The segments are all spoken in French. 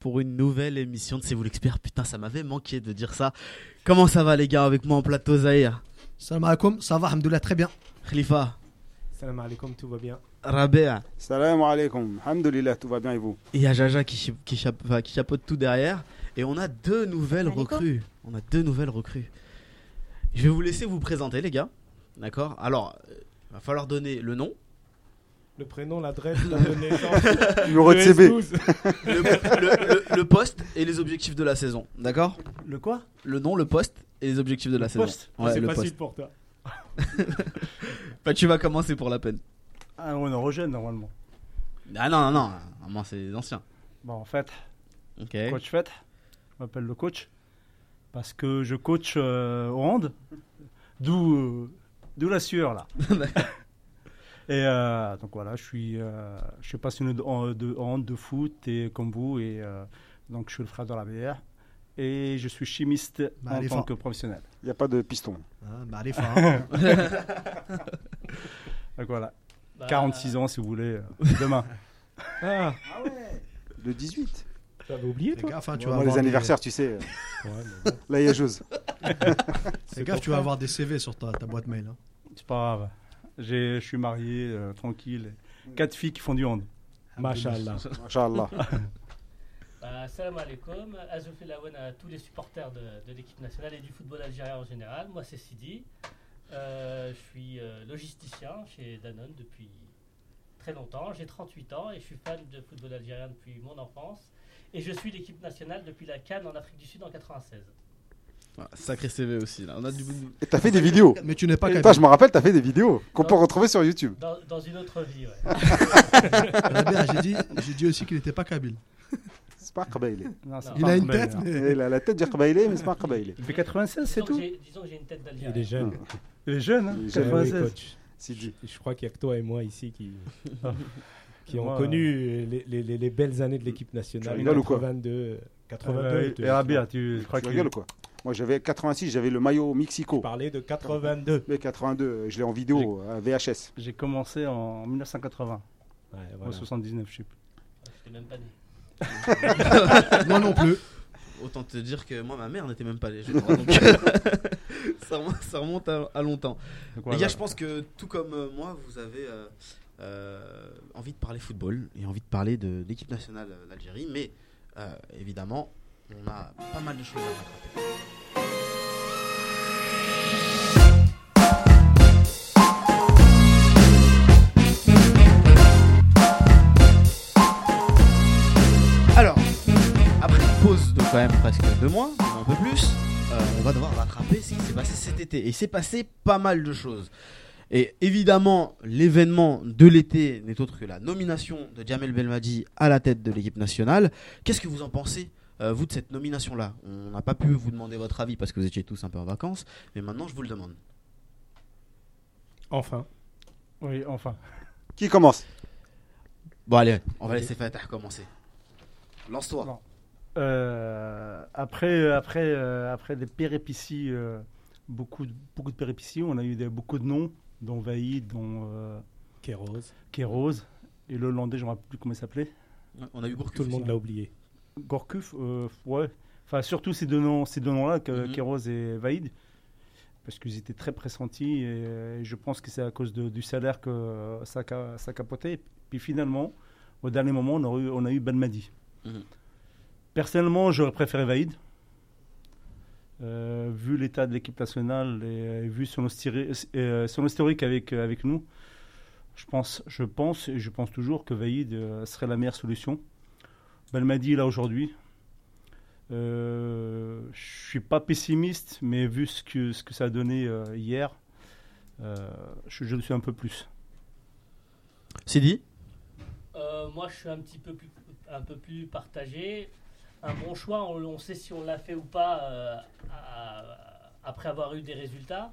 pour une nouvelle émission de C'est vous l'expert. Putain, ça m'avait manqué de dire ça. Comment ça va les gars avec moi en plateau Zahir Salam alaikum, ça va, alhamdoulilah, très bien. Khalifa Salam alaikum, tout va bien. Rabea Salam alaikum, alhamdoulilah, tout va bien et vous et il y a Jaja qui, qui, qui chapeaute tout derrière. Et on a deux nouvelles Alaikum. recrues. On a deux nouvelles recrues. Je vais vous laisser vous présenter les gars. D'accord? Alors, euh, il va falloir donner le nom, Le prénom, l'adresse, la Numéro de le CB. S12. le, le- le- le poste et les objectifs de la saison. D'accord? Le quoi? Le nom, le poste et les objectifs de la saison. Poste Ouais, C'est le facile poste. pour toi. Bah, tu vas commencer pour la peine. Ah, on est rejeune normalement. Ah non, non, non. Normalement, c'est les anciens. Bon, en fait, Ok. coach fait, je m'appelle le coach parce que je coach euh, au hand, d'où euh, d'où la sueur là. et euh, donc voilà, je suis, euh, je suis passionné de, hand- de hand, de foot et comme vous et euh, donc je suis le frère de la bière et je suis chimiste Bah, en allez, tant que professionnel. Il n'y a pas de piston. Ah, bah, allez, fin. Donc voilà, Bah, 46 ans si vous voulez, demain. Ah, Le 18. t'avais oublié Fais toi gaffe, hein, tu Moi, vas les avoir des- anniversaires, tu sais, euh, Ouais, mais là, il y a chose. Fais gaffe, tu vas avoir des CV sur ta, ta boîte mail. hein. C'est pas grave. Je suis marié, euh, tranquille. Quatre filles qui font du hand. Mashallah. Inch'Allah. Bah, salam alaikum, Azouf Lawan à tous les supporters de, de l'équipe nationale et du football algérien en général. Moi, c'est Sidi. Euh, je suis euh, logisticien chez Danone depuis très longtemps. J'ai 38 ans et je suis fan de football algérien depuis mon enfance. Et je suis l'équipe nationale depuis la Cannes en Afrique du Sud en 96. Sacré CV aussi. Là. On a du Et t'as fait des vidéos. Mais tu n'es pas kabyle. je me rappelle, t'as fait des vidéos qu'on peut retrouver sur YouTube. Dans, dans une autre vie, ouais. Rabia, J'ai dit, j'ai dit aussi qu'il n'était pas kabyle. C'est pas c'est Il pas a une tête, hein. mais. Il a la tête du Qabaïlé, mais c'est pas Qabaïlé. Il fait 96, c'est Disons que tout j'ai- Disons que j'ai une tête Il est d'Algérien. jeune. Il est jeune, hein Il est jeune. oui, 96. coach. Sidi. Je crois qu'il y a que toi et moi ici qui, Ah. qui ont connu les, les- les- les belles années de l'équipe nationale. Tu rigoles ou quoi 82, 82. Euh, tu- Et Rabia, tu je crois Tu qu'il rigoles ou quoi Moi, j'avais 86, j'avais le maillot Mexico. Tu parlais de 82. Mais 82, je l'ai en vidéo, à VHS. J'ai commencé en 1980, Ouais, en voilà. 79, je sais plus. Je n'étais même pas né. Moi non plus. Autant te dire que moi, ma mère n'était même pas légère. donc ça remonte, ça remonte à, à longtemps. Donc Les gars, je pense que tout comme euh, moi, vous avez euh, euh, envie de parler football et envie de parler de l'équipe nationale euh, d'Algérie. Mais euh, évidemment, on a pas mal de choses à rattraper. Alors, après une pause de quand même presque deux mois, un peu plus, euh, on va devoir rattraper ce qui s'est passé cet été. Et il s'est passé pas mal de choses. Et évidemment, l'événement de l'été n'est autre que la nomination de Jamel Belmadi à la tête de l'équipe nationale. Qu'est-ce que vous en pensez, euh, vous, de cette nomination-là On n'a pas pu vous demander votre avis parce que vous étiez tous un peu en vacances, mais maintenant je vous le demande. Enfin. Oui, enfin. Qui commence? Bon, allez, on va laisser Fatah commencer. Lance-toi. Euh, après, après, euh, après des péripéties, euh, beaucoup, de- beaucoup de péripéties, on a eu des- beaucoup de noms, dont Vaïd, dont euh, Kéros. Kéros, et le Hollandais, je ne me rappelle plus comment il s'appelait. On a eu Gourcuff Tout le monde l'a oublié. Gorkuf, euh, ouais. Enfin, surtout ces deux noms, ces deux noms-là, que- Mhm. Kéros et Vaïd, parce qu'ils étaient très pressentis, et, je pense que c'est à cause de- du salaire que ça, ça capotait. Puis finalement, au dernier moment, on a eu, on a eu Belmadi. Mhm. Personnellement, j'aurais préféré Vaïd. Euh, vu l'état de l'équipe nationale et vu son, euh, son historique avec, euh, avec nous, je pense, je pense et je pense toujours que Vaïd serait la meilleure solution. Belmadi là aujourd'hui. Euh, je suis pas pessimiste, mais vu ce que, ce que ça a donné euh, hier, euh, je, je le suis un peu plus. C'est dit Euh, moi, je suis un petit peu plus, un peu plus partagé. Un bon choix, on, on sait si on l'a fait ou pas euh, à- après avoir eu des résultats.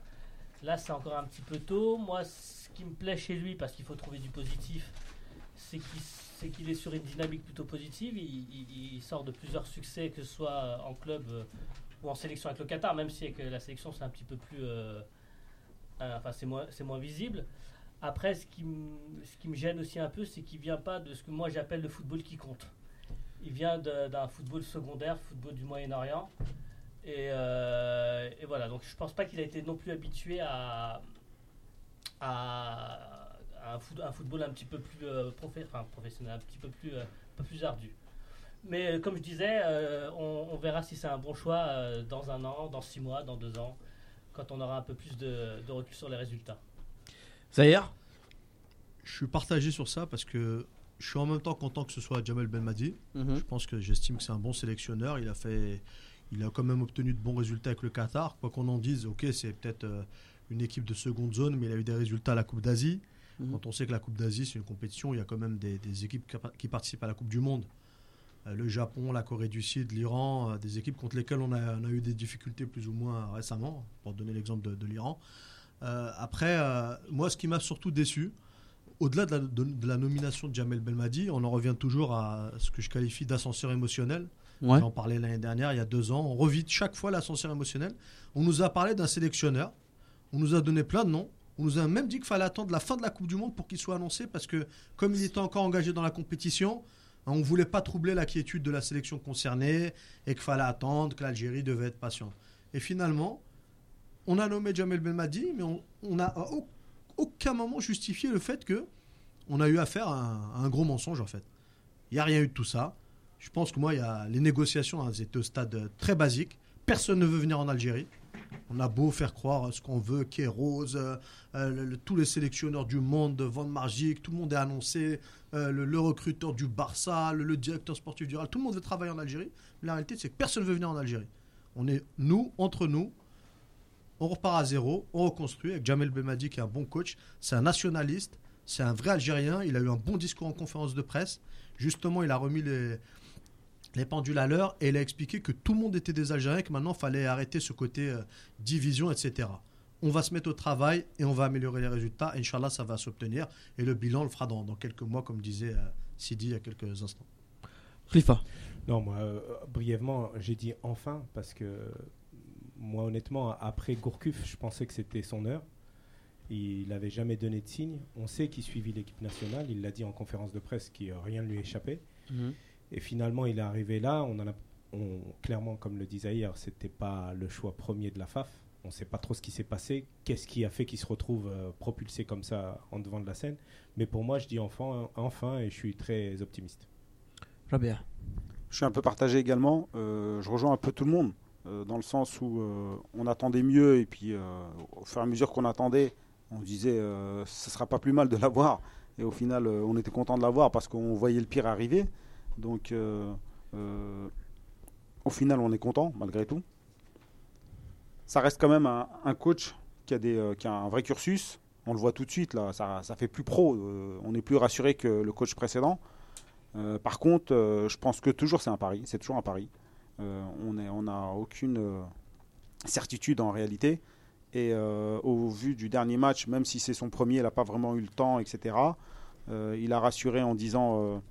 Là, c'est encore un petit peu tôt. Moi, ce qui me plaît chez lui, parce qu'il faut trouver du positif, c'est qu'il qu'il est sur une dynamique plutôt positive. Il, sort de plusieurs succès, que ce soit en club euh, ou en sélection avec le Qatar, même si avec la sélection, c'est un petit peu plus. euh, euh, enfin, c'est moins, moins visible. Après, ce qui, me- gêne aussi un peu, c'est qu'il vient pas de ce que moi j'appelle le football qui compte. Il vient d'un football secondaire, football du Moyen-Orient. Et, euh, et voilà, donc je pense pas qu'il a été non plus habitué à, à un, foot- un football un petit peu plus euh, profé- enfin, professionnel, un petit peu plus, euh, un peu plus ardu. Mais euh, comme je disais, euh, on, on verra si c'est un bon choix euh, dans un an, dans six mois, dans deux ans, quand on aura un peu plus de, de recul sur les résultats. Zahir Je suis partagé sur ça parce que je suis en même temps content que ce soit Jamel Belmadi. Mhm. Je pense que j'estime que c'est un bon sélectionneur. Il a fait, il a quand même obtenu de bons résultats avec le Qatar. Quoi qu'on en dise, ok, c'est peut-être euh, une équipe de seconde zone, mais il a eu des résultats à la Coupe d'Asie. Mhm. Quand on sait que la Coupe d'Asie, c'est une compétition, il y a quand même des, des équipes qui pa- qui participent à la Coupe du Monde. Euh, le Japon, la Corée du Sud, l'Iran, euh, des équipes contre lesquelles on a, on a eu des difficultés plus ou moins récemment, pour donner l'exemple de, de l'Iran. Euh, après, moi, ce qui m'a surtout déçu, au-delà de la, de- de la nomination de Jamel Belmadi, on en revient toujours à ce que je qualifie d'ascenseur émotionnel. Ouais. J'en parlais l'année dernière, il y a deux ans. On revit chaque fois l'ascenseur émotionnel. On nous a parlé d'un sélectionneur. On nous a donné plein de noms. On nous a même dit qu'il fallait attendre la fin de la Coupe du Monde pour qu'il soit annoncé parce que, comme il était encore engagé dans la compétition, on ne voulait pas troubler la quiétude de la sélection concernée et qu'il fallait attendre, que l'Algérie devait être patiente. Et finalement, on a nommé Jamel Belmadi, mais on n'a à au- aucun moment justifié le fait que on a eu affaire à un, à un gros mensonge en fait. Il n'y a rien eu de tout ça. Je pense que moi, y a, les négociations hein, étaient au stade très basique. Personne ne veut venir en Algérie. On a beau faire croire ce qu'on veut, Kéros, euh, tous les sélectionneurs du monde, Van Margik, tout le monde est annoncé, euh, le, recruteur du Barça, le, directeur sportif du Real, tout le monde veut travailler en Algérie. Mais la réalité, c'est que personne ne veut venir en Algérie. On est, nous, entre nous, on repart à zéro, on reconstruit avec Jamel Belmadi qui est un bon coach. C'est un nationaliste, c'est un vrai Algérien. Il a eu un bon discours en conférence de presse. Justement, il a remis les, les pendules à l'heure et il a expliqué que tout le monde était des Algériens, que maintenant il fallait arrêter ce côté euh, division, etc. On va se mettre au travail et on va améliorer les résultats. Inch'Allah, ça va s'obtenir. Et le bilan, on le fera dans, dans quelques mois, comme disait euh, Sidi il y a quelques instants. Khalifa. Non, moi, euh, brièvement, j'ai dit enfin parce que moi, honnêtement, après Gourcuff, je pensais que c'était son heure. Il n'avait jamais donné de signe. On sait qu'il suivit l'équipe nationale. Il l'a dit en conférence de presse que rien ne lui échappait. Et finalement, il est arrivé là. On en a, on- clairement, comme le disait hier, c'était pas le choix premier de la FAF. On ne sait pas trop ce qui s'est passé. Qu'est-ce qui a fait qu'il se retrouve euh, propulsé comme ça en devant de la scène? Mais pour moi, je dis enfin, enfin, et je suis très optimiste. Rabia. Je suis un peu partagé également. Euh, je rejoins un peu tout le monde, euh, dans le sens où euh, on attendait mieux, et puis euh, au fur et à mesure qu'on attendait, on se disait euh, ce sera pas plus mal de l'avoir. Et au final, euh, on était content de l'avoir parce qu'on voyait le pire arriver. Donc, euh, euh, au final, on est content malgré tout. Ça reste quand même un, coach qui a, des, euh, qui a un vrai cursus. On le voit tout de suite, là, ça, ça fait plus pro. On est plus rassuré que le coach précédent. Par contre, je pense que toujours c'est un pari, c'est toujours un pari. On est- on n'a aucune certitude en réalité. Et au vu du dernier match, même si c'est son premier, il n'a pas vraiment eu le temps, etc. il a rassuré en disant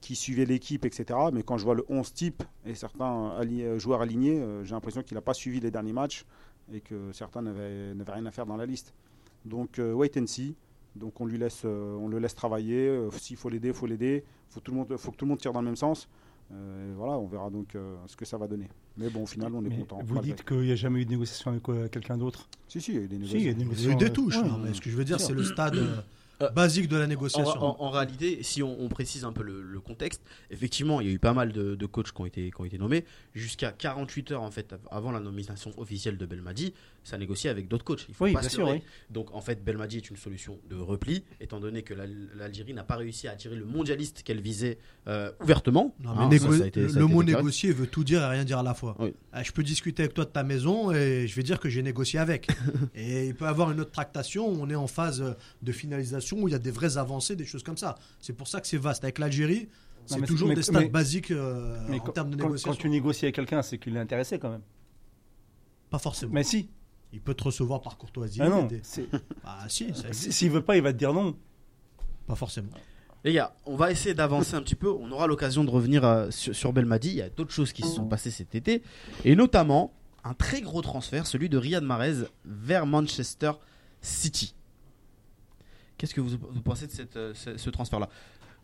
qu'il suivait l'équipe, etc. Mais quand je vois le 11 type et certains euh, joueurs alignés, euh, j'ai l'impression qu'il n'a pas suivi les derniers matchs et que certains n'avaient rien à faire dans la liste. Donc euh, wait and see. Donc on lui laisse, euh, on le laisse travailler. Euh, S'il faut l'aider, il faut l'aider. Faut tout le monde, faut que tout le monde tire dans le même sens. Euh, voilà, on verra donc ce que ça va donner. Mais bon, au final, on est Mais content. Vous dites qu'il n'y a jamais eu de négociation avec quelqu'un d'autre? Si, si, il y a eu des Si, il y a négociations. des Il y a eu des touches, ouais. non, mais ce que je veux dire, c'est le stade euh, basique de la négociation. en- en réalité, si on, on précise un peu le, le contexte, effectivement, il y a eu pas mal de, de coachs qui ont été, qui ont été nommés. Jusqu'à 48 heures en fait av- avant la nomination officielle de Belmadi, ça négociait avec d'autres coachs. Il faut Oui, pas bien se sûr, oui. Donc en fait, Belmadi est une solution de repli, étant donné que l'Al- l'Algérie n'a pas réussi à attirer le mondialiste qu'elle visait euh, ouvertement. Non, Hein, mais ça, négo- ça a été- le, ça mot négocier veut tout dire et rien dire à la fois. Oui. Ah, Je peux discuter avec toi de ta maison et je vais dire que j'ai négocié avec. et il peut y avoir une autre tractation où on est en phase euh, de finalisation où il y a des vraies avancées, des choses comme ça. C'est pour ça que c'est vaste. Avec l'Algérie, c'est toujours mais- des stades mais- basiques euh, Mais en quand, termes de quand- négociation. quand tu négocies avec quelqu'un, c'est qu'il est intéressé quand même. Pas forcément. Mais si. Il peut te recevoir par courtoisie. Ah non. des- c'est- Ah si. S'il veut pas, il va te dire non. Pas forcément. Les gars, on va essayer d'avancer un petit peu. On aura l'occasion de revenir euh, sur, sur Belmadi. Il y a d'autres choses qui se sont passées cet été. Et notamment, un très gros transfert, celui de Riyad Mahrez vers Manchester City. Qu'est-ce que vous, vous pensez de cette, euh, ce, ce transfert-là?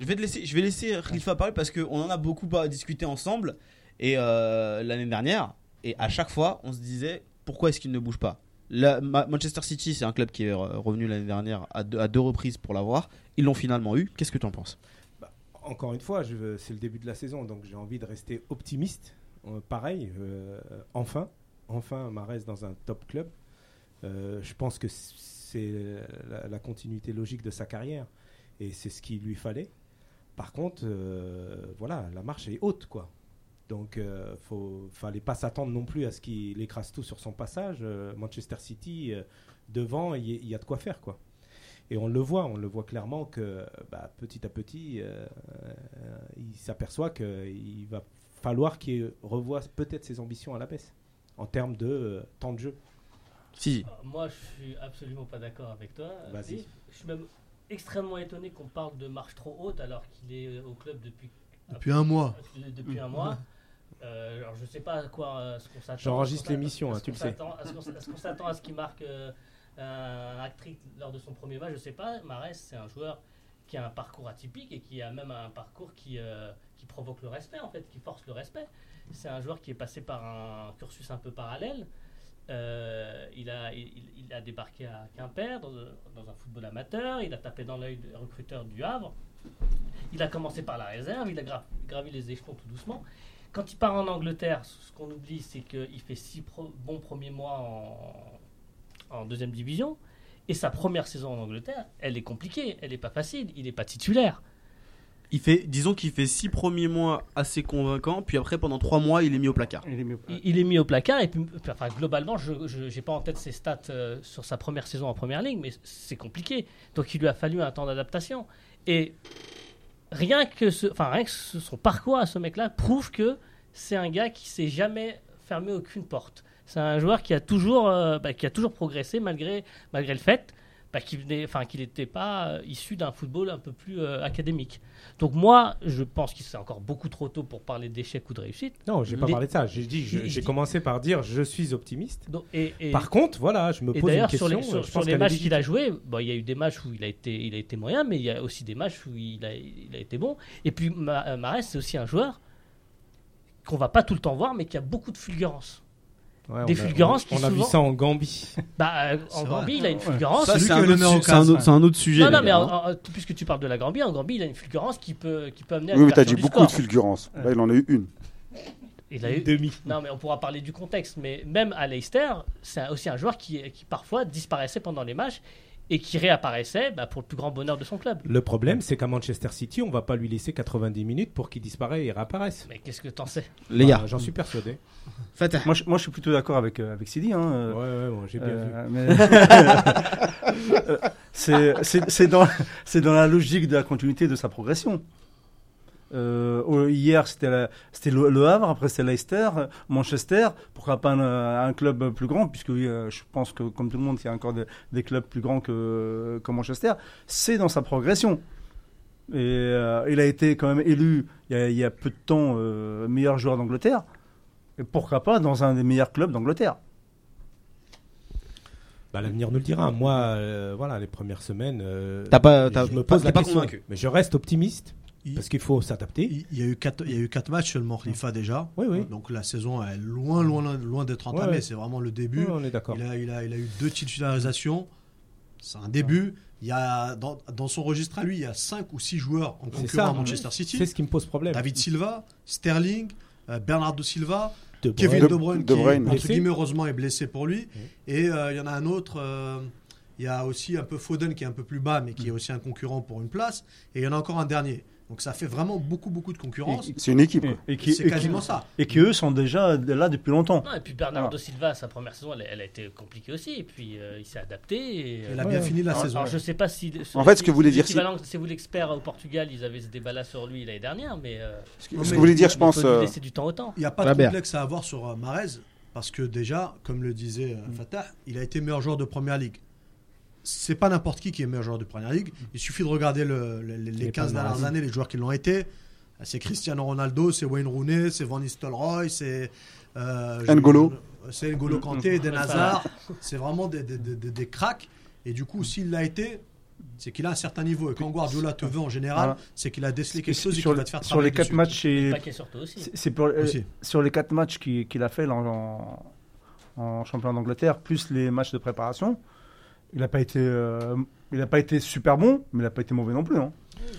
Je vais te laisser, je vais laisser Khalifa parler parce qu'on en a beaucoup pas discuté ensemble et euh, l'année dernière et à chaque fois on se disait pourquoi est-ce qu'il ne bouge pas? Manchester City c'est un club qui est euh, revenu l'année dernière à deux, reprises pour l'avoir. Ils l'ont finalement eu. Qu'est-ce que tu en penses Encore une fois, c'est le début de la saison, donc j'ai envie de rester optimiste. Euh, pareil, euh, enfin, enfin, Marès dans un top club. Je pense que c'est la, continuité logique de sa carrière et c'est ce qu'il lui fallait. Par contre, voilà, la marche est haute, quoi. Donc, euh, faut, fallait pas s'attendre non plus à ce qu'il écrase tout sur son passage. Euh, Manchester City, euh, devant, il y, il y a de quoi faire, quoi. Et on le voit, on le voit clairement que bah, petit à petit, euh, euh, il s'aperçoit qu'il va falloir qu'il revoie peut-être ses ambitions à la baisse en termes de euh, temps de jeu. Si. Moi, je suis absolument pas d'accord avec toi. Vas-y. Je suis même extrêmement étonné qu'on parle de marche trop haute alors qu'il est au club depuis, Depuis un mois. Depuis un mois. Euh, alors, je sais pas à quoi euh, ce qu'on s'attend. J'enregistre l'émission, hein, tu le sais. s'attend- Est-ce qu'on s'attend à ce qu'il marque euh, un hat-trick lors de son premier match Je sais pas. Marès, c'est un joueur qui a un parcours atypique et qui a même un parcours qui, euh, qui provoque le respect, en fait, qui force le respect. C'est un joueur qui est passé par un cursus un peu parallèle. Euh, il, a, il, il a débarqué à Quimper dans, dans un football amateur. Il a tapé dans l'œil des recruteurs du Havre. Il a commencé par la réserve. Il a gra- gravi les échelons tout doucement. Quand il part en Angleterre, ce qu'on oublie, c'est qu'il fait six pro- bons premiers mois en, en deuxième division. Et sa première saison en Angleterre, elle est compliquée, elle n'est pas facile, il n'est pas titulaire. Il fait, disons qu'il fait six premiers mois assez convaincants, puis après pendant trois mois il est mis au placard. Il est mieux. Il, il est mis au placard et puis, enfin, globalement, je n'ai pas en tête ses stats euh, sur sa première saison en première ligue, mais c'est compliqué. Donc il lui a fallu un temps d'adaptation. Et rien que, ce, rien que son parcours à ce mec-là prouve que c'est un gars qui s'est jamais fermé aucune porte. C'est un joueur qui a toujours, euh, bah, qui a toujours progressé malgré, malgré le fait bah, qu'il n'était pas euh, issu d'un football un peu plus euh, académique. Donc moi, je pense qu'il c'est encore beaucoup trop tôt pour parler d'échec ou de réussite. Non, j'ai pas Les- parlé de ça. J'ai dit, commencé par dire, je suis optimiste. Donc, et, et- Par contre, voilà, je me pose une question. sur les, sur, pense les matchs qu'il a légitime. joué, bon, il y a eu des matchs où il a été, il a été moyen, mais il y a aussi des matchs où il a, il a été bon. Et puis, Ma- euh, Mahrez, c'est aussi un joueur qu'on va pas tout le temps voir, mais qui a beaucoup de fulgurance. Ouais, des on a- fulgurances On, qui on a vu ça en Gambie. Bah, euh, en. Gambie, il a une fulgurance. Ça, c'est un, autre numéro su- c'est un 15, autre- c'est un autre sujet. non, non, mais en- hein. en- puisque tu parles de la Gambie, en Gambie, il a une fulgurance qui peut, qui peut amener à Oui, mais t'as dit beaucoup de fulgurances. Là, il en a eu une. Il a eu, Demi. Non, mais on pourra parler du contexte. Mais même à Leicester, c'est aussi un joueur qui, qui parfois disparaissait pendant les matchs et qui réapparaissait bah, pour le plus grand bonheur de son club. Le problème, c'est qu'à Manchester City, on va pas lui laisser 90 minutes pour qu'il disparaisse et réapparaisse. Mais qu'est-ce que t'en sais? Les Bah, gars, j'en suis persuadé. Fatah. Moi, je, moi, je suis plutôt d'accord avec, euh, avec Sidi. Hein, euh, Ouais, ouais, bon, j'ai bien vu. Euh, mais- Euh, c'est c'est- c'est dans, c'est dans la logique de la continuité de sa progression. Euh, au- hier, c'était le, le Havre, après c'est Leicester, Manchester. Pourquoi pas un, un club plus grand, puisque euh, je pense que, comme tout le monde, il y a encore des, des clubs plus grands que, que Manchester. C'est dans sa progression. Et euh, il a été quand même élu il y a, il y a peu de temps euh, meilleur joueur d'Angleterre. Et pourquoi pas dans un des meilleurs clubs d'Angleterre Bah, L'avenir nous le dira. Moi, euh, voilà, les premières semaines, euh, pas- je me pose t'es la pas question. convaincu. Mais je reste optimiste Il, parce qu'il faut s'adapter. il- il y a eu quatre, il y a eu quatre matchs seulement, Khalifa déjà. Oui, oui. Donc la saison est loin, loin, loin d'être entamée. Ouais, ouais. C'est vraiment le début. On est d'accord. Il a, il, a, il a eu deux titularisations. C'est un début. Il y a, dans, dans son registre à lui, il y a cinq ou six joueurs en concurrent ça. à Manchester City. C'est ce qui me pose problème. David Silva, Sterling, euh, Bernardo Silva, De Kevin Bruyne. De Bruyne, qui, entre guillemets, heureusement, est blessé pour lui. Oui. Et euh, il y en a un autre. euh, il y a aussi un peu Foden qui est un peu plus bas, mais qui est aussi un concurrent pour une place. Et il y en a encore un dernier. Donc ça fait vraiment beaucoup, beaucoup de concurrence. C'est une équipe. et, et C'est et qui- quasiment ça. et qui, eux, sont déjà là depuis longtemps. Non, et puis Bernardo Silva, sa première saison, elle, a- elle a été compliquée aussi. Et puis euh, il s'est adapté. Et, euh, Il a Ouais. bien fini la alors, saison. alors, je sais pas si. En fait, ce que vous voulez dire, si. C'est vous l'expert au Portugal, ils avaient ce débat-là sur lui l'année dernière, mais. euh, Ce que vous voulez dire, je il pense. euh, laisser du temps au temps. Il n'y a pas de complexe à avoir sur euh, Mahrez, parce que déjà, comme le disait euh, Fatah, il a été meilleur joueur de Première Ligue. C'est pas n'importe qui qui est meilleur joueur de Première Ligue. Il suffit de regarder le- le- les, les Les 15 dernières années, les joueurs qui l'ont été. C'est Cristiano Ronaldo, c'est Wayne Rooney, c'est Van Nistelrooy, c'est euh, N'Golo. c'est N'Golo Kanté, Eden Hazard. C'est vraiment des, des, des- des- des cracks. Et du coup, s'il l'a été, C'est qu'il a un certain niveau. Et quand Guardiola te veut en général, Voilà. c'est qu'il a décelé quelque chose et sur, qu'il va te faire sur les travailler quatre matchs, Le c'est- pour euh, sur les quatre matchs qu'il qu'il a fait là, en, en championnat d'Angleterre, plus les matchs de préparation, il n'a pas été, euh, il a pas été super bon, mais il n'a pas été mauvais non plus. hein.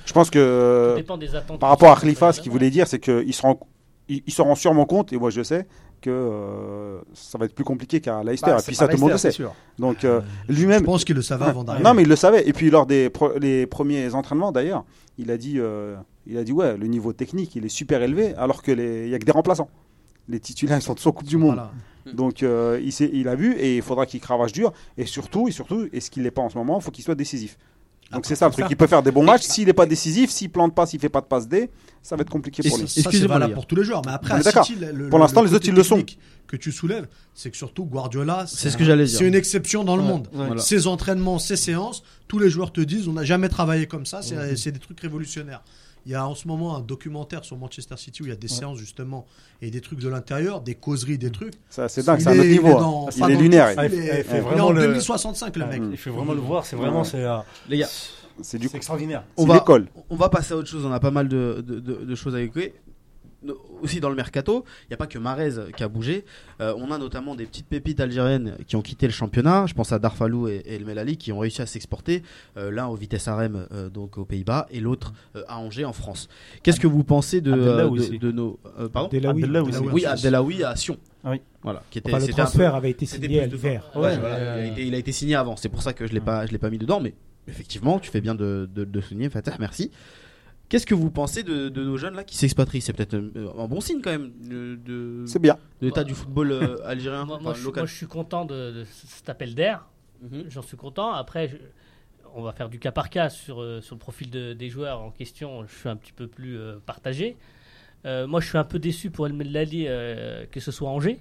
Je pense que des attentes. par rapport à Khalifa, ce qu'il voulait dire, c'est qu'il se rend, il, il se rend sûrement compte, et moi je sais, que euh, ça va être plus compliqué qu'à Leicester. Bah, et puis ça, tout le monde le sait. Donc euh, Je lui-même, pense qu'il le savait avant d'arriver. Non, mais il le savait. Et puis lors des pro- les premiers entraînements, d'ailleurs, il a dit, euh, il a dit ouais, le niveau technique, il est super élevé, alors que les, il y a que des remplaçants. Les titulaires, ils sont tous en Coupe du Monde. Voilà. Donc euh, il, a vu et il faudra qu'il cravache dur. Et surtout, et surtout, et ce qu'il n'est pas en ce moment, il faut qu'il soit décisif. Donc Ah, c'est ça le truc. ça. Il peut faire des bons matchs. S'il n'est pas décisif, s'il plante pas, s'il fait pas de passe D, ça va être compliqué pour lui. Excusez-moi, gars. pour tous les joueurs. Mais après, Pour l'instant, le les autres, ils le sont. Que tu soulèves, c'est que surtout Guardiola, C'est ce que j'allais dire. C'est une exception dans le Ouais, monde. ouais. Voilà. Ses entraînements, ses séances, tous les joueurs te disent on n'a jamais travaillé comme ça, c'est c'est des trucs révolutionnaires. Il y a en ce moment un documentaire sur Manchester City où il y a des séances justement et des trucs de l'intérieur, des causeries, des trucs. Ça, C'est dingue, Il c'est un autre il est niveau. dans- hein. Il est le lunaire. il il est- il en le- 2065 le mec. Il fait vraiment le voir, c'est vraiment c'est euh, Les gars, C'est du extraordinaire. on va, on va passer à autre chose. On a pas mal de, de, de- de choses à écouter. Aussi dans le mercato, il n'y a pas que Marez qui a bougé. Euh, on a notamment des petites pépites algériennes qui ont quitté le championnat. Je pense à Darfalou et, et El Melali qui ont réussi à s'exporter. Euh, L'un au Vitesse Arem, euh, donc aux Pays-Bas, et l'autre euh, à Angers en France. Qu'est-ce que vous pensez de, euh, de, nos. euh, pardon Abdellaoui. Oui, à Abdellaoui à Sion. Ah oui. Voilà, qui était, Enfin, le un peu- transfert avait été signé à l'hiver. Ouais, Ouais, voilà, ouais, il, a été, il a été signé avant, c'est pour ça que je l'ai pas, je l'ai pas mis dedans, mais effectivement, tu fais bien de, de, de souligner, Fatah, merci. Qu'est-ce que vous pensez de, de nos jeunes là qui s'expatrient? C'est peut-être euh, un bon signe quand même de, de, C'est bien. de l'état du football euh, algérien, Moi, je, local. moi, je suis content de, de cet appel d'air. Mhm. J'en suis content. Après, je- on va faire du cas par cas sur, euh, sur le profil de- des joueurs en question. Je suis un petit peu plus euh, partagé. Euh, moi, je suis un peu déçu pour El Mellali euh, que ce soit Angers.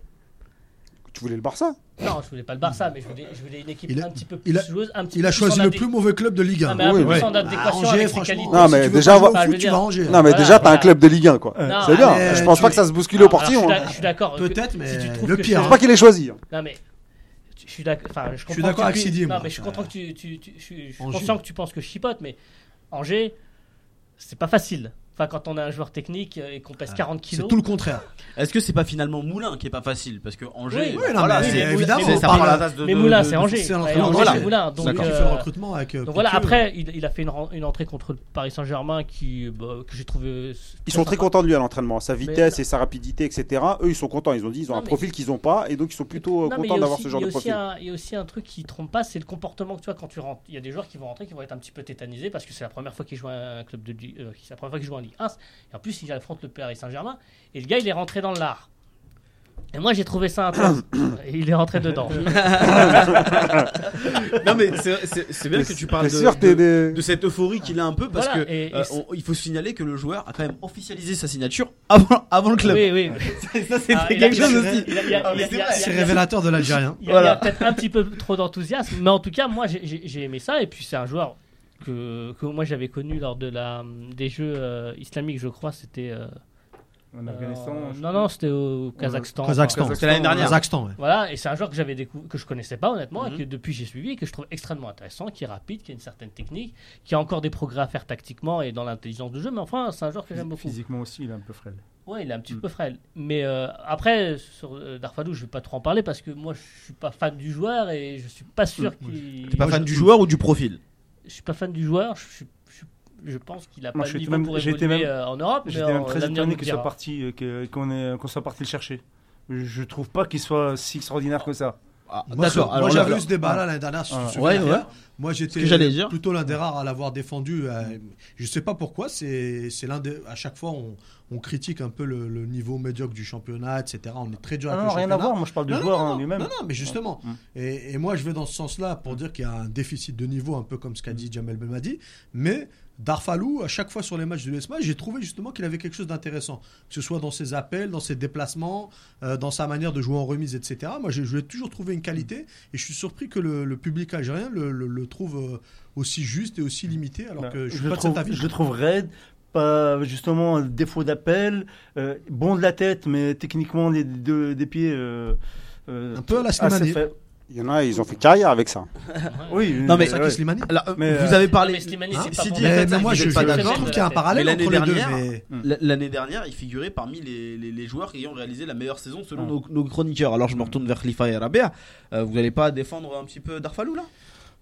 Tu voulais le Barça Non, je voulais pas le Barça, mais je voulais, je voulais une équipe Il a- un petit peu il plus a- joueuse, un petit Il a plus choisi le plus mauvais club de Ligue 1. Ah, mais un Oui, peu plus oui. en adéquation Ah, Angers, avec ses franchement, qualités. Non, si mais déjà, foot, tu vas Angers. Non, mais Voilà, déjà, t'as un club de Ligue 1, quoi. Non, C'est bien. mais Je pense pas que ça se bouscule au portillon. hein. Je suis d'accord. Peut-être, mais le pire, je- C'est pas qu'il est choisi. hein. Non mais je suis d'accord. Enfin, je, avec Sidi, Non mais je suis content que tu, tu, tu- je suis, je suis Angers. conscient que tu penses que je chipote, mais Angers, c'est pas facile. Enfin, quand on a un joueur technique euh, et qu'on pèse 40 C'est kilos. tout le contraire. Est-ce que c'est pas finalement Moulin qui est pas facile? Parce que Angers, Oui, oui, non, voilà, mais c'est évidemment, c'est- on ça parle- prend la tasse de mais de- Moulin, c'est Angers. c'est Voilà. c'est Moulin. Donc, euh, fait le recrutement avec. euh, donc voilà. Après, il, il a fait une, entrée contre le Paris Saint-Germain qui, bah, que j'ai trouvé. Ils sont très sympa. contents de lui à l'entraînement. Sa vitesse et sa rapidité, etc. Eux, ils sont contents. Ils ont dit, ils ont Non, un profil qu'ils n'ont pas. Et donc, ils sont plutôt euh, il contents a d'avoir ce genre il de profil. Il y a aussi un truc qui trompe pas, c'est le comportement que tu vois quand tu rentres. Il y a des joueurs qui vont rentrer qui vont être un petit peu tétanisés parce que c'est la première fois qu'ils jouent à un club de euh, c'est la première fois qu'ils jouent en Ligue 1. Et en plus, ils affrontent le Paris Saint-Germain. Et le gars, il est rentré dans l'art. Et moi, j'ai trouvé ça intense. et il est rentré dedans. Non mais c'est- bien que tu parles de, sûr, t'es de- des- de cette euphorie qu'il a un peu parce Voilà, que et- et euh, on- il faut signaler que le joueur a quand même officialisé sa signature avant, avant le club. Oui, oui. ça c'était Ah, il quelque il chose il a- aussi. il a- il a- Ah, mais il a- c'est il il révélateur de l'Algérien. Il y a, il peut-être un petit peu trop d'enthousiasme, mais en tout cas, moi j'ai aimé ça. Et puis c'est un joueur que, que moi j'avais connu lors de la, des Jeux euh, islamiques, je crois. C'était. euh, En Afghanistan. euh, je- non, non, c'était au Kazakhstan. Kazakhstan. C'était l'année dernière. Kazakhstan, ouais. Voilà, et c'est un joueur que j'avais décou- que je connaissais pas honnêtement, Mhm. et que depuis j'ai suivi, et que je trouve extrêmement intéressant, qui est rapide, qui a une certaine technique, qui a encore des progrès à faire tactiquement et dans l'intelligence de jeu, mais enfin c'est un joueur que j'aime beaucoup. Physiquement aussi, il est un peu frêle. Ouais, il est un petit Mm. peu frêle. Mais euh, après, sur euh, Darfalou, je vais pas trop en parler parce que moi, je suis pas fan du joueur et je suis pas sûr qu'il. T'es pas Moi, fan je- du joueur ou du profil? Je suis pas fan du joueur. Je, suis- je, je pense qu'il a Moi, pas le niveau même- pour évoluer même- euh, en Europe. J'étais même très étonné qu'il soit parti, euh, qu'on soit parti le chercher. Je trouve pas qu'il soit si extraordinaire que ça. Ah, Moi, D'accord. j'avais eu ce débat-là l'année dernière. si te Ouais, ouais. Moi, j'étais que j'allais dire. plutôt l'un des rares à l'avoir défendu. euh, je sais pas pourquoi. C'est c'est l'un des. À chaque fois, on, on critique un peu le, le niveau médiocre du championnat, etc. On est très dur Ah avec non, le rien à voir. Moi, je parle du Non, non, joueur non, non, lui-même. Non, non, mais justement. Et, et moi, je vais dans ce sens-là pour dire qu'il y a un déficit de niveau, un peu comme ce qu'a dit Jamel Belmadi. Mais Darfalou, à chaque fois sur les matchs de l'ESMA, j'ai trouvé justement qu'il avait quelque chose d'intéressant. Que ce soit dans ses appels, dans ses déplacements, euh, dans sa manière de jouer en remise, etc. Moi, je lui ai toujours trouvé une qualité. Et je suis surpris que le, le public algérien le, le- le trouve euh, aussi juste et aussi limité. Alors Bah, que je suis le pas de trouve, cet avis. je le trouve raide, pas justement défaut d'appel, euh, bon de la tête, mais techniquement des, de- des pieds. euh, Un peu à la Slimani. Il y en a, ils ont fait carrière avec ça. Oui, Non, mais- Saki ouais. Slimani Alors, euh, Mais, vous euh, avez parlé. mais Slimani, Hein, c'est pas mais, mais vous moi, je, pas je- d'accord. je trouve qu'il y a un Mais parallèle l'année entre les deux. dernière, mais- L- L'année dernière, il figurait parmi les, les- les joueurs qui ont réalisé la meilleure saison selon Mm. nos, nos chroniqueurs. Alors je me retourne vers Khalifa et Rabea. Euh, vous n'allez pas défendre un petit peu Darfalou là?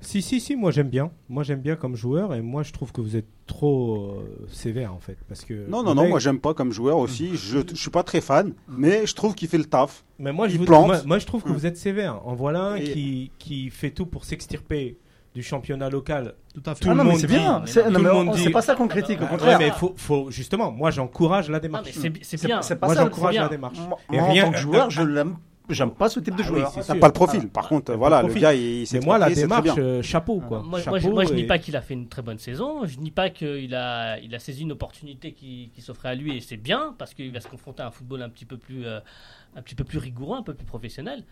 Si, si, si, moi j'aime bien. Moi j'aime bien comme joueur et moi je trouve que vous êtes trop euh, sévère en fait. Parce que Non, non, non, mec- moi j'aime pas comme joueur aussi. Je, je suis pas très fan, mais je trouve qu'il fait le taf. Mais moi je, vous- plante. moi, moi, je trouve que vous êtes sévère. En voilà un Et- qui, qui fait tout pour s'extirper du championnat local. Tout à fait. Tout Ah le non, mais monde bien. mais C'est monde c'est dit- pas ça qu'on critique, au Ouais, contraire. mais faut, faut justement, moi j'encourage la démarche. mais c'est bien. c'est pas Moi ça le j'encourage la démarche. Moi, Et moi, rien- en tant que joueur, je l'aime. J'aime pas ce type de Ah oui, joueur. c'est T'as pas le profil. Par contre, voilà, le gars, il s'est moi la démarche, euh, chapeau quoi. Moi, je, moi, je pas qu'il a fait une très bonne saison. Je dis pas qu'il a, il a saisi une opportunité qui, qui s'offrait à lui et c'est bien parce qu'il va se confronter à un football un petit peu plus, euh, un petit peu plus rigoureux, un peu plus professionnel.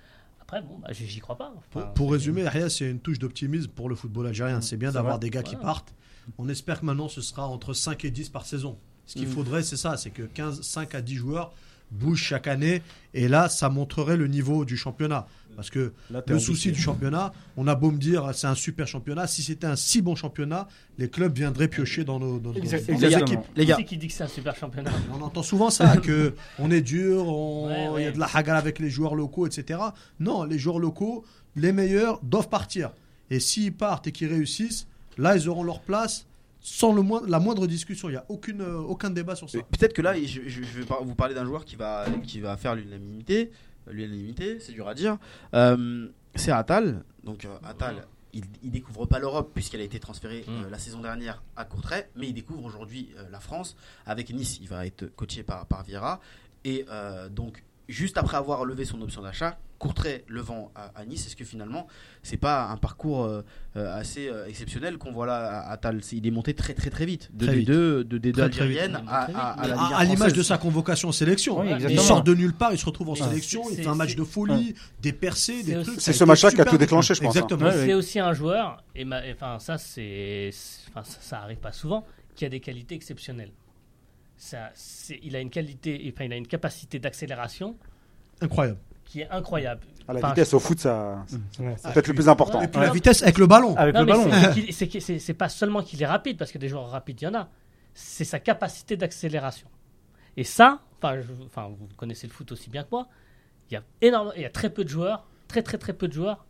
Après, bon, bah, j'y crois pas. Pour, Enfin, pour c'est- résumer, Yahya, c'est une touche d'optimisme pour le football algérien. C'est bien d'avoir des gars qui partent. On espère que maintenant ce sera entre 5 et 10 par saison. Ce qu'il Mm. faudrait, c'est ça c'est que 15, 5 à 10 joueurs bougent chaque année. Et là, ça montrerait le niveau du championnat. Parce que Là, le souci du championnat, on a beau me dire c'est un super championnat. Si c'était un si bon championnat, les clubs viendraient piocher dans nos, dans nos- Exact- dans nos exactement. équipes. Les gars, c'est qui dit que c'est un super championnat On entend souvent ça, que on est dur, on- il Ouais, y a de la hagala avec les joueurs locaux, etc. Non, les joueurs locaux, les meilleurs, doivent partir. Et s'ils partent et qu'ils réussissent, là, ils auront leur place sans le moindre- la moindre discussion. Il n'y a aucune, euh, aucun débat sur ça. Euh, Peut-être que là, je, je- je vais vous parler d'un joueur qui va, qui va faire l'unanimité. L'unanimité, c'est dur à dire. Euh, c'est Atal. Donc euh, Atal, il, il découvre pas l'Europe puisqu'elle a été transférée euh, Mm. la saison dernière à Courtrai, mais il découvre aujourd'hui euh, la France avec Nice. Il va être coaché par, par Vieira. Et euh, donc, juste après avoir levé son option d'achat, Courtrai le vend à, à Nice. Est-ce que finalement, c'est pas un parcours euh, euh, assez euh, exceptionnel qu'on voit là à Atal C'est- Il est monté très très très vite. De Très D2, vite. de D2 Très, très vite. algérienne à, à- à À, à l'image de sa convocation en sélection. Oui, il sort de nulle part, il se retrouve en Mais sélection, c'est- il fait un match de folie, des percées, des C'est trucs. C'est ce match-là qui a tout déclenché, je pense, hein. Exactement. C'est aussi un joueur, et, ma- et enfin ça c'est, c'est- enfin, ça, ça arrive pas souvent, qui a des qualités exceptionnelles. Ça, il a une qualité, enfin il a une capacité d'accélération Incroyable. Qui est incroyable. À la Enfin, vitesse au foot, ça, Ouais, c'est peut-être le plus important. Et puis la vitesse avec le ballon. Avec Non, le mais ballon. c'est- pas seulement qu'il est rapide, parce que des joueurs rapides, il y en a. C'est sa capacité d'accélération. Et ça, enfin, je- enfin, vous connaissez le foot aussi bien que moi. Il y a énorme, il y a très peu de joueurs, très très très peu de joueurs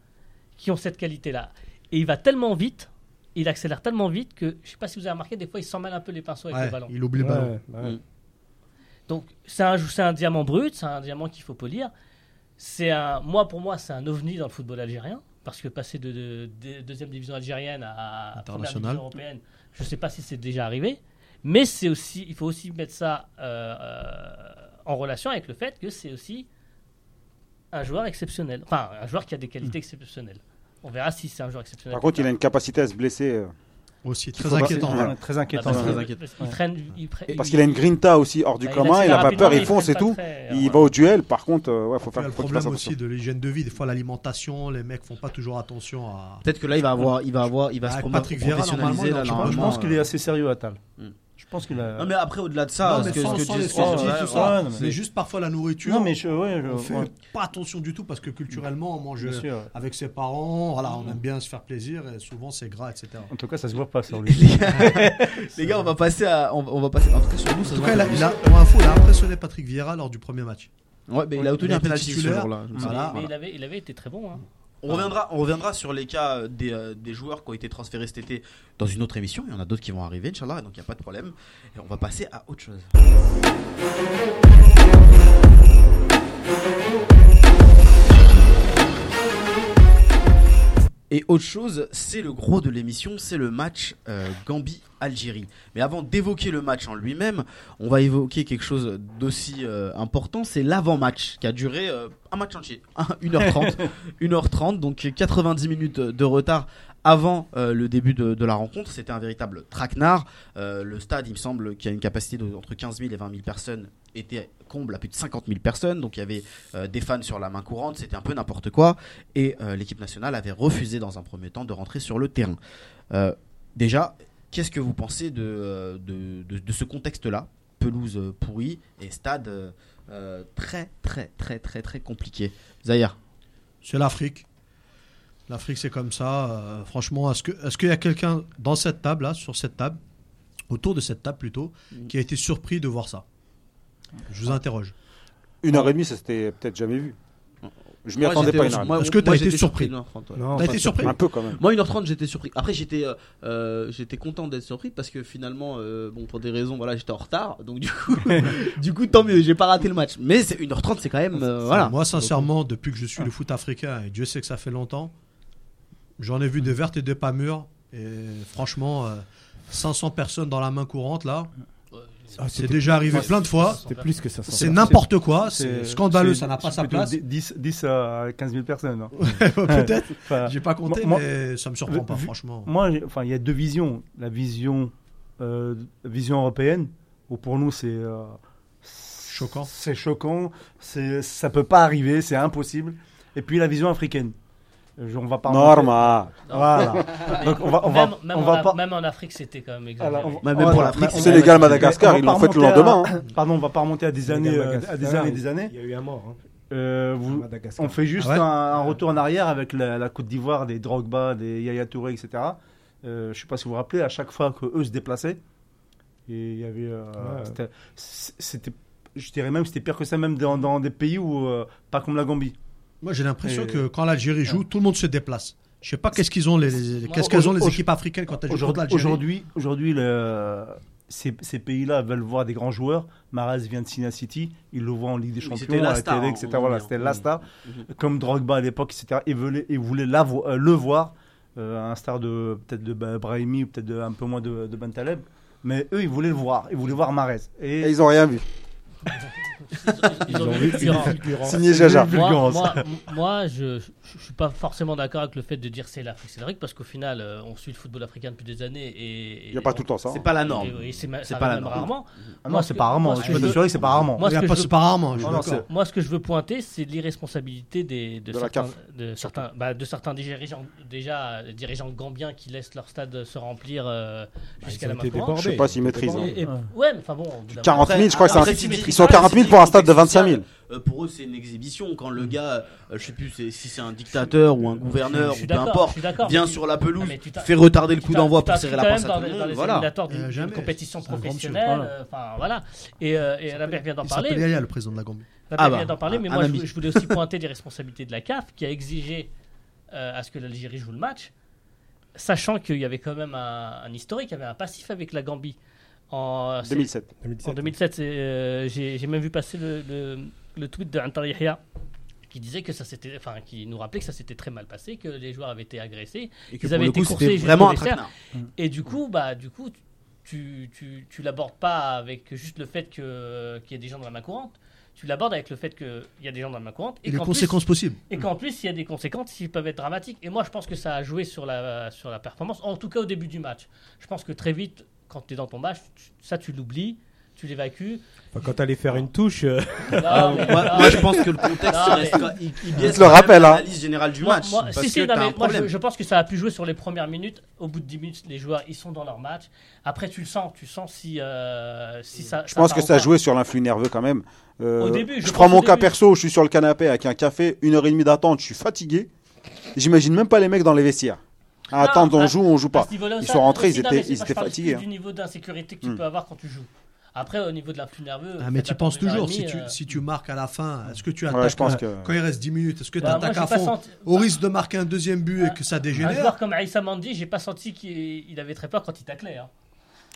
qui ont cette qualité-là. Et il va tellement vite, il accélère tellement vite que je sais pas si vous avez remarqué, des fois il s'en mêle un peu les pinceaux avec Ouais, le ballon. il oublie le ballon. Ouais, ouais. Mm. Donc c'est un, c'est un diamant brut, c'est un diamant qu'il faut polir. C'est un, moi pour moi c'est un ovni dans le football algérien parce que passer de, de- de- deuxième division algérienne à première International. division européenne, je sais pas si c'est déjà arrivé, mais c'est aussi, il faut aussi mettre ça euh, euh, en relation avec le fait que c'est aussi un joueur exceptionnel, enfin un joueur qui a des qualités exceptionnelles. On verra si c'est un joueur exceptionnel. Par contre, il a une capacité à se blesser. euh, Aussi, très inquiétant. Ouais, Très inquiétant. parce qu'il traîne- il pré- Parce il- qu'il a une grinta aussi hors du bah, commun, il accélère a pas peur, il fonce et tout. très- Il ouais. va au duel, par contre, euh, ouais, faut Il y faire a le faut problème aussi de l'hygiène de vie. Des fois, l'alimentation, les mecs font pas toujours attention à. Peut-être que là, il va avoir, il va avoir, il va se Patrick Vieira, normalement, là, Je pense- je normalement, pense qu'il est assez sérieux, Atal. Hmm. Je pense qu'il a. Non mais après au-delà de ça, Non, ce mais que, sans- ce que sans tu- les sans- sorties, ouais, tout ouais, ça. ouais, non, mais- C'est juste parfois la nourriture. Non, mais je, ouais, je- on fait ouais, pas attention du tout parce que culturellement, on mange avec ses parents. Voilà, on aime bien se faire plaisir et souvent c'est gras, etc. En tout cas, ça se voit pas sur lui. Les gars, on va passer à, on, on va passer. En tout cas sur nous, ça En se tout voit cas, il a, pas. il a- pour info, il a impressionné Patrick Vieira lors du premier match. Ouais, mais il a obtenu un penalty ce jour-là. Mais- souviens. Voilà. mais il avait, il avait été très bon. hein. On reviendra, sur les cas euh, des, euh, des joueurs qui ont été transférés cet été dans une autre émission. Il y en a d'autres qui vont arriver, Inch'Allah, donc il n'y a pas de problème. Et on va passer à autre chose. Et autre chose, c'est le gros de l'émission, c'est le match euh, Gambie-Algérie. Mais avant d'évoquer le match en lui-même, on va évoquer quelque chose d'aussi euh, important, c'est l'avant-match qui a duré euh, un match entier, 1h30, 1h30, donc 90 minutes de retard avant euh, le début de, de la rencontre. C'était un véritable traquenard. Le stade, il me semble, qui a une capacité de, entre 15 000 et 20 000 personnes, était comble à plus de 50 000 personnes. Donc il y avait euh, des fans sur la main courante, c'était un peu n'importe quoi. Et euh, l'équipe nationale avait refusé dans un premier temps de rentrer sur le terrain. Euh, déjà, qu'est-ce que vous pensez de, euh, de, de- de ce contexte-là Pelouse euh, pourrie et stade euh, euh, très très très très très compliqué? Zahir C'est l'Afrique. L'Afrique, c'est comme ça. euh, franchement, est-ce que- est-ce qu'il y a quelqu'un dans cette table, là, sur cette table, autour de cette table plutôt, Mm. qui a été surpris de voir ça? Je vous interroge. Une heure et demie, ça s'était peut-être jamais vu. Je m'y attendais pas une heure Est-ce que t'as été surpris de 1h30, ouais. Non, T'as été surpris Un peu quand même. Moi, 1h30, j'étais surpris. Après, j'étais euh, euh, j'étais content d'être surpris parce que finalement, euh, bon, pour des raisons, voilà, j'étais en retard. Donc, du coup, du coup tant mieux, j'ai pas raté le match. Mais c'est 1h30, c'est quand même. euh, voilà. Moi, sincèrement, depuis que je suis le foot africain, et Dieu sait que ça fait longtemps, j'en ai vu des vertes et des pas mûres. Et franchement, euh, 500 personnes dans la main courante, là, Ah, c'est déjà arrivé plein de fois. C'était plus que ça. C'est n'importe quoi, c'est scandaleux, c'est- ça n'a pas c'est sa place. 10, 10 à 15 000 personnes. hein. Peut-être, Enfin, j'ai pas compté, moi- mais ça me surprend vu- pas, franchement. Moi, enfin, il y a deux visions. La vision, euh, vision européenne, où pour nous c'est euh, Choquant. C'est choquant. C'est, ça peut pas arriver, c'est impossible. Et puis la vision africaine. Je- on va pas. remonter- Normal. Voilà. Donc on va, on va, même, même on en, va Af- pas. même en Afrique, c'était quand même. Alors, va- même pour l'Afrique, Sénégal, Madagascar, ils l'ont fait le à- lendemain. hein. Pardon, on va pas remonter à des années, euh, à des années, et des années. Il y a eu un mort. hein, Euh, à vous, on fait juste Ah ouais un, un retour en arrière avec la, la Côte d'Ivoire, des Drogba, des Yaya Touré, etc. Euh, je sais pas si vous vous rappelez, à chaque fois que eux se déplaçaient, et il y avait, euh, Ouais. c'était- c'était, je dirais même, c'était pire que ça, même dans, dans des pays où, euh, pas comme la Gambie. Moi, j'ai l'impression Et- que quand l'Algérie joue, tout le monde se déplace. Je sais pas qu'est-ce qu'ils ont les, qu'est-ce qu'elles ont les équipes africaines quand elles jouent contre Aujourd'hui, l'Algérie. aujourd'hui, aujourd'hui, le- ces, ces pays-là veulent voir des grands joueurs. Mahrez vient de signer à City, ils le voient en Ligue des Champions, la à la star, télé, etc. Voilà, c'était la star. Mhm. Comme Drogba à l'époque, etc. Ils voulaient, ils voulaient la vo- euh, le voir, euh, un star de peut-être de Brahimi ou peut-être un peu moins de, de Bentaleb. Mais eux, ils voulaient le voir, ils voulaient voir Mahrez. Et Et ils ont rien vu. Ils ont vu. Signé Jaja. Moi, Fulgurance. moi, moi, je, je suis pas forcément d'accord avec le fait de dire c'est l'Afrique. C'est l'Afrique parce qu'au final, euh, on suit le football africain depuis des années et Il n'y a pas tout le temps ça. C'est pas la norme. Et, et c'est ma- C'est ça pas la norme. rarement. Ah Moi, non, ce c'est que- pas rarement. moi, ce Je peux t'assurer que c'est pas rarement. Moi, c'est pas rarement. Moi, ce que je veux pointer, c'est l'irresponsabilité des, de, certains, CAF, de, certains, bah, de certains dirigeants, déjà, euh, dirigeants gambiens qui laissent leur stade se remplir euh, jusqu'à la main. Je sais pas s'ils maîtrisent, débordé. Et- et- Ouais. ouais, mais enfin bon. au bout d'un 40 000, je crois que c'est un- Ils sont 40 000 pour un stade de 25 000. Euh, pour eux, c'est une exhibition. Quand le gars, euh, je sais plus si c'est un dictateur ou un gouverneur Je ou peu importe, vient sur la pelouse, Ah, fait retarder le coup d'envoi pour serrer la pince à tout les- le monde. les Voilà. éliminatoires Euh, compétition professionnelle. euh, Enfin voilà. Et, et Lambert vient d'en Il parler. s'appelle Yaya, le président de la Gambie. Lambert Ah bah, vient d'en parler, mais moi je, je voulais aussi pointer des responsabilités de la CAF qui a exigé euh, à ce que l'Algérie joue le match, sachant qu'il y avait quand même un, un historique, il y avait un passif avec la Gambie. En, c'est- 2007. 2017. en 2007, c'est, euh, j'ai même vu passer le, le, le tweet de Antar Yahya qui disait que ça s'était, enfin, qui nous rappelait que ça s'était très mal passé, que les joueurs avaient été agressés, Et que Ils pour avaient été coup, coursés vraiment traquenard. et du coup, bah, du coup, tu, tu, tu l'abordes pas avec juste le fait que qu'il y a des gens dans la main courante. Tu l'abordes avec le fait qu'il y a des gens dans la main courante Et et les qu'en plus, conséquences possibles. et qu'en plus, il y a des conséquences qui peuvent être dramatiques. Et moi, je pense que ça a joué sur la, sur la performance, en tout cas au début du match. Je pense que très vite, quand tu es dans ton match, tu- ça, tu l'oublies, tu l'évacues. Enfin, quand t'allais faire une touche, euh, Non, mais- Moi, non, moi, je pense que le contexte Non, reste mais- quand- il, il biaise le quand même rappelle, hein. l'analyse générale du Moi- match. moi- parce si, si, que non, t'as mais un moi, je, problème. je pense que ça a pu jouer sur les premières minutes. Au bout de 10 minutes, les joueurs, ils sont dans leur match. Après, tu le sens, tu sens si, euh, si ça. Je pense que ça a joué sur l'influx nerveux quand même. Euh, Au début, je prends mon cas début. perso, je suis sur le canapé avec un café, une heure et demie d'attente, je suis fatigué. J'imagine même pas les mecs dans les vestiaires. À Non, attendre, on à- joue, on joue pas. Ils sont rentrés, ils étaient- ils étaient fatigués, plus du niveau d'insécurité que tu Hmm. peux avoir quand tu joues. Après, au niveau de l'influx nerveux. Ah, mais tu penses toujours, si tu, euh, si tu marques à la fin, est-ce que tu Ouais, attaques je pense euh, que. quand il reste 10 minutes Est-ce que tu bah, moi, attaques à fond senti- au risque de marquer un deuxième but et que ça Un dégénère joueur comme Aïssa Mandi, j'ai pas senti qu'il il avait très peur quand il taclait. hein.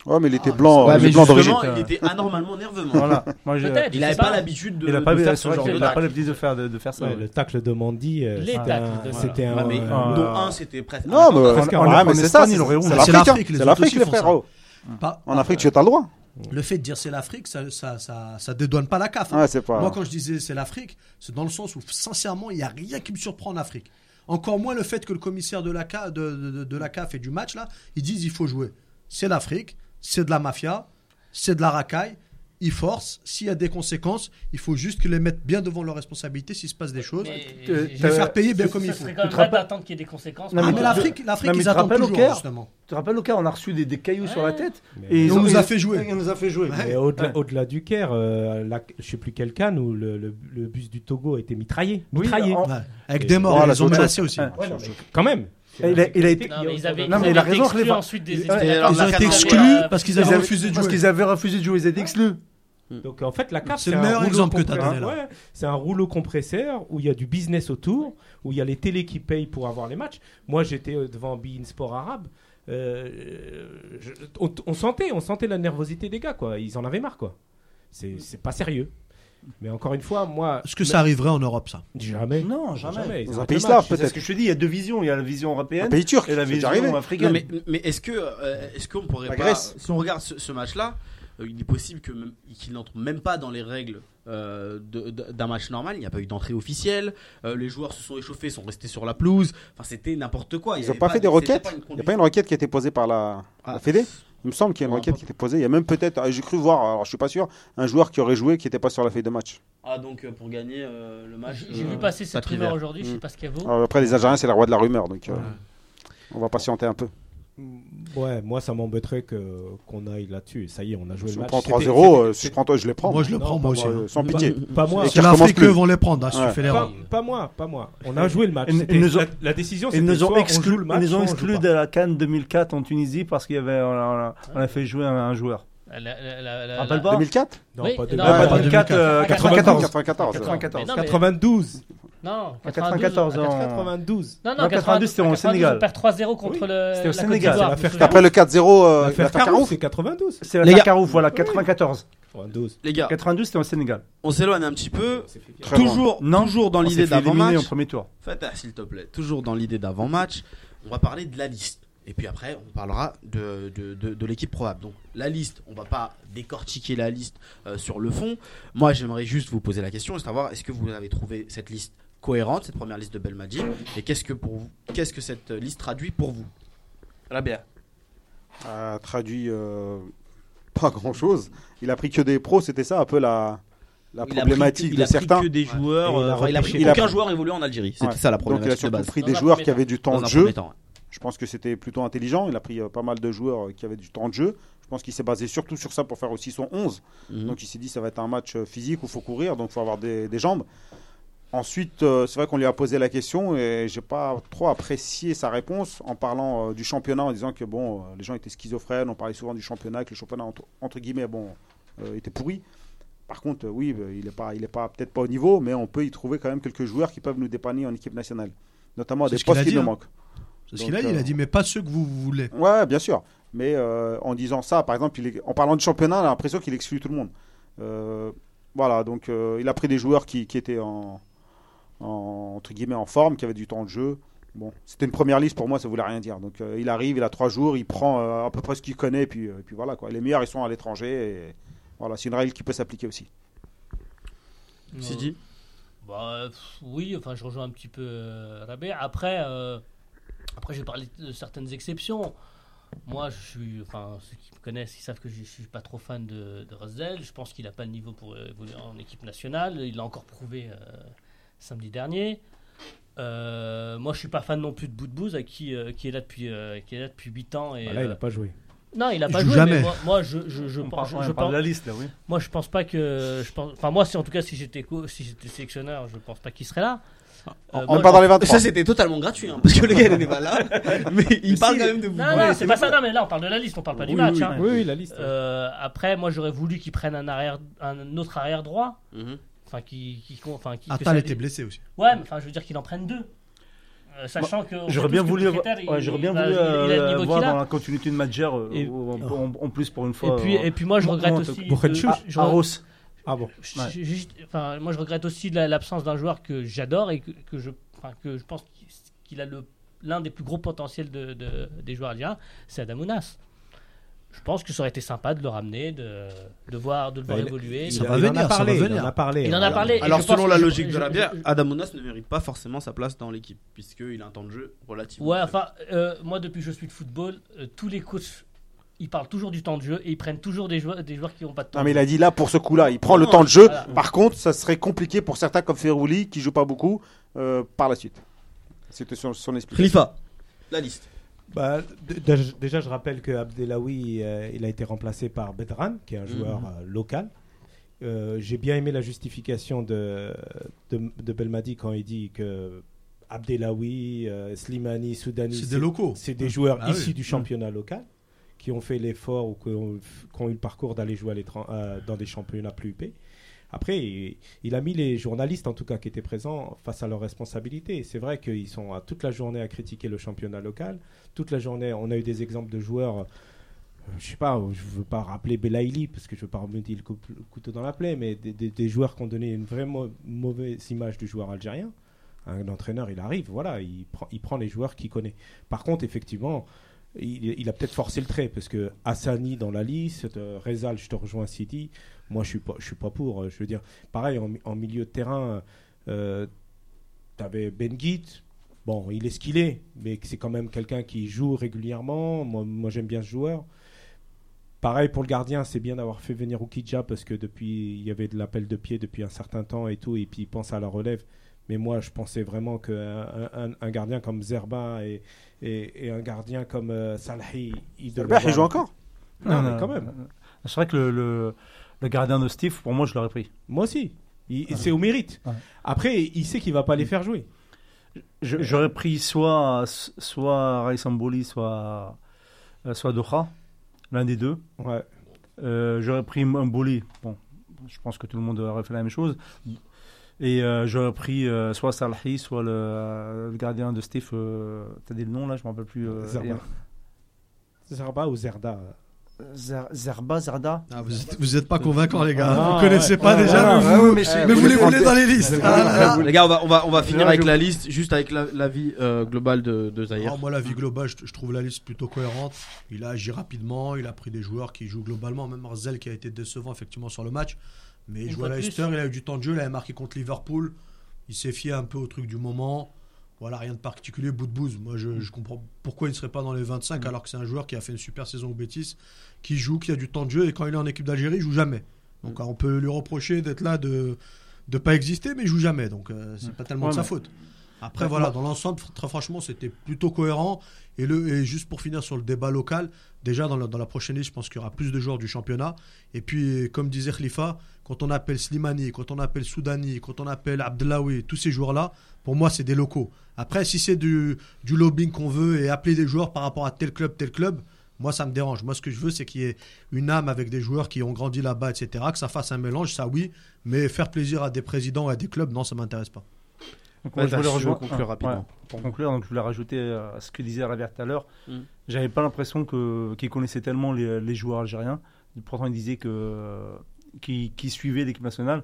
Ouais, mais il était blanc, Ouais, il mais blanc d'origine. justement, il était anormalement nerveux. moi. voilà. Moi, je- Peut-être. Il je avait sais pas l'habitude de, il a de pas, faire c'est ce vrai genre qu'il de a pas tacle. l'habitude de faire, de, de faire ça. ouais, le tacle de Mandy, euh, Les c'était tacles un- de- c'était un. Ouais, mais dont un, c'était presque. Non, mais, intense. Parce qu'en- ouais, en mais c'est Espagne, ça, c'est honte. c'est C'est l'Afrique, l'Afrique, hein. les c'est autres l'Afrique, aussi les font ça. frères. oh. Pas- En Afrique, tu as le droit. Le fait de dire c'est l'Afrique, ça, ça, ça, ça dédouane pas la CAF. hein. Ouais, c'est pas. Moi, quand je disais c'est l'Afrique, c'est dans le sens où, sincèrement, il n'y a rien qui me surprend en Afrique. Encore moins le fait que le commissaire de la, CAF, de, de- de la CAF et du match, là, ils disent il faut jouer. C'est l'Afrique, c'est de la mafia, c'est de la racaille. ils forcent. S'il y a des conséquences, il faut juste qu'ils les mettent bien devant leurs responsabilités s'il se passe des choses. Euh, Les faire payer bien comme il faut. serait quand même vrai d'attendre qu'il y ait des conséquences. Non, Ah, mais tu- l'Afrique, l'Afrique, Non, mais ils tu te attendent rappelles au toujours, Caire justement. Tu te rappelles au cas, on a reçu des, des cailloux sur la tête Mais- et ils on ont- nous a fait jouer. On nous a fait jouer. Mais au-delà, Ouais. au-delà du Caire, euh, la- je sais plus quel canne où le, le- le bus du Togo a été mitraillé. Oui, mitraillé. en- Ouais. Avec Et- des morts, ils c'est ont menacé aussi. Quand même. Et il a- il a été- Non, mais ils avaient, Non, ils mais il a été raison, exclus Khalifa. ensuite des Ils- éliminatoires. Ils Ils ont Ils été exclus euh, parce qu'ils Ils avaient refusé de Parce jouer. qu'ils avaient refusé de jouer, ils étaient exclus. Donc en fait, la CAF, C'est le un meilleur rouleau exemple que t'as compresseur. donné, là. Ouais, c'est un rouleau compresseur où il y a du business autour, où il y a les télés qui payent pour avoir les matchs. Moi, j'étais euh, devant Bein Sport Arabe. euh, je- on, on sentait, on sentait la nervosité des gars, quoi. Ils en avaient marre, quoi. C'est c'est pas sérieux. Mais encore une fois, moi, Est-ce que ça arriverait en Europe, ça jamais. Non, jamais. Dans un pays slave, match. C'est ce peut-être. que je te dis, il y a deux visions. Il y a la vision Un européenne pays turc, et la vision Non, africaine. mais, mais est-ce que euh, est-ce qu'on pourrait La pas Grèce. si on regarde ce, ce match-là, euh, il est possible qu'il n'entre même pas dans les règles euh, d'un match normal. Il n'y a pas eu d'entrée officielle. euh, les joueurs se sont échauffés, sont restés sur la pelouse. Enfin, c'était n'importe quoi. Il Ils n'ont pas fait des requêtes pas Il n'y a pas une requête qui a été posée par la, Ah. la Fédé Il me semble qu'il y a une requête qui été posée. Il y a même peut-être, ah, j'ai cru voir, alors je suis pas sûr, un joueur qui aurait joué qui n'était pas sur la feuille de match. Ah donc euh, pour gagner euh, le match. J'ai euh, vu passer cette rumeur aujourd'hui, je Mm. sais pas ce qu'elle vaut. Alors, après, les Algériens, c'est la roi de la rumeur, donc euh, Ouais. on va patienter un peu. Ouais, moi, ça m'embêterait que qu'on aille là-dessus. Ça y est, on a joué Si le on match. prend C'était- 3-0, euh, c'était- si je prends toi, je les prends. Moi, je le prends, pas moi aussi. moi, hein. sans pitié. Pas moi. Et C'est qui recommence l'Afrique, plus. eux vont les prendre, hein, si Ouais. tu fais Pas, l'erreur. pas moi, pas moi. On a joué le match. Ils- C'était- ils nous ont- la, la décision, Ils c'était nous ont on exclus, le match, ils nous ont pas. de la Cannes 2004 en Tunisie parce qu'il y avait, on a, on a fait jouer un, un joueur. La- la- la- la- Rappelle la- pas 2004 Non, Oui, pas non, de- pas Ah, pas 2004, euh, 94. 94. 94. Non, mais- 92. Non, 94 92. en- 92. Non, non, Non, 90, c'était au 92, Sénégal. On perd 3-0 contre Oui, le. c'était au Sénégal, l'affaire Après le 4-0, euh, L'affaire l'affaire Carouf, c'est 92. C'est Les la gars. Carouf, voilà, 94. 92. Les gars, 92, c'était au Sénégal. on s'éloigne un petit peu. Toujours, Non. toujours dans l'idée d'avant-match. au premier tour. Faites, ah, s'il te plaît, toujours dans l'idée d'avant-match, on va parler de la liste. Et puis après, on parlera de, de, de- de l'équipe probable. Donc la liste, on va pas décortiquer la liste euh, sur le fond. Moi, j'aimerais juste vous poser la question, et savoir est-ce que vous avez trouvé cette liste cohérente, cette première liste de Belmadi, et qu'est-ce que pour vous, qu'est-ce que cette liste traduit pour vous? Rabia. a traduit euh, pas grand chose. Il a pris que des pros, c'était ça un peu la, la Il a problématique que- de il a pris certains. que des joueurs. Et il a euh, il a pris il a aucun pris- joueur évolué en Algérie. C'était Ouais. ça la Donc il a problématique de surtout base. pris des joueurs qui avaient du temps Dans de jeu. premier temps, ouais. Je pense que c'était plutôt intelligent. Il a pris euh, pas mal de joueurs euh, qui avaient du temps de jeu. Je pense qu'il s'est basé surtout sur ça pour faire aussi son 11. Mhm. Donc il s'est dit ça va être un match euh, physique où il faut courir, donc il faut avoir des, des jambes. Ensuite, euh, c'est vrai qu'on lui a posé la question et j'ai pas trop apprécié sa réponse en parlant euh, du championnat, en disant que bon, euh, les gens étaient schizophrènes, on parlait souvent du championnat, que le championnat entre, entre guillemets bon euh, était pourri. Par contre, euh, oui, euh, il est pas, il est pas peut-être pas au niveau, mais on peut y trouver quand même quelques joueurs qui peuvent nous dépanner en équipe nationale, notamment des ce postes qui nous hein. manquent. C'est ce qu'il a dit. Il a dit, mais pas ceux que vous voulez. Ouais, bien sûr. Mais en disant ça, par exemple, il est- en parlant du championnat, on a l'impression qu'il exclut tout le monde. Voilà, donc il a pris des joueurs qui, qui étaient en, en- entre guillemets en forme, qui avaient du temps de jeu. Bon, c'était une première liste pour moi, ça voulait rien dire. Donc euh, il arrive, il a trois jours, il prend euh, à peu près ce qu'il connaît, et puis, euh, et puis voilà quoi. Les meilleurs, ils sont à l'étranger. Et voilà, c'est une règle qui peut s'appliquer aussi. Sidi Bah, pff, oui, enfin, je rejoins un petit peu euh, Rabé. Après, euh, après j'ai parlé de certaines exceptions. Moi, je suis, enfin, ceux qui me connaissent, ils savent que je, je suis pas trop fan de, de Rosdell. Je pense qu'il n'a pas le niveau pour évoluer en équipe nationale. Il l'a encore prouvé euh, samedi dernier. Euh, moi, je suis pas fan non plus de Boudbouz, à qui, euh, qui est là depuis, euh, qui est là depuis 8 ans. Et, Ah, là, il euh, n'a pas joué. non, il a Il pas joué. jamais. Mais moi, moi, je, je, je On pense, parle, je- on parle pense- la liste, là, oui. moi, je pense pas que. Je pense, enfin, moi, si, en tout cas, si j'étais si j'étais sélectionneur, je pense pas qu'il serait là. Euh, En- moi, Même pas dans les 23. Ça c'était totalement gratuit, hein, parce que le gars il n'est pas là, mais il parle quand même de vous. Non, non, c'est pas ça. Non, mais là, on parle de la liste, on parle pas du match. oui, hein. oui, oui, la liste. Euh, après, moi, j'aurais voulu qu'il prenne un arrière, un autre arrière droit. Mhm. Enfin, qui, qui, enfin, qui. que Attal ça- était blessé aussi. Ouais, mais enfin, je veux dire qu'il en prenne deux. Euh, sachant que. on sait J'aurais bien que voulu, ouais, j'aurais bien voulu euh, voir qu'il a. dans la continuité de Madjer, euh, Et- en, en- en plus pour une fois. Et puis, euh, et puis moi, je regrette aussi. Bourrenchou. de- Ross. Ah bon Ouais. juste- enfin, moi, je regrette aussi la- l'absence d'un joueur que j'adore et que, que je, enfin, que je pense qu'il- qu'il a l'un des plus gros potentiels de, de- des joueurs algériens, c'est Adamounas. Je pense que ça aurait été sympa de le ramener, de, de voir, de le voir il- évoluer. Ça il, va il en venir, a ça parlé, va il venir. en a parlé. Il en a Alors, parlé. Alors selon la que je- logique de la bière, je- Adamounas ne mérite pas forcément sa place dans l'équipe, puisqu'il a un temps de jeu relativement. Ouais, enfin, euh, moi depuis que je suis de football, euh, tous les coachs ils parlent toujours du temps de jeu et ils prennent toujours des joueurs, des joueurs qui n'ont pas de temps. Non, mais il a dit là, pour ce coup-là, il prend le temps de jeu. voilà. Par contre, ça serait compliqué pour certains comme Ferrouli qui joue pas beaucoup euh, par la suite. C'était son, son explication. Khalifa, la liste. Bah, déjà, je rappelle que Abdelawi, euh, il a été remplacé par Bedran, qui est un joueur Mhm. euh, local. Euh, J'ai bien aimé la justification de, de, de Belmadi quand il dit que Abdelawi, Slimani, Soudani, C'est des locaux. c'est des joueurs Ah issus oui. du championnat local qui ont fait l'effort ou qui ont, qui ont eu le parcours d'aller jouer à dans des championnats plus huppés. Après, il, il a mis les journalistes, en tout cas, qui étaient présents, face à leurs responsabilités. C'est vrai qu'ils sont à toute la journée à critiquer le championnat local. Toute la journée, on a eu des exemples de joueurs. euh, je sais pas, je veux pas rappeler Belaïli parce que je veux pas remettre le, couteau dans la plaie, mais des, joueurs qui ont donné une vraie mau- mauvaise image du joueur algérien. Un entraîneur, il arrive, voilà, il prend, il prend les joueurs qu'il connaît. Par contre, effectivement, il, a peut-être forcé le trait parce que Hassani dans la liste, euh, Rezal, je te rejoins Sidi, moi je suis suis pas pour. euh, Je veux dire, pareil en milieu de terrain, euh, tu avais Ben Guit. Bon, il est ce qu'il est, mais c'est quand même quelqu'un qui joue régulièrement. Moi, moi j'aime bien ce joueur. Pareil pour le gardien, c'est bien d'avoir fait venir Ukidja parce que depuis il y avait de l'appel de pied depuis un certain temps et tout, et puis il pense à la relève. Mais moi, je pensais vraiment qu'un un, un gardien comme Zerba et, et, et un gardien comme euh, Salahi, il devait il joue encore? Non, mais quand même. C'est vrai que le, le, le gardien de Steve, pour moi, je l'aurais pris. Moi aussi. Il- C'est au mérite. Ouais. Après, il sait qu'il va pas les faire jouer. J'aurais pris soit, soit Raïs Amboli, soit, euh, soit Doha, l'un des deux. Ouais. Euh, j'aurais pris Mboli. Bon, je pense que tout le monde aurait fait la même chose. Et euh, j'aurais pris euh, soit Salahi, soit le, le gardien de Steve. T'as dit le nom là, je me rappelle plus. Zerba. Zerba ou Zerda Zer- Zerba, Zerda. Ah, vous, êtes, vous êtes pas convaincants, les gars. Ah, vous connaissez ouais. pas Ouais, déjà, ouais, vous, mais vous les voulez dans les listes. Ah là là. Les gars, on va, on va, on va finir avec la liste, juste avec la- l'avis euh, global de, de Zahir. Ah, moi, la vie globale, je, je trouve la liste plutôt cohérente. Il a agi rapidement, il a pris des joueurs qui jouent globalement, même Marzel qui a été décevant effectivement sur le match. Mais il joue à Leicester, il a eu du temps de jeu, il avait marqué contre Liverpool. Il s'est fié un peu au truc du moment. Voilà, rien de particulier, bout de bouse. Moi, je, je comprends pourquoi il ne serait pas dans les 25 alors que c'est un joueur qui a fait une super saison au Betis, qui joue, qui a du temps de jeu et quand il est en équipe d'Algérie, il joue jamais. Donc on peut lui reprocher d'être là, de ne pas exister, mais il joue jamais. Donc euh, c'est pas tellement Ouais, de sa mais- faute. Après, voilà, dans l'ensemble, très franchement, c'était plutôt cohérent. Et, le, et juste pour finir sur le débat local, déjà dans la, dans la prochaine liste, je pense qu'il y aura plus de joueurs du championnat. Et puis, comme disait Khalifa, quand on appelle Slimani, quand on appelle Soudani, quand on appelle Abdelawi, tous ces joueurs-là, pour moi, c'est des locaux. Après, si c'est du, du lobbying qu'on veut et appeler des joueurs par rapport à tel club, tel club, moi, ça me dérange. Moi, ce que je veux, c'est qu'il y ait une âme avec des joueurs qui ont grandi là-bas, etc., que ça fasse un mélange, ça oui. Mais faire plaisir à des présidents et à des clubs, non, ça m'intéresse pas. Donc, je voulais rejoindre- conclure rapidement. ouais, pour conclure, donc je voulais rajouter euh, à ce que disait Rabert tout à l'heure. Mm. J'avais pas l'impression que qu'il connaissait tellement les, les joueurs algériens. Pourtant, il disait que qui qui suivait l'équipe nationale.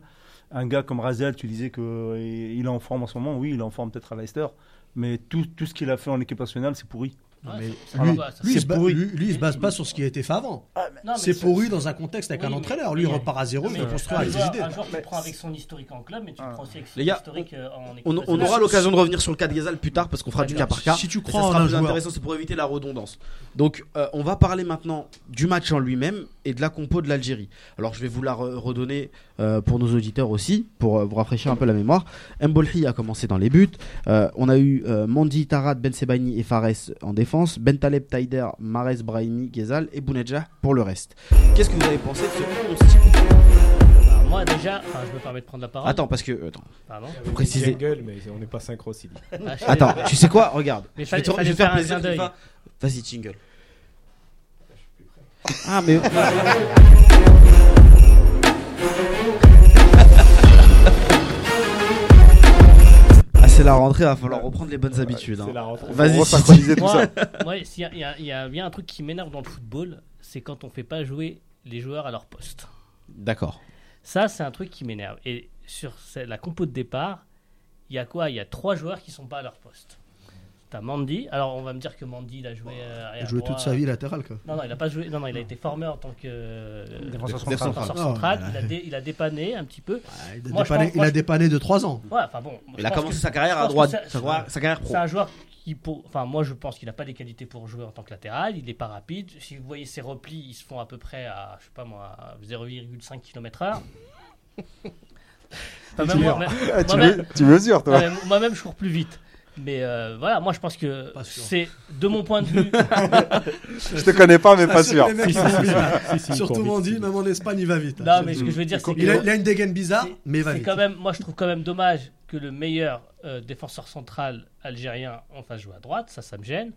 Un gars comme Razel, tu disais que euh, il est en forme en ce moment. Oui, il est en forme peut-être à Leicester, mais tout, tout ce qu'il a fait en équipe nationale, c'est pourri. Ouais, mais ça- ça lui- va, ça- Lui, se ba- pourri. lui- lui, il se base pas sur ce qui a été fait avant. Mais C'est ça- pourri dans un contexte avec Oui, un entraîneur. Lui, il repart à zéro, il construire avec ses idées. Un joueur, tu prends avec son historique en club, mais tu Ah. prends aussi avec son gars, historique euh, en équipe On, on aura l'occasion de revenir sur le cas de Gazal plus tard parce qu'on fera Très du cas par cas. Si tu ça crois en sera un plus joueur, intéressant, c'est pour éviter la redondance. Donc, euh, on va parler maintenant du match en lui-même et de la compo de l'Algérie. Alors, je vais vous la re- redonner euh, pour nos auditeurs aussi, pour euh, vous rafraîchir un peu la mémoire. Mbolhi a commencé dans les buts. Euh, on a eu euh, Mandi, Tarad, Ben Sebaini et Fares en défense. Ben Taleb, Taider, Mares, Brahimi, Ghezal et Bounedjah pour le reste. Qu'est-ce que vous avez pensé de ce 11 type Bah, moi, déjà, enfin, je me permets de prendre la parole. Attends, parce que. Attends, Pardon? Faut préciser. Mais on n'est pas synchro, Sidi. Ah, attends tu sais quoi? Regarde. Mais je vais fallait- te, je fallait vais te faire faire un plaisir. Vas-y, jingle. Ah, mais. ah, c'est la rentrée, il va falloir reprendre les bonnes habitudes. hein. C'est la rentrée. Vas-y, Faut resynchroniser tout ça. moi, y il y, a- il y a bien un truc qui m'énerve dans le football, c'est quand on fait pas jouer les joueurs à leur poste. D'accord. Ça, c'est un truc qui m'énerve. Et sur la compo de départ, il y a quoi? Il y a trois joueurs qui sont pas à leur poste. T'as Mandy. Alors, on va me dire que Mandy, il a joué. euh, Il a joué toute sa vie latéral, quoi. Non, non, il a pas joué. Non, non, il a été formé en tant que euh, Défenseur central. défenseur Ah, central. Il a, dé- il a dépanné un petit peu. Ouais, il a Moi, dépanné, pense- il moi, a je- dépanné de 3 ans. Ouais, enfin bon. Il a commencé que- sa carrière à droite, sa, carrière- sa carrière pro. C'est un joueur pour- enfin, moi, je pense qu'il n'a pas les qualités pour jouer en tant que latéral. Il n'est pas rapide. Si vous voyez ses replis, ils se font à peu près à, je sais pas moi, à 0,5 km/h. Enfin, moi- Ah, tu, tu mesures, toi. Moi-même, je cours plus vite. Mais euh, voilà, moi, je pense que c'est, de mon point de vue, Je te connais pas, mais pas sûr. Surtout. Mandy, même en Espagne, il va vite. non, mais ce que je veux dire, c'est Il a, une dégaine bizarre, mais il va vite. quand même, moi, je trouve quand même dommage que le meilleur euh, défenseur central algérien en fasse jouer à droite. Ça, ça me gêne.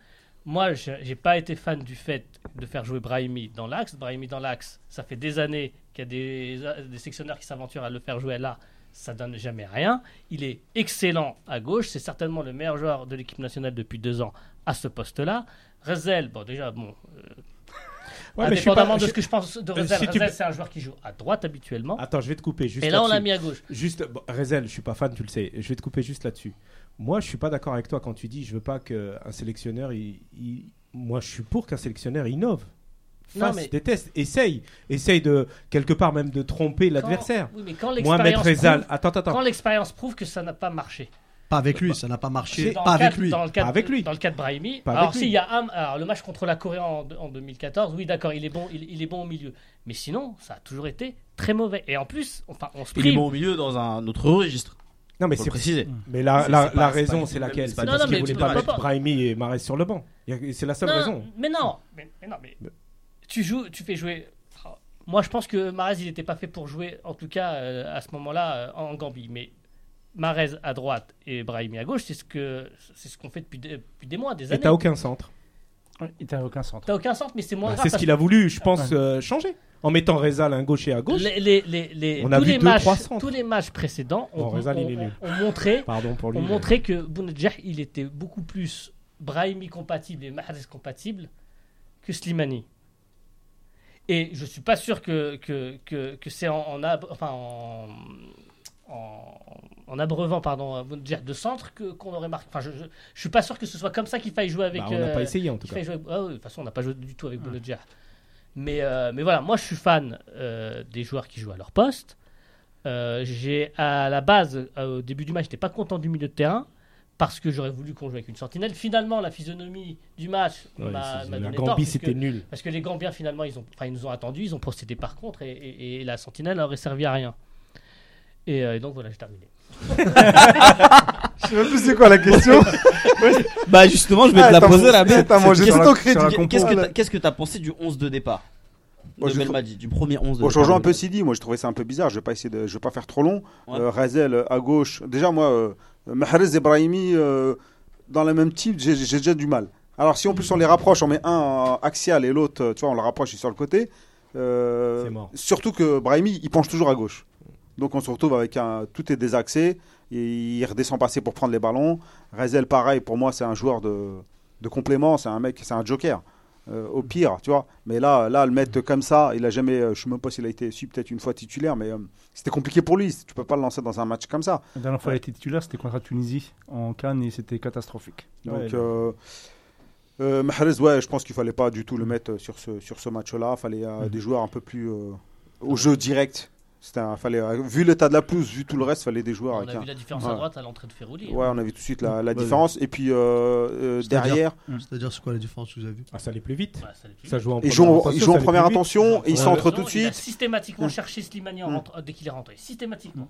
Moi, j'ai pas été fan du fait de faire jouer Brahimi dans l'axe. Brahimi dans l'axe, ça fait des années qu'il y a des, des sectionneurs qui s'aventurent à le faire jouer là. Ça donne jamais rien. Il est excellent à gauche. C'est certainement le meilleur joueur de l'équipe nationale depuis deux ans à ce poste-là. Rezel, bon, déjà, bon, euh, Ouais, mais je suis pas- indépendamment de ce que je pense de Euh, Rezel, si tu- Rezel, c'est un joueur qui joue à droite habituellement. Attends, je vais te couper juste Et là, on l'a mis à gauche. Juste, bon, Rezel, je suis pas fan, tu le sais. Je vais te couper juste là-dessus. Moi, je suis pas d'accord avec toi quand tu dis je veux pas qu'un sélectionneur. il- il- Moi, je suis pour qu'un sélectionneur innove. Non, Fasse mais- des tests, essaye, essaye de quelque part même de tromper l'adversaire. Quand- Oui, mais quand l'expérience Rezal, prouve, attends, attends, quand l'expérience prouve que ça n'a pas marché. Pas avec lui, ça n'a pas marché. Dans Pas le avec cadre- lui. Dans le cadre, Pas avec lui. Dans le cas de Brahimi. Pas alors, avec lui. s'il y a un, alors, le match contre la Corée en, en 2014, oui, d'accord, il est bon, il, il est bon au milieu. Mais sinon, ça a toujours été très mauvais. Et en plus, enfin, on se Il est prive. bon au milieu dans un autre registre. Non, mais c'est préciser. Mais la, pas raison, c'est laquelle? c'est parce qu'il voulait pas mettre Brahimi et Marais sur le banc. C'est la seule non, raison. Mais non, mais, mais non, mais tu joues, tu fais jouer. Moi, je pense que Marez, il n'était pas fait pour jouer, en tout cas euh, à ce moment-là, euh, en Gambie. Mais Marez à droite et Brahimi à gauche, c'est ce que c'est ce qu'on fait depuis des, depuis des mois, des Et années. t'as aucun centre. Il n'a aucun centre. T'as aucun sens, mais c'est moins Bah, grave. c'est ce qu'il a voulu, je pense, Ouais. euh, changer. En mettant Rezal un gauche et à gauche. Les, les, les, les- On a tous, vu les deux, matchs, trois centres. tous les matchs précédents ont, Rezal, montré, Pardon pour lui. ont mais- montré que Bounedjah, il était beaucoup plus Brahimi compatible et Mahrez compatible que Slimani. Et je suis pas sûr que, que, que, que c'est en, en, ab- enfin, en, en, en abreuvant pardon, Bounedjah de centre que, qu'on aurait marqué. Enfin, je, je, je suis pas sûr que ce soit comme ça qu'il faille jouer avec. Bah, on n'a euh, pas essayé en tout cas. jouer- ah oui, de toute façon, on n'a pas joué du tout avec Bounedjah. Mais, euh, mais voilà, moi je suis fan euh, des joueurs qui jouent à leur poste. Euh, j'ai à la base, euh, au début du match, j'étais pas content du milieu de terrain parce que j'aurais voulu qu'on joue avec une sentinelle. Finalement, la physionomie du match Ouais, m'a donné tort. C'était nul. parce que les Gambiens, finalement, ils, ont, enfin, ils nous ont attendus, ils ont procédé par contre, et, et- et la sentinelle aurait servi à rien. Et, euh, et donc voilà, j'ai terminé. Je sais même plus c'est quoi la question. Bah justement, je vais Ah, te la poser là. qu'est-ce que- la- là. t'as- qu'est-ce que t'as pensé du 11 de départ Moi, je trouve- du premier 11 de Bon, rejoins un peu Sidi. Moi, je trouvais ça un peu bizarre. Je vais pas essayer de, je vais pas faire trop long. Ouais. Euh, Razel euh, à gauche. Déjà, moi, euh, Mahrez et Brahimi euh, dans le même type, j'ai déjà du mal. Alors, si en plus on les rapproche, on met un axial et l'autre, tu vois, on le rapproche il sur le côté. euh, C'est mort. Surtout que Brahimi, il penche toujours à gauche. Donc, on se retrouve avec un, tout est désaxé. Il redescend passer pour prendre les ballons. Razel, pareil. Pour moi, c'est un joueur de, de complément. C'est un mec, c'est un joker. Euh, au pire, tu vois. Mais là, là, le mettre comme ça, il a jamais. euh, je sais même pas s'il a été su peut-être une fois titulaire, mais euh, c'était compliqué pour lui. Tu peux pas le lancer dans un match comme ça. La dernière fois, il a été titulaire, c'était contre la Tunisie en Cannes et c'était catastrophique. Donc, Ouais, euh, Mahrez, ouais, je pense qu'il fallait pas du tout le mettre sur ce sur ce match-là. Il fallait Mhm. des joueurs un peu plus au jeu direct. C'était un- fallait, euh, vu l'état de la pelouse, vu tout le reste, il fallait des joueurs On avec a un- vu la différence ouais. à droite à l'entrée de Ferrouli. Ouais, on a vu tout de suite la, la Ouais. différence. Et puis euh, euh, derrière, C'est-à-dire, c'est quoi la différence que vous avez vu Ah, ça allait plus vite. Ça allait plus Ça vite. joue en ils première jouent, ils jouent en première intention et ils Non, tout de Il a suite. systématiquement Mm. cherché Slimani en rentrant- dès qu'il est rentré. Systématiquement.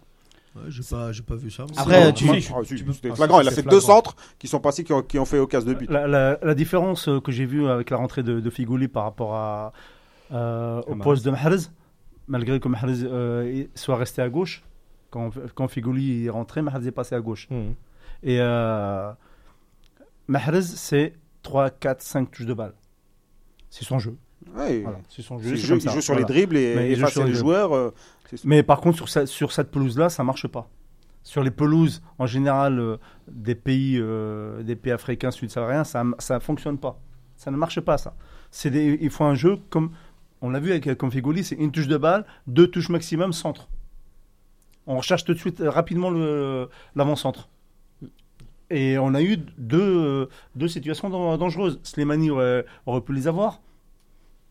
Ouais, j'ai pas, j'ai pas vu ça. Après, tu- Ah, tu C'était ah, flagrant. Il a fait deux centres qui sont passés, qui ont, qui ont fait occasion de but. La, la- la différence que j'ai vue avec la rentrée de, de Figouli par rapport à, euh, au poste de Mahrez, malgré que Mahrez euh, il soit resté à gauche, quand, quand Figouli est rentré, Mahrez est passé à gauche. Mhm. Et euh, Mahrez, c'est 3, 4, 5 touches de balle. C'est son jeu. Ouais. Voilà, c'est son Il jeu. joue, il ça. joue sur Voilà. les dribbles et, Mais il et joue face sur à les joueurs. euh, c'est- Mais par contre, sur, cette- sur cette pelouse-là, ça marche pas. Sur les pelouses, en général, euh, des, pays, euh, des pays africains, sud-sahariens, ça ne fonctionne pas. Ça ne marche pas, ça. C'est des- il faut un jeu comme. On l'a vu avec comme Figoli, c'est une touche de balle, deux touches maximum, centre. On recherche tout de suite euh, rapidement l'avant-centre. Et on a eu deux, euh, situations dan- dangereuses. Slimani aurait, aurait pu les avoir.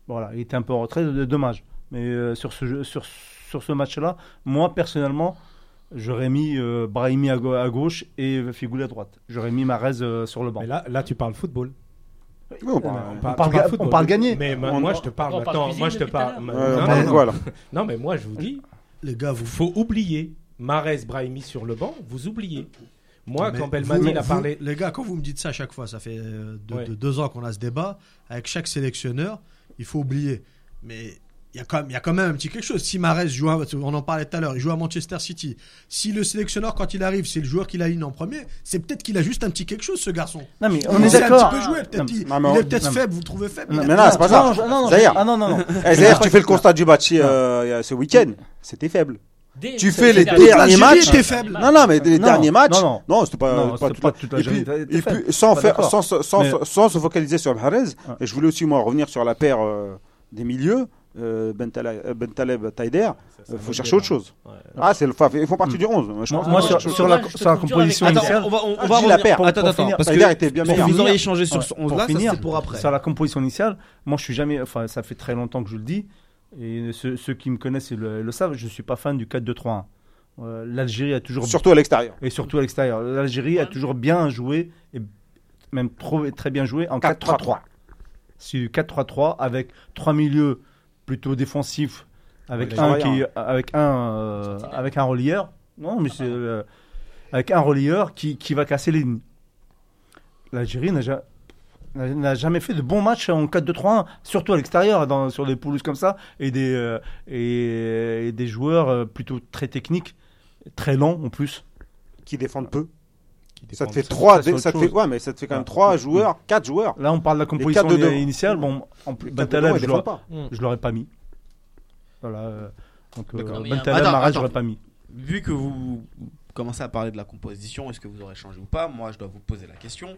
Voilà, il était un peu en retrait, dommage. Mais euh, sur ce, match-là, moi personnellement, j'aurais mis euh, Brahimi à, gau- à gauche et Figouli à droite. J'aurais mis Marez euh, sur le banc. Mais là, tu parles football. Oui, on, parle, On on parle- parle tu parles ga- football. on parle gagner. Mais ma- On- moi, je te parle maintenant. Moi, je te parle. non, on mais parle- non. voilà. Non, mais moi, je vous dis, Les gars, vous faut oublier Marez, Brahimi sur le banc. Vous oubliez. Moi, Mais quand Belmadi il a vous- parlé. Les gars, quand vous me dites ça à chaque fois, ça fait euh, de- Ouais. de deux ans qu'on a ce débat, avec chaque sélectionneur, il faut oublier. Mais il y, a quand même- il y a quand même un petit quelque chose. Si Mahrez joue, à- on en parlait tout à l'heure, il joue à Manchester City. Si le sélectionneur, quand il arrive, c'est le joueur qu'il aligne en premier, c'est peut-être qu'il a juste un petit quelque chose, ce garçon. Non, mais on Il est d'accord. un petit peu jouer, peut-être Non, il, non, il est peut-être faible, vous le trouvez faible. Non, il mais non, c'est pas ça. petit Non, ah. Eh, tu fais le constat du match euh, il ce week-end. C'était faible. Tu fais les derniers matchs. faible. Non, non, mais les Non, derniers matchs. non, non. Non, c'était pas, Non, pas pas toute et puis- et sans, faire, sans, sans, sans, Mais- sans se focaliser sur Mahrez, Ouais. et je voulais aussi moi revenir sur la paire euh, des milieux, euh, Bentaleb, euh, Bentaleb, Taider. Il faut chercher autre chose. Ouais. Ah, c'est le, ils font partie du 11. Moi, je Moi, pense moi, que- sur, la, sur composition avec- initiale, Attends, on va, on, la paire. Pour- Attends, finir. parce que était bien meilleur. vous auriez échangé sur ce pour 11 là, c'est pour après. sur la composition initiale, moi je suis jamais, enfin ça fait très longtemps que je le dis, et ceux, ceux qui me connaissent le, le savent, je suis pas fan du 4-2-3-1. Euh, L'Algérie a toujours Surtout à l'extérieur. et surtout à l'extérieur. L'Algérie a toujours bien joué et même trop, très bien joué en 4-3-3. C'est du 4-3-3 avec trois milieux plutôt défensifs, avec Ouais, un qui, avec un, euh, avec un relieur. Non, mais c'est euh, avec un relieur qui, qui va casser les lignes. L'Algérie n'a ja- n'a n'a jamais fait de bons matchs en 4-2-3-1, surtout à l'extérieur, sur des pelouses comme ça, et des, euh, et, et des joueurs euh, plutôt très techniques, très lents en plus. Qui défendent peu. Qui Ça te fait ça, 3 c'est autre ça te fait, ouais, mais ça te fait quand même Ouais. 3 joueurs, 4 joueurs. Là, on parle de la composition de devant. initiale. Bon, en plus, ils je défendent l'aurais- pas. je l'aurais pas mis. Voilà. euh, donc, euh, Attends, Mahrez, attends. j'aurais pas mis. Vu que vous commencez à parler de la composition, est-ce que vous aurez changé ou pas? Moi, je dois vous poser la question.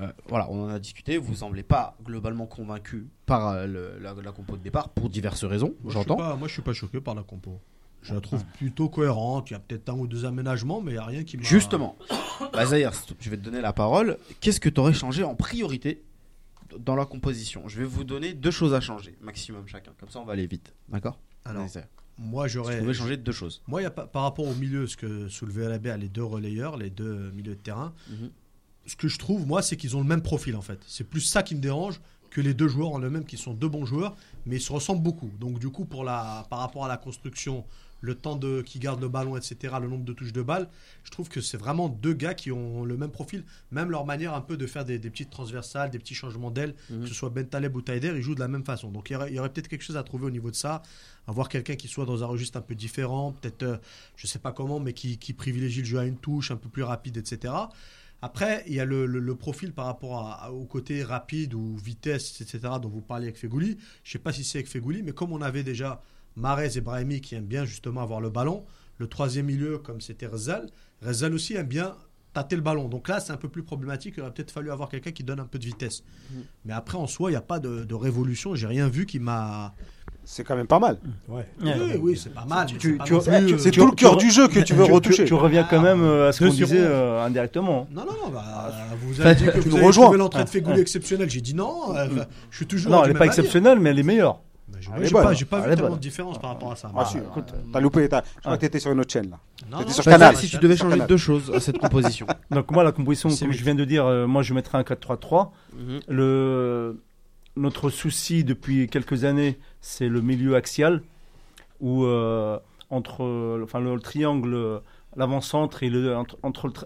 Euh, voilà, on en a discuté. Vous semblez pas globalement convaincu par euh, le- la, la compo de départ pour diverses raisons. Je J'entends. Moi, je suis pas choqué par la compo. Je la trouve plutôt cohérente. Il y a peut-être un ou deux aménagements, mais il n'y a rien qui m'a. Justement, bah, Zahir, je vais te donner la parole. Qu'est-ce que tu aurais changé en priorité dans la composition? Je vais vous donner deux choses à changer, maximum chacun. Comme ça, on va aller vite. D'accord? Alors, moi, Je j'aurais. pouvais changer deux choses. Moi, y a par rapport au milieu, ce que soulevait RB, les deux relayeurs, les deux milieux de terrain, Mhm. ce que je trouve, moi, c'est qu'ils ont le même profil en fait. C'est plus ça qui me dérange que les deux joueurs en eux-mêmes qui sont deux bons joueurs, mais ils se ressemblent beaucoup. Donc, du coup, pour la, par rapport à la construction, le temps de qui garde le ballon, etc., le nombre de touches de balle, je trouve que c'est vraiment deux gars qui ont le même profil, même leur manière un peu de faire des, des petites transversales, des petits changements d'aile, Mhm. que ce soit Bentaleb ou Taider, ils jouent de la même façon. Donc, il y aurait, peut-être quelque chose à trouver au niveau de ça, avoir quelqu'un qui soit dans un registre un peu différent, peut-être, euh, je sais pas comment, mais qui, qui privilégie le jeu à une touche, un peu plus rapide, etc. Après, il y a le, le- le profil par rapport à- à- au côté rapide ou vitesse, etc., dont vous parliez avec Fegouli. Je sais pas si c'est avec Fegouli, mais comme on avait déjà Marez et Brahimi qui aiment bien justement avoir le ballon, le troisième milieu, comme c'était Rezal, Rezal aussi aime bien tâter le ballon. Donc là, c'est un peu plus problématique. Il aurait peut-être fallu avoir quelqu'un qui donne un peu de vitesse. Mais après, en soi, il n'y a pas de, de révolution. J'ai rien vu qui m'a. C'est quand même pas mal. Ouais. Oui, oui, c'est pas mal. Tu- c'est tu- tu- tu- euh, C'est Tu- tout le cœur tu- du jeu que tu veux tu, retoucher. tu reviens quand même euh, à ce qu'on disait euh, indirectement. Non, non, non, bah, vous avez dit que Tu vous nous avez l'entrée de Ah, Fegouli ah. exceptionnelle. J'ai dit non. euh, bah, je suis toujours. Non, elle n'est pas exceptionnelle, mais elle est meilleure. Bah, J'ai bonne. pas, j'ai pas vu tellement de différence par rapport à ça. Ah, Bah, si, euh, écoute, t'as loupé, t'as- je crois Ouais. que t'étais sur une autre chaîne là. non, sur je- Canal. si tu devais changer deux choses à cette composition. Donc moi, la composition, comme je viens de dire, euh, moi je mettrais un 4-3-3. Le, notre souci depuis quelques années, c'est le milieu axial, où euh, entre euh, enfin, le, triangle, euh, l'avant-centre et le, entre,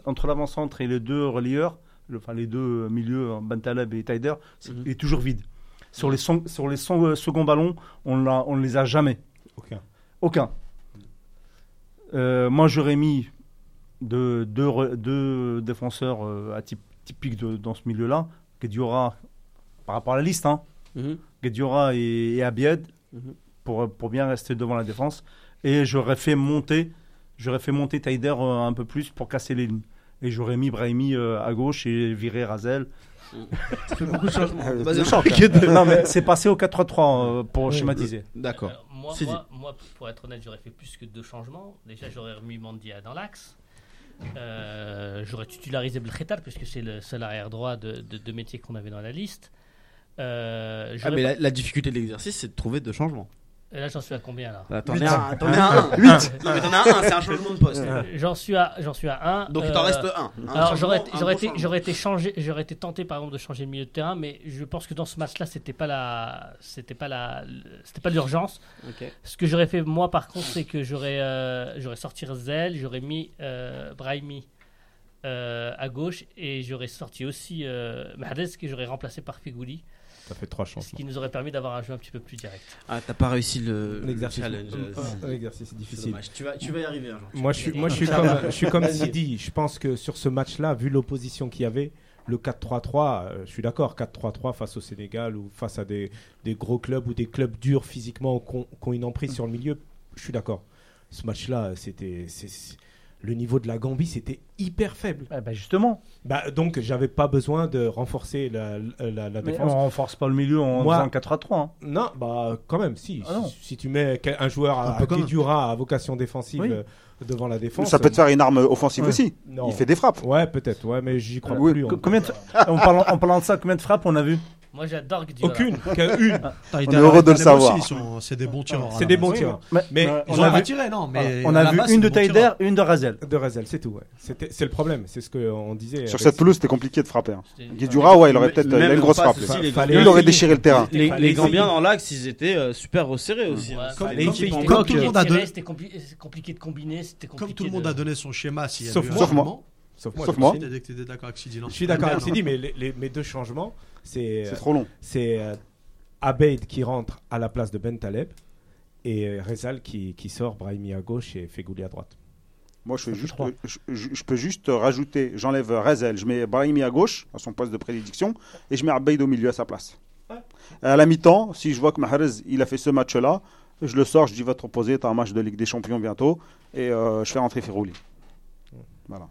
entre, l'avant-centre et les deux relieurs, le- enfin les deux milieux, euh, Bentaleb et Taider, c'est- Mhm. il est toujours vide. Sur les, son- sur les son- euh, seconds ballons, on ne les a jamais. Aucun. Aucun. Euh, moi, j'aurais mis deux, deux, re- deux défenseurs euh, typiques de- dans ce milieu-là. Guediora, par rapport à la liste, hein, Guediora et, et Abied, Mhm. pour, pour bien rester devant la défense. Et j'aurais fait monter, j'aurais fait monter Taider euh, un peu plus pour casser les lignes. Et j'aurais mis Brahimi euh, à gauche et viré Razel. Ça fait beaucoup de changements. Ah, Vas-y, on- non, mais c'est passé au 4-3-3 euh, pour Oui. schématiser. D'accord. Alors, moi, C'est moi, moi, pour être honnête, j'aurais fait plus que deux changements. Déjà, j'aurais remis Mandia dans l'axe. Euh, j'aurais titularisé Belkhetal, puisque c'est le seul arrière droit de, de, de métier qu'on avait dans la liste. Euh, Ah, mais pas- la, la difficulté de l'exercice, c'est de trouver deux changements. Et là, j'en suis à combien là Bah, T'en es à un. T'en es à un. 8 Non, mais t'en es à un, c'est un changement de poste. J'en suis à, j'en suis à 1. Donc il t'en reste un. Un Alors j'aurais, changement, un j'aurais gros été, changement. j'aurais été changé, j'aurais été tenté par exemple de changer le milieu de terrain, mais je pense que dans ce match-là, c'était pas la, c'était pas la, c'était pas l'urgence. Ok. Ce que j'aurais fait moi par contre, c'est que j'aurais, euh, j'aurais sorti Zel, j'aurais mis euh, Brahimi euh, à gauche et j'aurais sorti aussi euh, Mahrez que j'aurais remplacé par Figouli, Ça fait trois ce changements. qui nous aurait permis d'avoir un jeu un petit peu plus direct. Ah, t'as pas réussi le le L'exercice. challenge. Euh, L'exercice est C'est difficile. Tu vas, tu vas y arriver jour. Moi, je suis, moi, je suis comme, je suis comme Sidi. Je pense que sur ce match-là, vu l'opposition qu'il y avait, le 4-3-3, euh, je suis d'accord, 4-3-3 face au Sénégal ou face à des, des gros clubs ou des clubs durs physiquement qui ont, qui ont une emprise sur le milieu, je suis d'accord. Ce match-là, c'était, c'est- c'est- le niveau de la Gambie, c'était hyper faible. Eh ben, justement. Bah, donc, j'avais pas besoin de renforcer la, la, la Mais défense. on renforce pas le milieu en Moi- faisant 4 à 3. hein. Non, bah quand même, si. Ah si, si tu mets un joueur Un à, à. Guedjura à vocation défensive Oui. euh, devant la défense. Ça peut te faire une arme offensive Ouais. aussi. Non. Il fait des frappes. Ouais, peut-être, ouais, mais j'y crois Oui. plus. Co- en- Combien de... en, parlant, en parlant de ça, combien de frappes on a vu Moi j'adore Guardiola. Aucune, qu'une. Putain, ils On est heureux de le aussi, savoir. ils sont- C'est des bons tireurs. à C'est la des base. bons tireurs. Mais, Mais euh, Ils on ont a pas vu, tiré, non. Mais on à a vu base, une de des bons Taider tireurs. et une de Razel. De Rezel, c'est tout, ouais. C'était- C'est le problème, c'est ce qu'on disait. Sur avec- cette pelouse, c'était compliqué de frapper. hein. Guedjura, ouais, il aurait peut-être. Il Même a une grosse frappe. lui. Lui, il aurait déchiré le terrain. Les. Gambiens dans l'axe, ils étaient euh, super resserrés aussi. Hein. comme- Fallait comme- équipe en C'était comme bloc, tout le euh, monde a donné- tirer, c'était compli- c'est compliqué de combiner, c'était Comme compliqué tout le monde de- a donné son schéma, s'il y a Sauf eu moi. Sauf moi. changement, Sauf moi. Sauf je moi. me suis T'as dit que t'étais d'accord avec Sidi, non dit- Je suis d'accord avec Sidi, mais les, les- mes deux changements, c'est C'est trop long. c'est euh, Abeid qui rentre à la place de Ben Taleb et euh, Rezal qui, qui sort Brahimi à gauche et Fegouli à droite. Moi, je, Ça fais fait juste, trois. je, je- je peux juste rajouter, j'enlève Rezel, je mets Brahimi à gauche, à son poste de prédilection, et je mets Abeid au milieu à sa place. À la mi-temps, si je vois que Mahrez, il a fait ce match-là, je le sors, je dis va te reposer, tu as un match de Ligue des Champions bientôt, et euh, je fais rentrer Ferrouli. Voilà.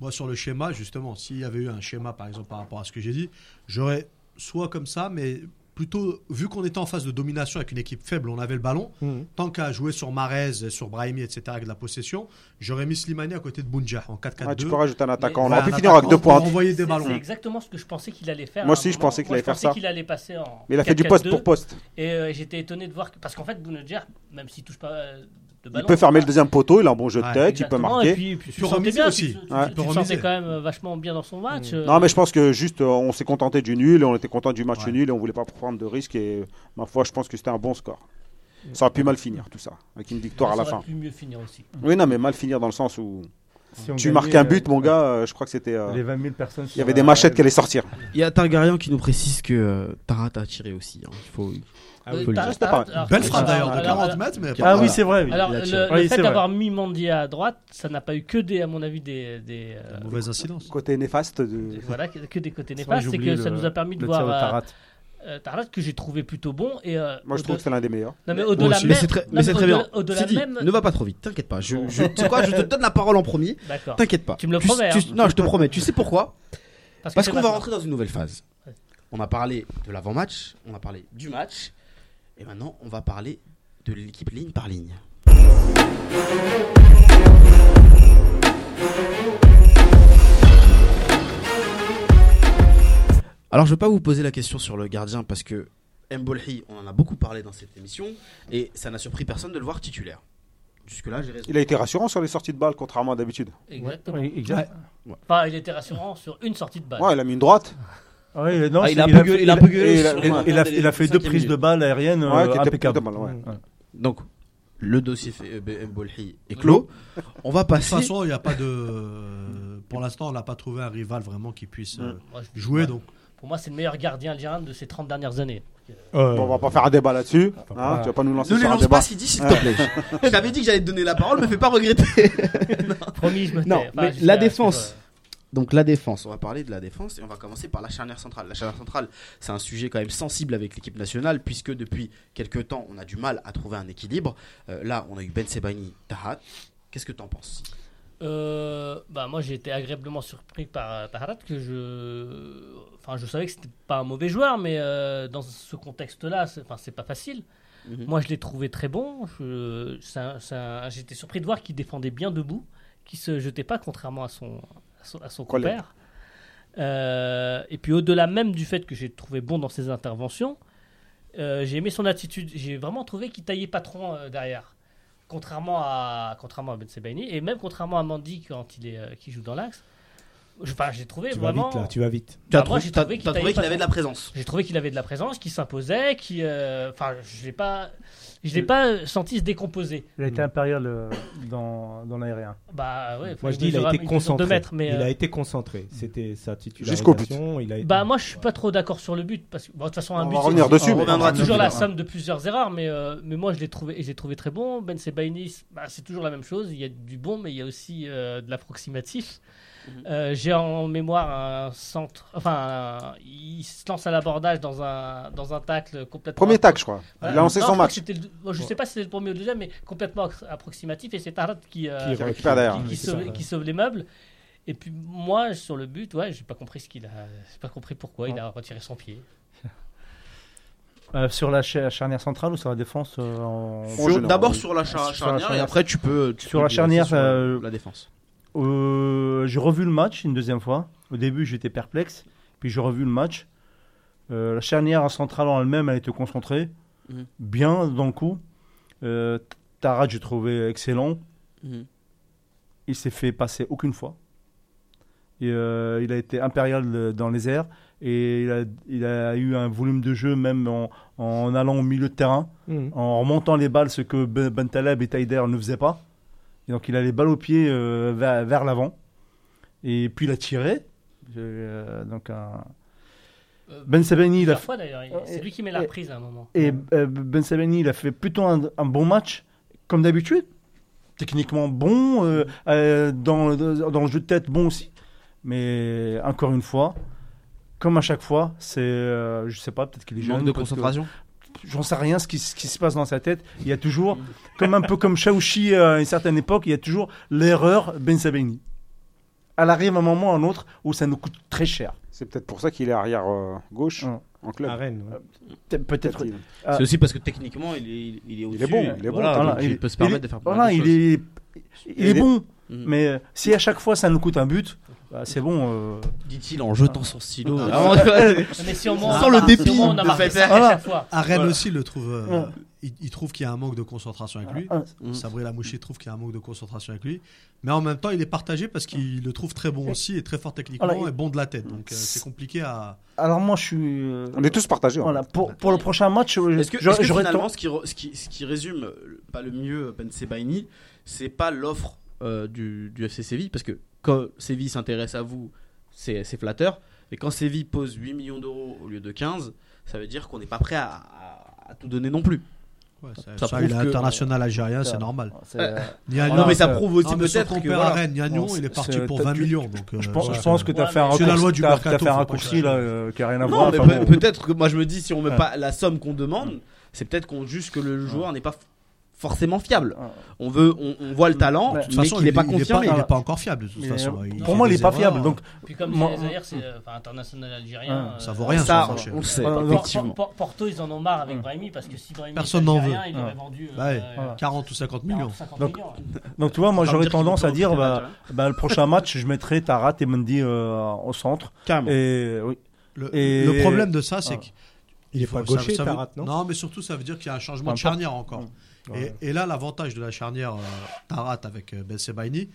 Moi, sur le schéma, justement, s'il y avait eu un schéma, par exemple, par rapport à ce que j'ai dit, j'aurais soit comme ça, mais plutôt, vu qu'on était en phase de domination avec une équipe faible, on avait le ballon, tant qu'à jouer sur Marez, sur Brahimi, etc., avec de la possession, j'aurais mis Slimani à côté de Bounja en 4-4-2. Ah, tu peux rajouter un attaquant, on Mais- aurait Ouais, pu finir avec deux points. envoyer des ballons. C'est exactement ce que je pensais qu'il allait faire. Moi aussi, je moment. pensais qu'il allait faire ça. qu'il allait passer en. Mais il a fait du poste 4-4-2, pour poste. Et euh, j'étais étonné de voir que. Parce qu'en fait, Bounedjah, même s'il touche pas euh, de Il peut fermer le deuxième poteau, il a un bon jeu de Ouais, tête, il peut marquer. Et puis, puis tu bien, aussi. Tu, tu- Ouais. tu sentais quand même euh, vachement bien dans son match. euh, Non, mais je pense que juste, euh, on s'est contenté du nul et on était content du match Ouais. nul et on voulait pas prendre de risques. Et ma foi, je pense que c'était un bon score. Ça aurait pu mal finir tout ça, avec une victoire à la ça aurait fin. pu mieux finir aussi. Oui, non, mais mal finir dans le sens où Si tu marques un euh, but, mon gars, euh, je crois que c'était. euh, Les 20 000 personnes. Il y avait des machettes qui allaient sortir. Il y a Targaryen qui nous précise que Tarat a tiré aussi. hein. Il faut... Ah oui, Euh, t'as- t'as- Belle frappe d'ailleurs, de alors, 40 alors, mètres, mais Ah oui, c'est vrai. Alors, le, le Oui, fait vrai. d'avoir mis Mandy à droite, ça n'a pas eu que des, à mon avis, des, des, euh, Mauvaise incidence. Côté néfaste. De... voilà, que, que des côtés C'est vrai, néfastes. C'est que ça nous a permis de voir euh, Tarat. euh, Tarat que j'ai trouvé plutôt bon. Et, euh, Moi, je trouve que c'est l'un des meilleurs. Non, mais au-delà même. Mais c'est très, non, mais c'est très au-delà- bien. Au-delà même. ne va pas trop vite, t'inquiète pas. Je, je, tu sais quoi, je te donne la parole en premier. D'accord. T'inquiète pas. Tu me le promets, tu- hein. Non, je te promets. Tu sais pourquoi Parce, qu'on va rentrer dans une nouvelle phase. Ouais. On a parlé de l'avant-match, on a parlé du match, et maintenant on va parler de l'équipe ligne par ligne. Alors je vais pas vous poser la question sur le gardien parce que Mbolhi, on en a beaucoup parlé dans cette émission, et ça n'a surpris personne de le voir titulaire. Jusque-là, j'ai raison. Il a été rassurant sur les sorties de balles, contrairement à d'habitude. Exactement. Oui, exact. Enfin, il était rassurant sur une sortie de balle. Ouais, il a mis une droite. Ouais, non, Ah, il a un peu gueulé- fait- il a un peu gueulé il a- a- fait deux prises de balles aériennes Ouais, qui euh, étaient impeccables. mal, ouais. Donc, le dossier fait- euh, Mbolhi est clos. On va De toute passer. façon, il n'y a pas de. Pour l'instant, on n'a pas trouvé un rival vraiment qui puisse euh, je- jouer. Donc, Pour moi, c'est le meilleur gardien algérien de ces 30 dernières années. Euh, Bon, on va pas faire un débat là-dessus. Hein, voilà. Tu vas pas nous lancer Ne les un lance débat. pas, Sidi, s'il te plaît. Je t'avais dit que j'allais te donner la parole, me fais pas regretter. Promis, je me tais. Non, Enfin, mais la défense. Donc la défense, on va parler de la défense et on va commencer par la charnière centrale. La charnière centrale, c'est un sujet quand même sensible avec l'équipe nationale puisque depuis quelques temps, on a du mal à trouver un équilibre. Euh, là, on a eu Ben Sebani, Tahat. Qu'est-ce que tu en penses? Euh, bah moi j'ai été agréablement surpris par euh, Taharat que je enfin je savais que c'était pas un mauvais joueur mais euh, dans ce contexte là c'est enfin c'est pas facile Mhm. moi je l'ai trouvé très bon j'étais surpris de voir qu'il défendait bien debout qu'il se jetait pas contrairement à son à son, à son compère Euh, et puis au-delà même du fait que j'ai trouvé bon dans ses interventions Euh, j'ai aimé son attitude. J'ai vraiment trouvé qu'il taillait patron euh, derrière. Contrairement à, contrairement à Ben Sebaini et même contrairement à Mandy quand il est, qui joue dans l'axe. Je- Enfin, j'ai trouvé Tu vas vraiment. vite là, tu vas vite. Tu as Bah, moi, trouvé j'ai trouvé qu'il trouvé qu'il avait de la présence. J'ai trouvé qu'il avait de la présence, qu'il s'imposait, qui, euh, enfin, je l'ai pas, je l'ai pas senti se décomposer. Il a été impérial euh, dans, dans l'aérien. Bah ouais. Moi je dis il a été concentré. deux mètres, mais il euh, a été concentré. C'était sa Jusqu'au but. titularisation. Il a été... bah moi je suis pas trop d'accord sur le but parce que bon, de toute façon un On but va c'est- revenir c'est- dessus, on reviendra c'est toujours la somme de plusieurs erreurs, mais euh, mais moi je l'ai trouvé, j'ai trouvé très bon. Ben Sebaini, bah, c'est toujours la même chose. Il y a du bon, mais il y a aussi euh, de l'approximatif. Mhm. Euh, j'ai en mémoire un centre, enfin, un- il se lance à l'abordage dans un dans un tacle complètement Premier tac, je crois. Voilà. Il a lancé Non, son match. c'était le- bon, je sais pas si c'était le premier ou le deuxième, mais complètement approximatif. Et c'est Tarat qui, euh, Qui Qui récupère derrière. qui, qui Oui, c'est sauve, ça, qui sauve les meubles. Et puis moi, sur le but, ouais, j'ai pas compris ce qu'il a. J'ai pas compris pourquoi il a retiré son pied. Euh, sur la cha- charnière centrale ou sur la défense euh, en- Sur- D'abord sur la Sur la charnière et charnière. après tu peux. tu Sur peux la dire charnière, aussi sur euh, la défense. Euh, j'ai revu le match une deuxième fois. Au début, j'étais perplexe. Puis j'ai revu le match. Euh, la charnière centrale en elle-même, elle était concentrée. Mhm. Bien dans le coup. Euh, Tarat, j'ai trouvé excellent. Mhm. Il s'est fait passer aucune fois. Et, euh, il a été impérial dans les airs. Et il a, il a eu un volume de jeu même en, en allant au milieu de terrain Mhm. en remontant les balles, ce que Ben Ben Taleb et Taider ne faisaient pas. Et donc il a les balles au pied euh, vers, vers l'avant. Et puis il a tiré. Euh, donc un- Euh, Ben Sabeni, il a fois d'ailleurs. C'est lui qui met la reprise à un moment. et Ben Sabeni, il a fait plutôt un, un bon match, comme d'habitude. Techniquement bon, euh, dans, dans le jeu de tête bon aussi. Mais encore une fois, comme à chaque fois, c'est, euh, je sais pas, peut-être qu'il est jeune. Manque de concentration. J'en sais rien ce qui, ce qui se passe dans sa tête. Il y a toujours, comme un peu comme Chaouchi euh, à une certaine époque, il y a toujours l'erreur Ben Sabeni. Elle arrive un moment ou un autre où ça nous coûte très cher. C'est peut-être pour ça qu'il est arrière euh, gauche Ouais. en club. À Rennes. ouais. Pe- Peut-être. Il-. C'est aussi parce que techniquement il est, il est, au-dessus. bon, il est bon, Voilà, il- il peut se il permettre est- de faire Voilà, mal de il choses. est, il Il est est- bon. Mhm. Mais euh, si à chaque fois ça nous coûte un but, bah, c'est bon. euh, Dit-il en jetant son stylo. Ah, Ah, ouais. Mais on Sans le dépit si on a marqué ça à Voilà. chaque fois. À Rennes Voilà. aussi, il le trouve. euh, Ouais. il, il trouve qu'il y a un manque de concentration avec lui. ah, Mhm. Sabri Lamouchi trouve qu'il y a un manque de concentration avec lui. Mais en même temps, il est partagé parce qu'il le trouve très bon aussi et très fort techniquement Voilà, et bon de la tête. Donc euh, c'est compliqué à. alors moi je suis. On est tous partagés. hein. voilà, pour, pour le prochain match, je- Est-ce que, j'aurais- est-ce que j'aurais finalement, ce qui, re- ce, qui, ce qui résume pas le mieux Ben Sebaini, c'est pas l'offre euh, du, du FC Séville? Parce que quand Séville s'intéresse à vous, c'est flatteur. Et quand Séville pose 8 millions d'euros au lieu de 15, ça veut dire qu'on n'est pas prêt à, à- à tout donner non plus. Ouais, ça, Ça ça, prouve il est algérien, c'est normal. c'est- Niagnon, non, mais ça euh, prouve aussi mais peut-être que. voilà. à Rennes, Niagnon, Bon, il est parti pour t'as- 20 tu- millions. Donc, euh, Je pense, je pense que tu as Ouais, fait un mais- C'est la raccourci, mercato, fait un raccourci là, euh, qui a rien à Non, voir. mais enfin, bon. peut-être que moi je me dis, si on met Ouais. pas la somme qu'on demande, c'est peut-être qu'on juge que le joueur n'est pas forcément fiable. Ouais. On veut, on, on voit le talent, De De toute mais façon, qu'il il n'est pas confirmé. il est pas encore fiable de toute Mais, façon. euh, Il pour moi, il n'est pas fiable. Donc, Puis comme Moi- c'est euh, enfin, international algérien. ça euh, vaut rien, ça, ça, on le sait, effectivement. Por- Porto, ils en ont marre avec. Brahimi parce que si Brahimi Personne n'en veut. il aurait vendu euh, Bah ouais, euh, 40 ou 50 millions. 40, 50 Donc- millions. ouais. donc tu vois, moi Ça j'aurais tendance à dire, bah, bah, le prochain match, je mettrai Tarat et Mendy euh, au centre. Et oui. Le, problème de ça, c'est Ah. que. Il est faut- pas ça- gaucher, ça veut- Tarat, non? Non, mais surtout, ça veut dire qu'il y a un changement de charnière encore. Et, et là, l'avantage de la charnière euh, Tarat avec euh, Ben Sebaini,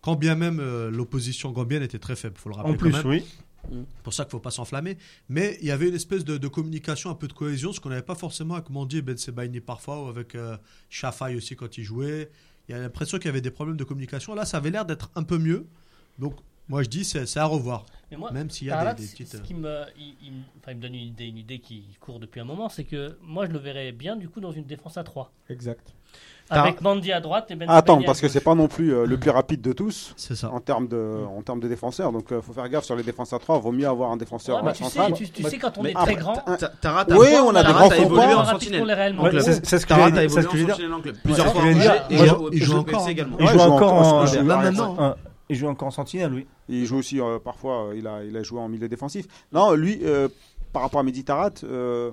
quand bien même euh, l'opposition gambienne était très faible, faut le rappeler En plus, quand même. oui. C'est pour ça qu'il faut pas s'enflammer. Mais il y avait une espèce de, de communication, un peu de cohésion, ce qu'on n'avait pas forcément avec Mandy et Ben Sebaini parfois, ou avec euh, Shafai aussi quand il jouait. Il y a l'impression qu'il y avait des problèmes de communication. Là, ça avait l'air d'être un peu mieux. Donc, moi, je dis, c'est à revoir. Mais moi, Même s'il y a des, des ce- petites. ce qui me, il, il me- enfin, il me donne une idée, une idée qui court depuis un moment, c'est que moi je le verrais bien du coup dans une défense à 3 Exact. Avec Mandy à droite et Ben Attends, parce que c'est pas non plus euh, le plus rapide de tous C'est ça. en termes de, en termes de défenseurs. Donc il faut faire gaffe sur les défenses à 3. Vaut mieux avoir un défenseur Ouais, euh, tu sais, tu, sais quand on mais est après, très grand, Ta- Tarat Oui, on a des grands évolué en sentinelle. c'est ce que en en club. Plusieurs fois en il joue- encore. Il joue il joue encore il joue encore en sentinelle, oui. Il joue aussi euh, parfois, euh, il, a, il a joué en milieu défensif. Non, lui, euh, par rapport à Mehdi Tarat, euh,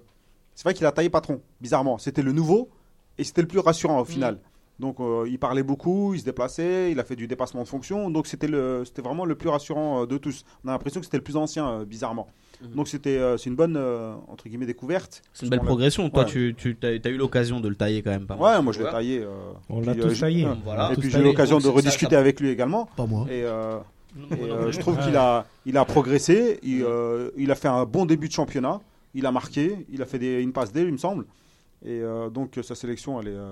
c'est vrai qu'il a taillé patron, bizarrement. C'était le nouveau et c'était le plus rassurant au final. Donc euh, il parlait beaucoup, il se déplaçait, il a fait du dépassement de fonction. Donc c'était le, c'était vraiment le plus rassurant euh, de tous. On a l'impression que c'était le plus ancien, euh, bizarrement. Mhm. Donc c'était, euh, c'est une bonne euh, entre guillemets découverte. C'est une belle progression. Toi, Ouais. tu, tu as, eu l'occasion de le tailler quand même pas mal. Ouais, moi je l'ai taillé. euh, On l'a tous euh, taillé. Voilà. Et tous puis j'ai eu l'occasion de rediscuter ça- avec lui également. Pas moi. Et, euh, Non, et, euh, je trouve qu'il a, il a progressé. Il, euh, il a fait un bon début de championnat. Il a marqué. Il a fait des, une passe D, il me semble. Et euh, donc sa sélection, elle est, euh,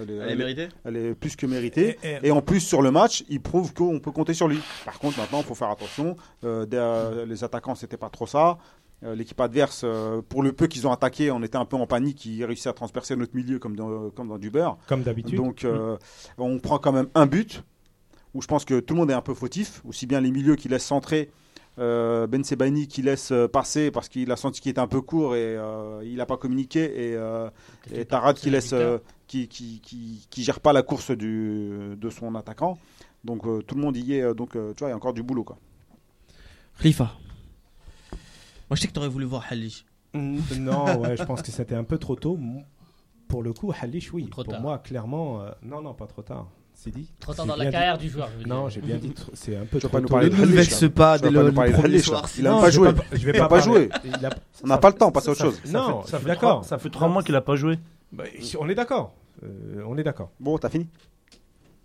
elle est, Elle méritée elle est plus que méritée. Et- et- Et en plus, sur le match, il prouve qu'on peut compter sur lui. Par contre, maintenant, il faut faire attention. Euh, des- euh, les attaquants, c'était pas trop ça. Euh, L'équipe adverse, euh, pour le peu qu'ils ont attaqué, on était un peu en panique. Ils réussissaient à transpercer notre milieu comme dans, comme dans du beurre. Comme d'habitude. Donc, euh, on prend quand même un but où je pense que tout le monde est un peu fautif. Aussi bien les milieux qui laissent centrer. Euh, ben Sebaini qui laisse euh, passer parce qu'il a senti qu'il était un peu court et euh, il n'a pas communiqué et, euh, et Tarad qui laisse, euh, qui, qui, qui, qui gère pas la course du, de son attaquant. Donc euh, tout le monde y est. donc euh, tu vois, il y a encore du boulot quoi. Khalifa. Moi, je sais que t'aurais voulu voir Halish. Mm, Non, ouais, je pense que c'était un peu trop tôt. Pour le coup, Halish, oui. Trop Pour tard. moi, clairement, euh, non, non, pas trop tard. C'est dit. Trop tard dans la carrière dit- du joueur. je veux Non, j'ai bien dit, c'est un peu Tu vas trop pas nous parler Ne de nous Halish, vexe pas dès pas le, nous parler le de premier soir. Il a pas joué. je vais pas a- On n'a pas le temps, passe à autre chose. Non, ça je suis fait, trois, d'accord. ça fait trois mois qu'il a pas joué. Bah, on est d'accord. Euh, on est d'accord. Bon, t'as fini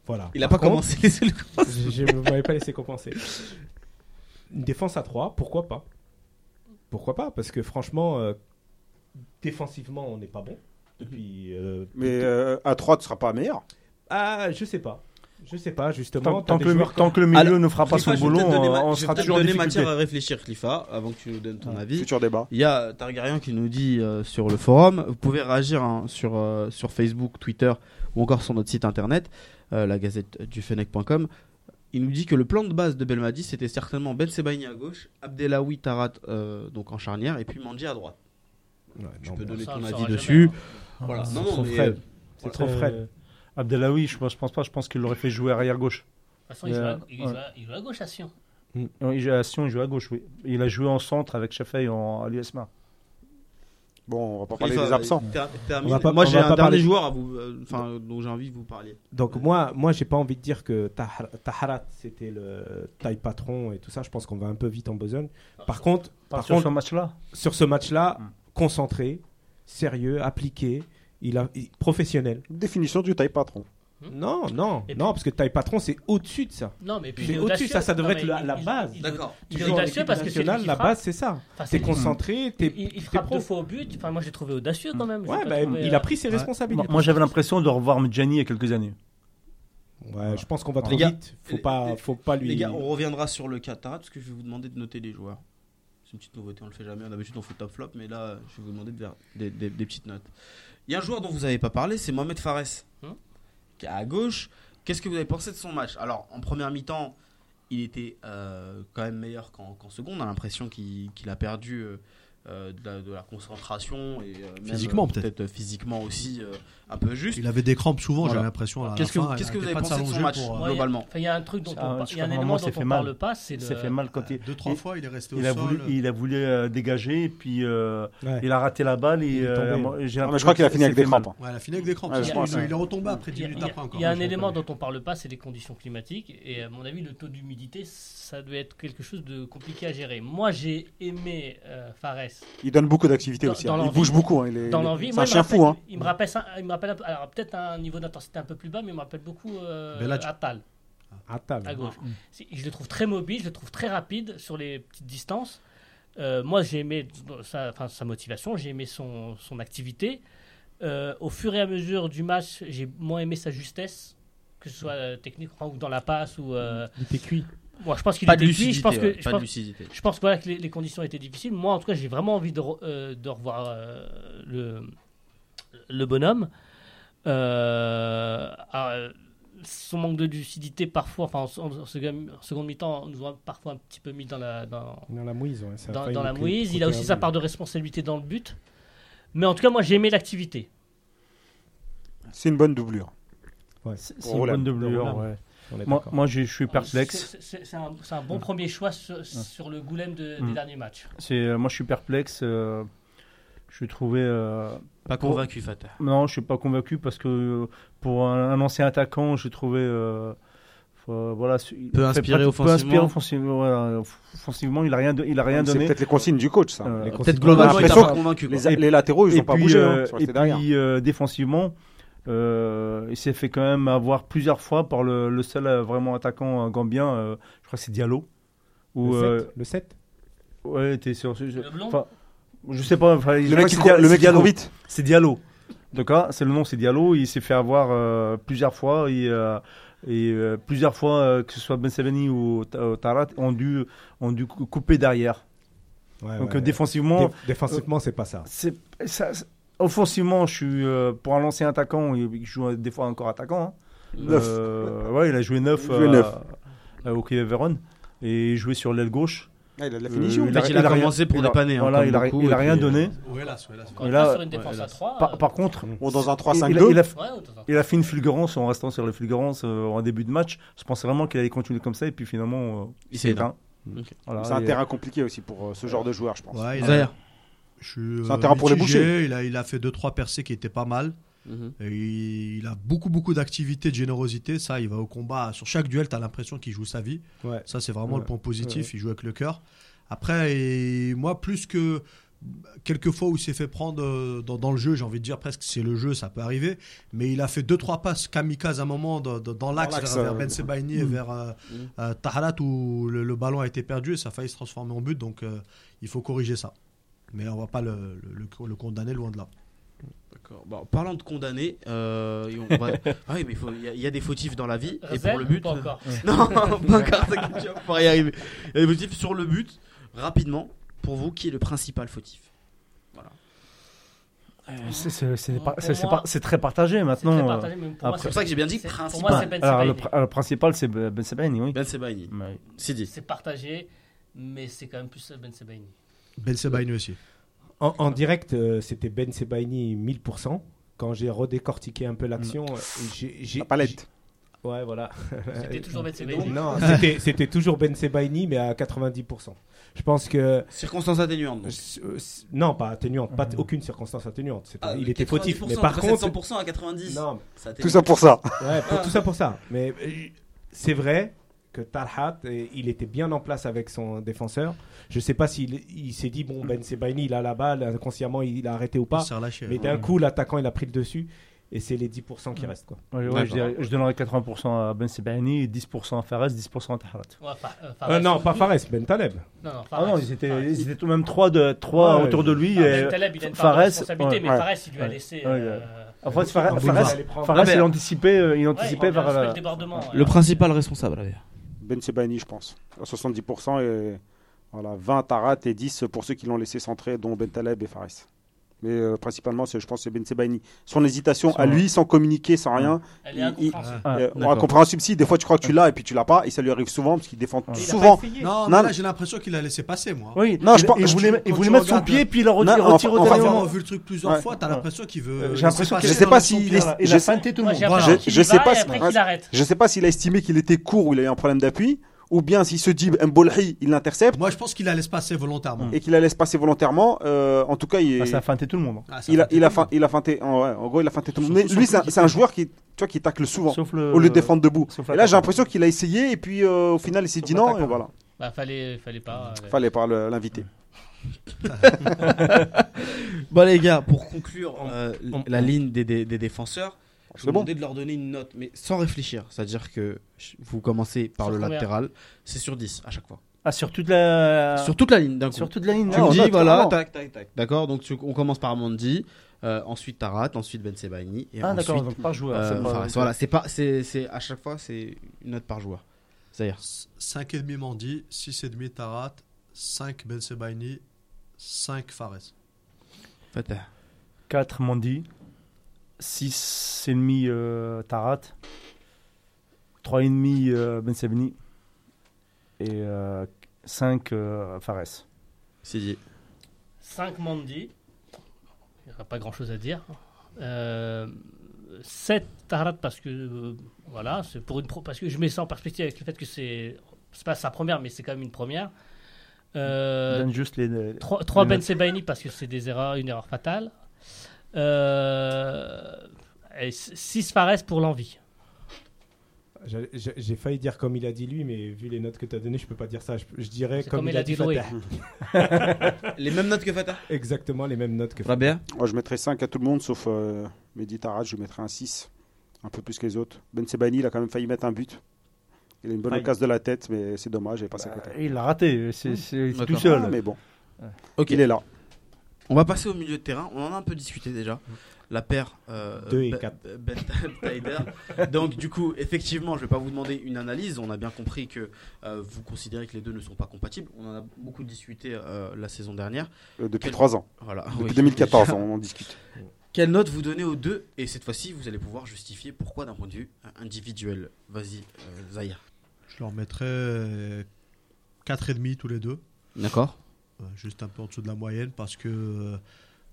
Voilà. Il a pas commencé. Je ne m'avais pas laissé compenser. Une défense à 3, pourquoi pas? Pourquoi pas? Parce que franchement, euh, défensivement, on n'est pas bon. Depuis. euh, Mais euh, à 3, tu seras pas meilleur. Ah, je sais pas. Je sais pas, justement. Tant, que le, joueurs tant que le milieu Alors, ne fera pas son peut-être donner on, sera toujours donner difficulté. matière à réfléchir, Khalifa, avant que tu nous donnes ton avis. Futur débat. Il y a Targaryen qui nous dit euh, sur le forum, vous pouvez réagir hein, sur, euh, sur Facebook, Twitter ou encore sur notre site internet, euh, la gazette du Fennec.com. Il nous dit que le plan de base de Belmadi c'était certainement Ben Sebaini à gauche, Abdelawi Tarat euh, donc en charnière et puis Manji à droite. Ouais, Tu non, peux bon. donner Ça, ton avis dessus. jamais, hein. Voilà. c'est Non, non, trop mais, frais. euh, C'est trop Euh, frais. Abdelawi, je pense, je pense pas. Je pense qu'il l'aurait fait jouer arrière gauche. De toute façon, il joue à- Euh, il ouais. joue à- il joue à gauche à Sion. Non, il joue à Sion, il joue à gauche, oui. Il a joué en centre avec Chaffey en, à l'USMA. Bon, on va pas parler Khalifa, des absents. termine. Pas- Moi j'ai un pas dernier parler. joueur à vous, euh, enfin dont j'ai envie que vous parliez. Donc moi, moi, j'ai pas envie de dire que Tahar- Taharat c'était le taille patron et tout ça. Je pense qu'on va un peu vite en besogne. Par contre, Par sur contre, ce match-là, sur ce match-là, Hmm. concentré, sérieux, appliqué, il a il- professionnel. Définition du taille patron. Non, non, Et non, parce que taille patron c'est au-dessus de ça. Non, mais puis C'est au-dessus, ça, ça devrait Non, être la- il- la base. il- D'accord. Il est audacieux parce que c'est la frappe. base c'est ça. Enfin, T'es concentré, t'es Il, il frappe pro. deux fois au but. Enfin, moi, je l'ai trouvé audacieux quand même. J'ai Ouais, bah, trouvé, il euh, a pris ses responsabilités. moi j'avais l'impression de revoir Medjani il y a quelques années. Ouais, je pense qu'on va trop gars, vite. Faut pas, les- faut pas lui. Les gars, on reviendra sur le cas Tarat parce que je vais vous demander de noter les joueurs. C'est une petite nouveauté, on le fait jamais. D'habitude, on fait top flop, mais là, je vais vous demander de faire des, des- des petites notes. Il y a un joueur dont vous n'avez pas parlé, c'est Mohamed Fares, Hein qui est à gauche. Qu'est-ce que vous avez pensé de son match? Alors, en première mi-temps, il était euh, quand même meilleur qu'en seconde. On a l'impression qu'il qu'il a perdu euh, euh, de, la, de la concentration et euh, même, Physiquement, peut-être. physiquement aussi euh, un peu juste. Il avait des crampes souvent, Voilà. j'ai l'impression. Qu'est-ce que- qu'est-ce que il vous avez pas de pensé de son match pour, euh, Ouais, globalement il y a un truc dont Ah, on, y a un élément dont on mal. parle pas, c'est s'est fait mal quand il, Deux, trois il- fois, il est resté au a sol. voulu, il a voulu euh, dégager, et puis euh, Ouais. il a raté la balle. Et, je crois qu'il a que fini avec c'est des fait mal. crampes. hein. Il a fini avec des crampes. Il, est retombé après Il 10 y a, minutes après encore. il y a un élément dont on parle pas, c'est les conditions climatiques. Et à mon avis, le taux d'humidité, ça doit être quelque chose de compliqué à gérer. Moi, j'ai aimé Fares Il donne beaucoup d'activités Dans- aussi. dans hein. Il bouge beaucoup. hein. Il est, dans l'envie. C'est un chien fou. Hein. Il me rappelle, ça- il me rappelle un peu- alors peut-être un niveau d'intensité un peu plus bas, mais il me rappelle beaucoup euh, Belladj. Attal À gauche. C'est- Je le trouve très mobile, je le trouve très rapide sur les petites distances. Euh, moi, j'ai aimé sa, enfin, sa motivation, j'ai aimé son, son activité. Euh, au fur et à mesure du match, j'ai moins aimé sa justesse, que ce soit euh, technique ou dans la passe. Ou, euh, Il était cuit. Moi, je pense qu'il Pas était lucidité. Je pense que, ouais, je pas pense- de lucidité. je pense voilà, que les, les conditions étaient difficiles. Moi, en tout cas, j'ai vraiment envie de, re- euh, de revoir euh, le, le bonhomme. Euh, alors, son manque de lucidité, parfois, enfin, en, en seconde, en seconde mi-temps, nous a parfois un petit peu mis dans la, dans, Dans la mouise, ouais. ça a dans, la mouise. Il a aussi sa part de responsabilité dans le but. Mais en tout cas, moi, j'ai aimé l'activité. C'est une bonne doublure. C'est une bonne doublure. Ouais. Moi, je je suis C'est- perplexe. C'est c'est un, c'est un bon premier choix sur, sur le goulême de- des Mm. derniers matchs. C'est, euh, moi, je suis perplexe. euh, je trouvais euh, Pas Pour- convaincu, Fatah. Non, je suis pas convaincu parce que pour un, un ancien attaquant, j'ai trouvé. euh, euh, voilà, il Peu fait inspiré pas- offensivement. Peu inspiré offensivement. voilà. Offensivement, il a rien, de- il a rien C'est donné. peut-être les consignes du coach, ça. Euh, Peut-être globalement, il pas convaincu. Les, latéraux, ils n'ont pas bougé. euh, hein, et puis euh, défensivement, euh, il s'est fait quand même avoir plusieurs fois par le, le seul euh, vraiment attaquant euh, gambien, euh, je crois que c'est Diallo. Ou, Le euh, 7 Le 7 ouais, t'es sûr. je- Le blond enfin, je sais pas. enfin, Le mec qui court- le mec qui Diallo. court vite. C'est Diallo. En tout cas, c'est le nom, c'est Diallo. Il s'est fait avoir euh, plusieurs fois et, euh, et euh, plusieurs fois euh, que ce soit Ben ou, ou Tarat ont dû ont dû cou- couper derrière. Ouais, Donc ouais. euh, défensivement, Dé- défensivement, c'est pas ça. c'est ça, c'est- offensivement, je suis euh, pour un ancien attaquant, il, il joue des fois encore attaquant. hein. Neuf. Euh, ouais, il a joué neuf, Il a joué euh, neuf. euh, au Kiev Vérone et il jouait sur l'aile gauche. Ah, il a de la Euh, finition. il a- il a commencé pour il a- dépanner, hein, voilà, comme il a, beaucoup, il a rien donné. Là. Quand Et on là- sur une défense à 3. Par, par contre, Ou dans un il, il 3-5-2. a, il a- Ouais, il a fait une fulgurance en restant sur la fulgurance euh, en début de match. Je pensais vraiment qu'il allait continuer comme ça et puis finalement euh, il s'est éteint. Ok. Voilà, C'est un terrain compliqué aussi pour euh, ce genre de joueur, je pense. Ouais, C'est un euh, terrain pour les mitigé. boucher. Il a, il a fait 2-3 percées qui étaient pas mal. Mhm. Et il, il a beaucoup, beaucoup d'activité, de générosité. Ça, il va au combat. Sur chaque duel, tu as l'impression qu'il joue sa vie. Ouais. Ça, c'est vraiment Ouais. le point positif. Il joue avec le cœur. Après, et moi, plus que quelques fois où il s'est fait prendre euh, dans, dans le jeu, j'ai envie de dire presque c'est le jeu, ça peut arriver. Mais il a fait deux trois passes kamikaze à un moment dans, dans- dans l'axe l'axe, vers, vers euh, Ben Sebaini et vers euh, Mm. euh, Taharat où le, le ballon a été perdu et ça a failli se transformer en but. Donc euh, il faut corriger ça. Mais on va pas le, le- le- le condamner loin de là. D'accord. Bon, en parlant de condamner, euh, et on va- ah oui, mais il y, a- il y a des fautifs dans la vie. Et Rezel pour le but. pas encore Non, pas encore, tu vas pouvoir y arriver. Il y a des fautifs sur le but. Rapidement, pour vous, qui est le principal fautif? Euh, c'est- très partagé maintenant. euh. partagé, mais pour moi, après- C'est pour ça que j'ai bien dit principal. Pour moi, c'est Ben Alors le, principal c'est Ben Sebaini, oui. Ben Sebaini. Ouais. Sidi. C'est partagé, mais c'est quand même plus Ben Sebaini. Ben Sebaini aussi. En, en direct, euh, c'était Ben Sebaini 1000%. Quand j'ai redécortiqué un peu l'action, euh, j'ai. La palette. Ouais, voilà. C'était toujours Ben Sebaini. Non, c'était- c'était toujours Ben Sebaini, mais à 90%. Je pense que. Circonstance atténuante. donc. euh, non, pas atténuante, pas Mhm. aucune circonstance atténuante. Ah, il était fautif. 90%, Mais par contre. 100% à 90. Non, Ça Tout ça pour ça. Ouais, pour- tout ça pour ça. Mais euh, c'est vrai que Talhat, euh, il était bien en place avec son défenseur. Je sais pas s'il il s'est dit, bon, Ben Sebaini, il a la balle, inconsciemment, il a arrêté ou pas. relâché. Mais d'un coup, l'attaquant, il a pris le dessus. Et c'est les 10% qui restent. Quoi. Ouais, ouais, je, dirais- je donnerais 80% à Ben Sebaini et 10% à Fares, 10% à. Ouais, Fa- euh, Euh, non, pas Fares, Ben Taleb. Non, non, Ah non, Fares. ils étaient, Fares. ils étaient tout de même trois, de, trois Ouais, autour de lui. Ah, et Ben Taleb, il a une Fares, de responsabilité, ouais, mais ouais. Fares, il lui a Ouais. laissé. Ouais, euh, En fait, Fares, Il anticipait, euh, il ouais, anticipait vers le ouais. principal responsable, là. Ben Sebaini, je pense. À 70% et voilà, 20 Tarat et 10 pour ceux qui l'ont laissé centrer, dont Ben Taleb et Fares. Mais euh, principalement, c'est, je pense que c'est Ben Sebaini. Son hésitation Son- à lui, sans communiquer, sans rien. Elle est incompréhensible. Ah, Euh, incompréhensible si des fois tu crois que tu l'as et puis tu l'as pas et ça lui arrive souvent parce qu'il défend Ouais. Il a souvent. Non, Non, j'ai l'impression qu'il a laissé passer, moi. Oui, Non, je pense- il voulait, il mettre son pied, puis il a retiré, Non, retiré enfin, au Enfin, dernier avoir moment. vu le truc plusieurs Ouais. fois, t'as l'impression qu'il veut. J'ai laisser l'impression qu'il Je sais pas s'il a feinté tout le monde. j'ai Je- sais pas et. Je sais pas s'il a estimé qu'il était court ou il a eu un problème d'appui ou bien s'il se dit Mbolhi, il l'intercepte Moi, je pense qu'il la laisse passer volontairement. et qu'il la laisse passer volontairement. Euh, en tout cas, il, Ah, ça a feinté tout le monde. Ah, il, a, fait il, a, il a feinté. En, ouais, en gros, il a feinté tout le monde. Mais lui, c'est un, joueur qui, tu vois, qui tacle souvent Sauf le. au lieu de défendre debout. Et là, j'ai l'impression qu'il a essayé et puis euh, au final, il s'est dit non et voilà. Bah, fallait, fallait pas. euh, Fallait pas l'inviter. Bon, les gars, pour conclure euh, la ligne des, des- des défenseurs, je C'est vous bon. demandais de leur donner une note, mais sans réfléchir. C'est-à-dire que vous commencez par Sur le latéral, c'est sur 10 à chaque fois. Ah, sur toute la. Sur toute la ligne d'un coup. sur toute la ligne. Tu ah, me dis, voilà, tac, tac, tac. D'accord Donc tu- on commence par Mandy, euh, ensuite Tarat, ensuite Ben Sebaini. Et Ah, ensuite, d'accord, donc par joueur. euh, c'est pas- Fares. Voilà, c'est pas, c'est, c'est à chaque fois, c'est une note par joueur. C'est-à-dire 5,5 Mandi, 6,5 Tarat, 5 Ben Sebaini, 5 Fares. Fatah. 4 Mandy, 6,5 euh, Tarat, 3,5 euh, Ben et 5 Fares. C'est dit. 5 Mandy. Il n'y aura pas grand chose à dire. Euh, 7 Tarat parce que euh, voilà, c'est pour une pro- parce que je mets ça en perspective avec le fait que c'est c'est pas sa première mais c'est quand même une première. Euh, Donne juste les. les- 3, les Ben notes. Sebaini parce que c'est des erreurs, une erreur fatale. Euh, 6 Fares pour l'envie. J'ai- failli dire comme il a dit lui, mais vu les notes que tu as données, je peux pas dire ça. Je, je dirais comme, comme il a dit. Fatah. Les mêmes notes que Fatah Exactement les mêmes notes que Fatah. Moi, je mettrais 5 à tout le monde, sauf euh, Mehdi Tarad, je lui mettrais un 6. Un peu plus que les autres. Ben Sebani, il a quand même failli mettre un but. Il a une bonne occasion de la tête, mais c'est dommage, il est passé à Bah, côté. il l'a raté, c'est D'accord. tout seul. Ah, mais bon, il est là. On va passer au milieu de terrain. On en a un peu discuté déjà. La paire euh, Deux et Ben- quatre. Ben. Donc du coup, effectivement, je vais pas vous demander une analyse. On a bien compris que euh, vous considérez que les deux ne sont pas compatibles. On en a beaucoup discuté euh, la saison dernière. Euh, depuis Quel- 3 ans. Voilà. Depuis Oui. 2014, on en discute. Quelle note vous donnez aux deux? Et cette fois-ci, vous allez pouvoir justifier pourquoi d'un point de vue euh, individuel. Vas-y, euh, Zahir. Je leur mettrais 4,5 tous les deux. D'accord. Euh, juste un peu en dessous de la moyenne parce que euh,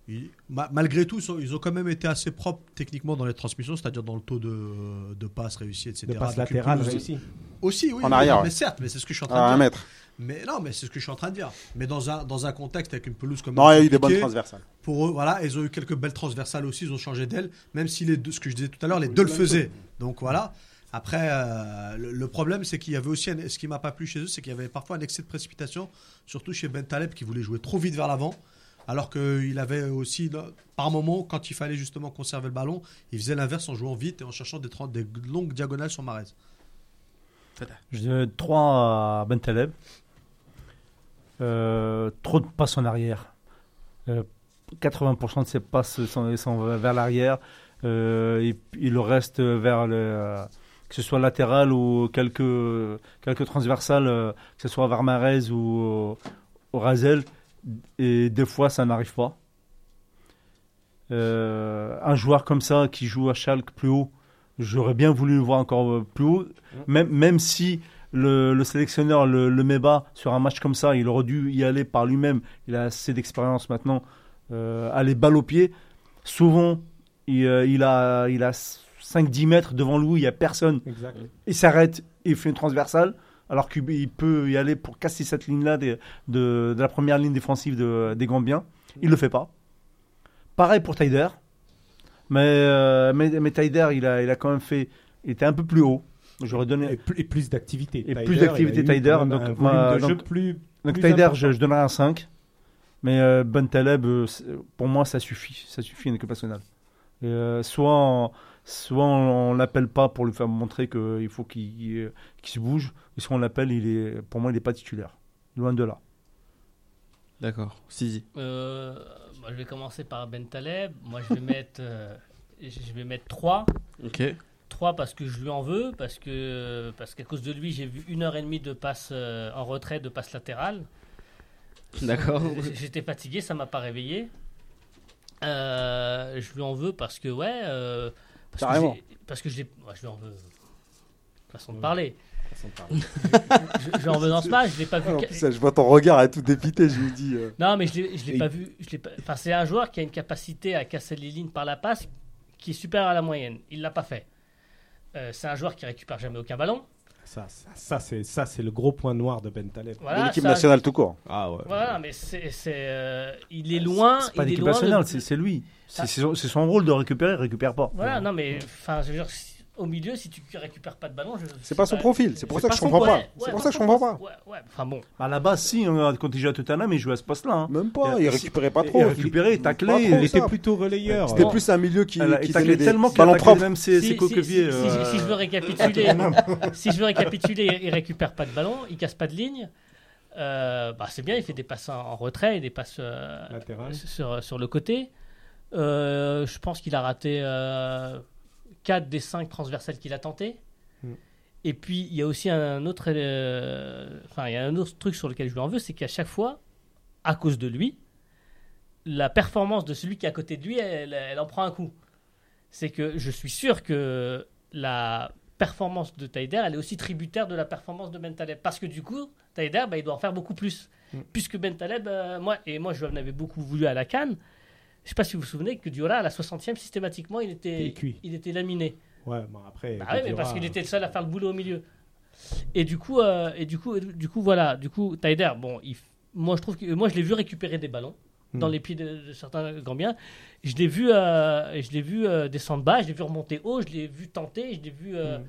ils- malgré tout ils, ont quand même été assez propres techniquement dans les transmissions, c'est-à-dire dans le taux de, de passes réussies, etc. De passe Avec une latérale pelouse- réussie. Aussi, oui. En oui, arrière, mais certes, mais c'est ce que je suis en train À de un dire. mètre. Mais non, mais c'est ce que je suis en train de dire. Mais dans un, dans un contexte avec une pelouse comme Non, il y a eu des bonnes transversales. Pour eux, voilà, ils ont eu quelques belles transversales aussi, ils ont changé d'aile, même si les deux, ce que je disais tout à l'heure, les deux le faisaient. Donc voilà. Après, euh, le, le problème, c'est qu'il y avait aussi, un- ce qui m'a pas plu chez eux, c'est qu'il y avait parfois un excès de précipitation, surtout chez Ben Taleb qui voulait jouer trop vite vers l'avant, alors qu'il avait aussi, par moment, quand il fallait justement conserver le ballon, il faisait l'inverse en jouant vite et en cherchant des, des longues diagonales sur Marez. Je donne 3 à Bentaleb. Euh, trop de passes en arrière. Euh, 80% de ses passes sont, sont vers l'arrière. Euh, et le reste vers le, euh, que ce soit latéral ou quelques, quelques transversales, euh, que ce soit vers Marez ou au Razel. Et des fois, ça n'arrive pas. Euh, un joueur comme ça qui joue à Schalke plus haut, j'aurais bien voulu le voir encore euh, plus haut. Même, même si le, le sélectionneur le, le met bas sur un match comme ça, il aurait dû y aller par lui-même. Il a assez d'expérience maintenant. Euh, aller balle au pied. Souvent, il, euh, il a, il a 5-10 mètres devant lui, il n'y a personne. Exact. Il s'arrête, il fait une transversale, alors qu'il il peut y aller pour casser cette ligne-là de, de la première ligne défensive de- des Gambiens. Il ne le fait pas. Pareil pour Taider. Mais, euh, mais, mais Taider, il a, il a quand même fait. Il était un peu plus haut. J'aurais donné. Et plus, d'activité. Et plus d'activité Taider, donc, un jeu plus. Donc plus Taider, je, je donnerais un 5. Mais euh, Ben Taleb, euh, pour moi, ça suffit. Ça suffit en équipe nationale. Euh, soit soit on, l'appelle pas pour lui faire montrer qu'il faut qu'il qu'il se bouge, et soit on l'appelle, il est, pour moi, il n'est pas titulaire. Loin de là. D'accord. Sisi. Euh, moi, je vais commencer par Ben Taleb. Moi, je vais mettre, euh, je vais mettre 3. Ok. 3 parce que je lui en veux, parce que parce qu'à cause de lui, j'ai vu une heure et demie de passe euh, en retrait, de passe latérale. D'accord. J'étais fatigué, ça m'a pas réveillé. Euh, je lui en veux parce que ouais, euh, parce que Carrément. j'ai- parce que je l'ai- ouais, je en veux. Façon de parler. Façon de parler. Je, je lui en veux dans ce match, je l'ai pas vu. Ca- plus, je vois ton regard à tout dépité, je lui dis. euh, Non, mais je l'ai, pas vu. Je l'ai pas... Enfin, c'est un joueur qui a une capacité à casser les lignes par la passe qui est supérieure à la moyenne. Il l'a pas fait. Euh, c'est un joueur qui récupère jamais aucun ballon. Ça, ça, ça, c'est, ça, c'est le gros point noir de Ben Taleb. de Voilà, l'équipe ça- nationale tout court. Ah ouais. Voilà, mais c'est, c'est, euh, il est loin. C'est pas il est l'équipe loin nationale, de- c'est c'est lui. C'est c'est son, c'est son rôle de récupérer, il récupère pas. Voilà, non, mais enfin, je veux dire, si- au milieu, si tu récupères pas de ballon, je- C'est pas son profil, c'est pour ça que je son- comprends pas. ouais, C'est pour ça que je comprends pas. Enfin bon. À la base, si, hein, quand il jouait à Tottenham, il jouait à ce poste-là. hein. Même pas, Il- il récupérait pas trop. il récupérait, il Pas taclait, trop, Il était plutôt relayeur. C'était plus un milieu qui, taclait des tellement qu'il ballons attaquait même ses, si- si- euh, si je veux récapituler, si je veux récapituler, il récupère pas de ballon, il casse pas de ligne. Euh, bah, c'est bien, il fait des passes en, en retrait et des passes euh, sur, sur le côté. Euh, je pense qu'il a raté 4 des 5 transversales qu'il a tenté. Hmm. Et puis il y a aussi un autre, euh, enfin il y a un autre truc sur lequel je lui en veux, c'est qu'à chaque fois, à cause de lui, la performance de celui qui est à côté de lui, elle, elle en prend un coup. C'est que je suis sûr que la performance de Taider, elle est aussi tributaire de la performance de Ben Taleb. Parce que du coup, Taider, bah, il doit en faire beaucoup plus. Mm. Puisque Ben Taleb, euh, moi, et moi je en avais beaucoup voulu à la Cannes, je sais pas si vous vous souvenez que Diola, à la 60e, systématiquement, il était, est cuit. il était laminé. Ouais, bon, après. Bah oui, mais parce qu'il était le seul à faire le boulot au milieu. Et du coup, euh, et du coup, du coup, voilà, du coup, Taider, bon, il moi je trouve que moi je l'ai vu récupérer des ballons. dans Mm. les pieds de, de certains Gambiens. Je l'ai vu, euh, je l'ai vu euh, descendre bas, je l'ai vu remonter haut, je l'ai vu tenter, je l'ai vu. euh, Mm.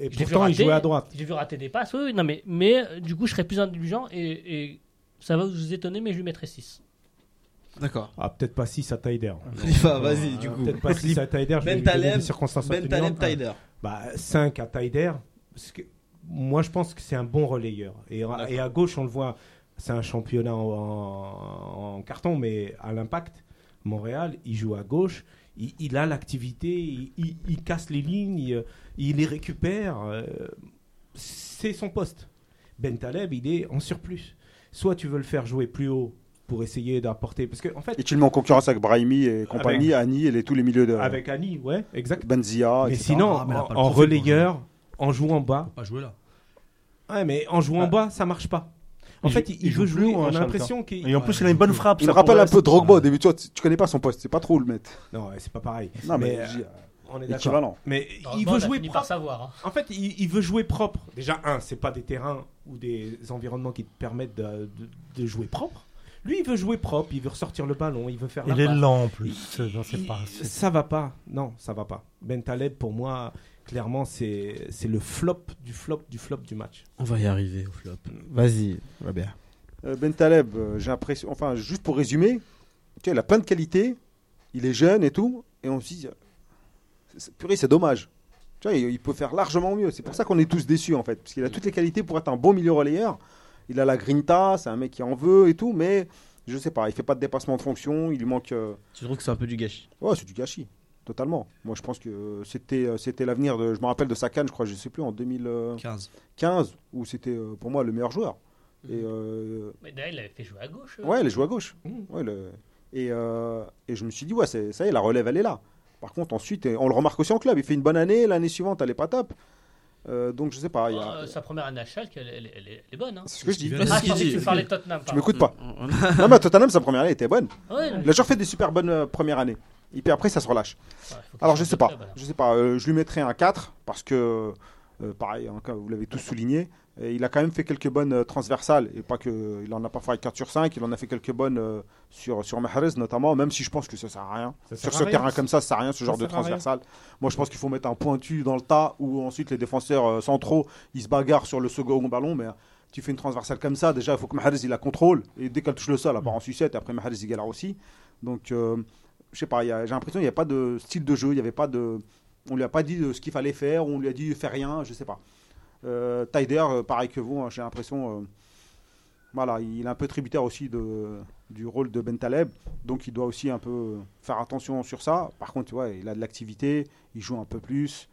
Et je l'ai vu pourtant, il jouait à droite. J'ai vu rater des passes, oui, oui, non, mais, mais euh, du coup, je serais plus indulgent et, et ça va vous étonner, mais je lui mettrais 6. D'accord. Ah, peut-être pas 6 à Taider. Khalifa, vas-y, du coup. Peut-être pas 6 à Taider. je vais Ben lui donner Taleb, des circonstances Ben. Taleb Taider. Bah, 5 à Taider. Parce que moi, je pense que c'est un bon relayeur. Et, et à gauche, on le voit, c'est un championnat en, en- en carton, mais à l'impact, Montréal, il joue à gauche. Il, il a l'activité, il, il- il casse les lignes, il, il les récupère. euh, c'est son poste. Ben Taleb, il est en surplus. Soit tu veux le faire jouer plus haut pour essayer d'apporter. Parce qu'en en fait, Et tu le mets en concurrence avec Brahimi et compagnie, Annie et les, tous les milieux de avec Annie, ouais, exact. Benzia, Mais etc. sinon, Ah, mais en, en relayeur, en jouant bas, Pas jouer là. Ouais, mais en jouant Ah. bas, ça marche pas. En Il fait, il, il il joue veut jouer. ou On a l'impression qu'il. Et en plus, il a une bonne frappe. Il ça me rappelle un peu Drogba au début. Tu, vois, tu connais pas son poste, c'est pas trop où le mettre. Non, c'est pas pareil. Non, mais, Mais, euh, On est équivalent. Mais il veut jouer propre. savoir. hein. En fait, il, il veut jouer propre. Déjà, un, c'est pas des terrains ou des environnements qui te permettent de, de- de jouer propre. Lui, il veut jouer propre. Il veut ressortir le ballon. Il veut faire la Il est lent en plus. Il- C'est- non, c'est il- pas. c'est- Ça va pas. Non, ça va pas. Ben Taleb, pour moi, clairement, c'est c'est le flop du flop du flop du match. On va y arriver au flop. Vas-y, Robert. Euh, Ben Taleb, euh, j'ai l'impression, enfin, juste pour résumer, tu vois, il a plein de qualités, il est jeune et tout, et on se dit, c'est- purée, c'est dommage. Tu vois, il, il peut faire largement mieux. C'est pour ça qu'on est tous déçus, en fait, parce qu'il a toutes les qualités pour être un bon milieu relayeur. Il a la grinta, c'est un mec qui en veut et tout, mais je sais pas, il fait pas de dépassement de fonction, il lui manque. euh, Tu trouves que c'est un peu du gâchis? Ouais, c'est du gâchis, totalement. Moi, je pense que c'était euh, c'était l'avenir de. Je me rappelle de Sakan, je crois, je sais plus, en 2015, 15. où c'était euh, pour moi le meilleur joueur. Et euh, Mais d'ailleurs, il avait fait jouer à gauche. euh. Ouais, elle joue à gauche. Mhm. Ouais, le- et, euh, et je me suis dit, ouais, c'est- ça y est, la relève, elle est là. Par contre, ensuite, on le remarque aussi en club, il fait une bonne année, l'année suivante, elle est pas top. Euh, donc, je sais pas. il y a- Euh, sa première année à Schalke, elle, elle- elle est- elle est bonne. Hein. C'est ce que je dis. Ah, je pensais que tu parlais de Tottenham. Tu m'écoutes pas. non, mais à Tottenham, sa première année était bonne. Ouais, Il a toujours fait des super bonnes euh, premières années. Et puis après, ça se relâche. Ouais, Alors, je sais pas. Je sais pas. je lui mettrais un 4 parce que, euh, pareil, hein, vous l'avez tous souligné, et il a quand même fait quelques bonnes euh, transversales. Et pas que il en a pas fait 4 sur 5, il en a fait quelques bonnes euh, sur, sur Mahrez notamment, même si je pense que ça sert à rien. Ça Sur ce rien. terrain comme ça, ça sert à rien, ce Ça genre de sert à rien. transversal. Moi, je pense qu'il faut mettre un pointu dans le tas où ensuite les défenseurs euh, centraux, ils se bagarrent sur le second ballon. Mais tu fais une transversale comme ça, déjà, il faut que Mahrez il la contrôle. Et dès qu'elle touche le sol, elle part en sucette. Et après, Mahrez il galère aussi. Donc, euh, je sais pas, a- j'ai l'impression qu'il n'y avait pas de style de jeu. Il y avait pas de. On lui a pas dit ce qu'il fallait faire. On lui a dit fais rien, je sais pas. Euh, euh, pareil que vous, hein, j'ai l'impression. euh, voilà, il est un peu tributaire aussi du rôle de Ben Taleb. Donc il doit aussi un peu faire attention sur ça. Par contre, il a de l'activité, il joue un peu plus.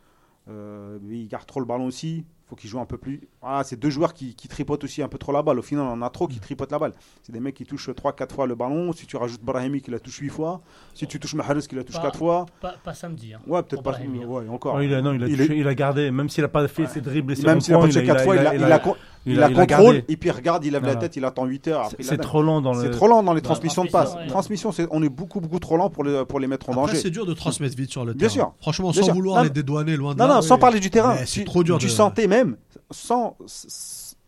Euh, mais il garde trop le ballon aussi. faut qu'il joue un peu plus. Voilà, c'est deux joueurs qui, qui tripotent aussi un peu trop la balle. Au final, on en a trop qui tripotent la balle. C'est des mecs qui touchent 3-4 fois le ballon. Si tu rajoutes Brahimi qui la touche 8 fois. Si tu touches Mahrez qui la touche Pas- 4 fois. Pas, pas samedi. Hein. Ouais, peut-être pas. Brahimi, hein. Ouais, encore. Ouais, il a, non, il a, Il touché- est- il a gardé, même s'il n'a pas fait ses dribbles et ses Même s'il a pas touché 4 fois, il, a, il, il, la il a contrôle et puis il regarde, il lève la tête, il attend 8 heures. C'est il trop lent dans C'est le. trop lent dans les transmissions de passes. transmission, ouais. Transmission, c'est- on est beaucoup, beaucoup trop lent pour les, pour les mettre en Après, danger. c'est dur de transmettre vite sur le Bien terrain. sûr. Franchement, Bien sans sûr. vouloir Non, les dédouaner loin de Non, là. non, sans parler du terrain. C'est Tu- trop dur Tu de- sentais même, sans,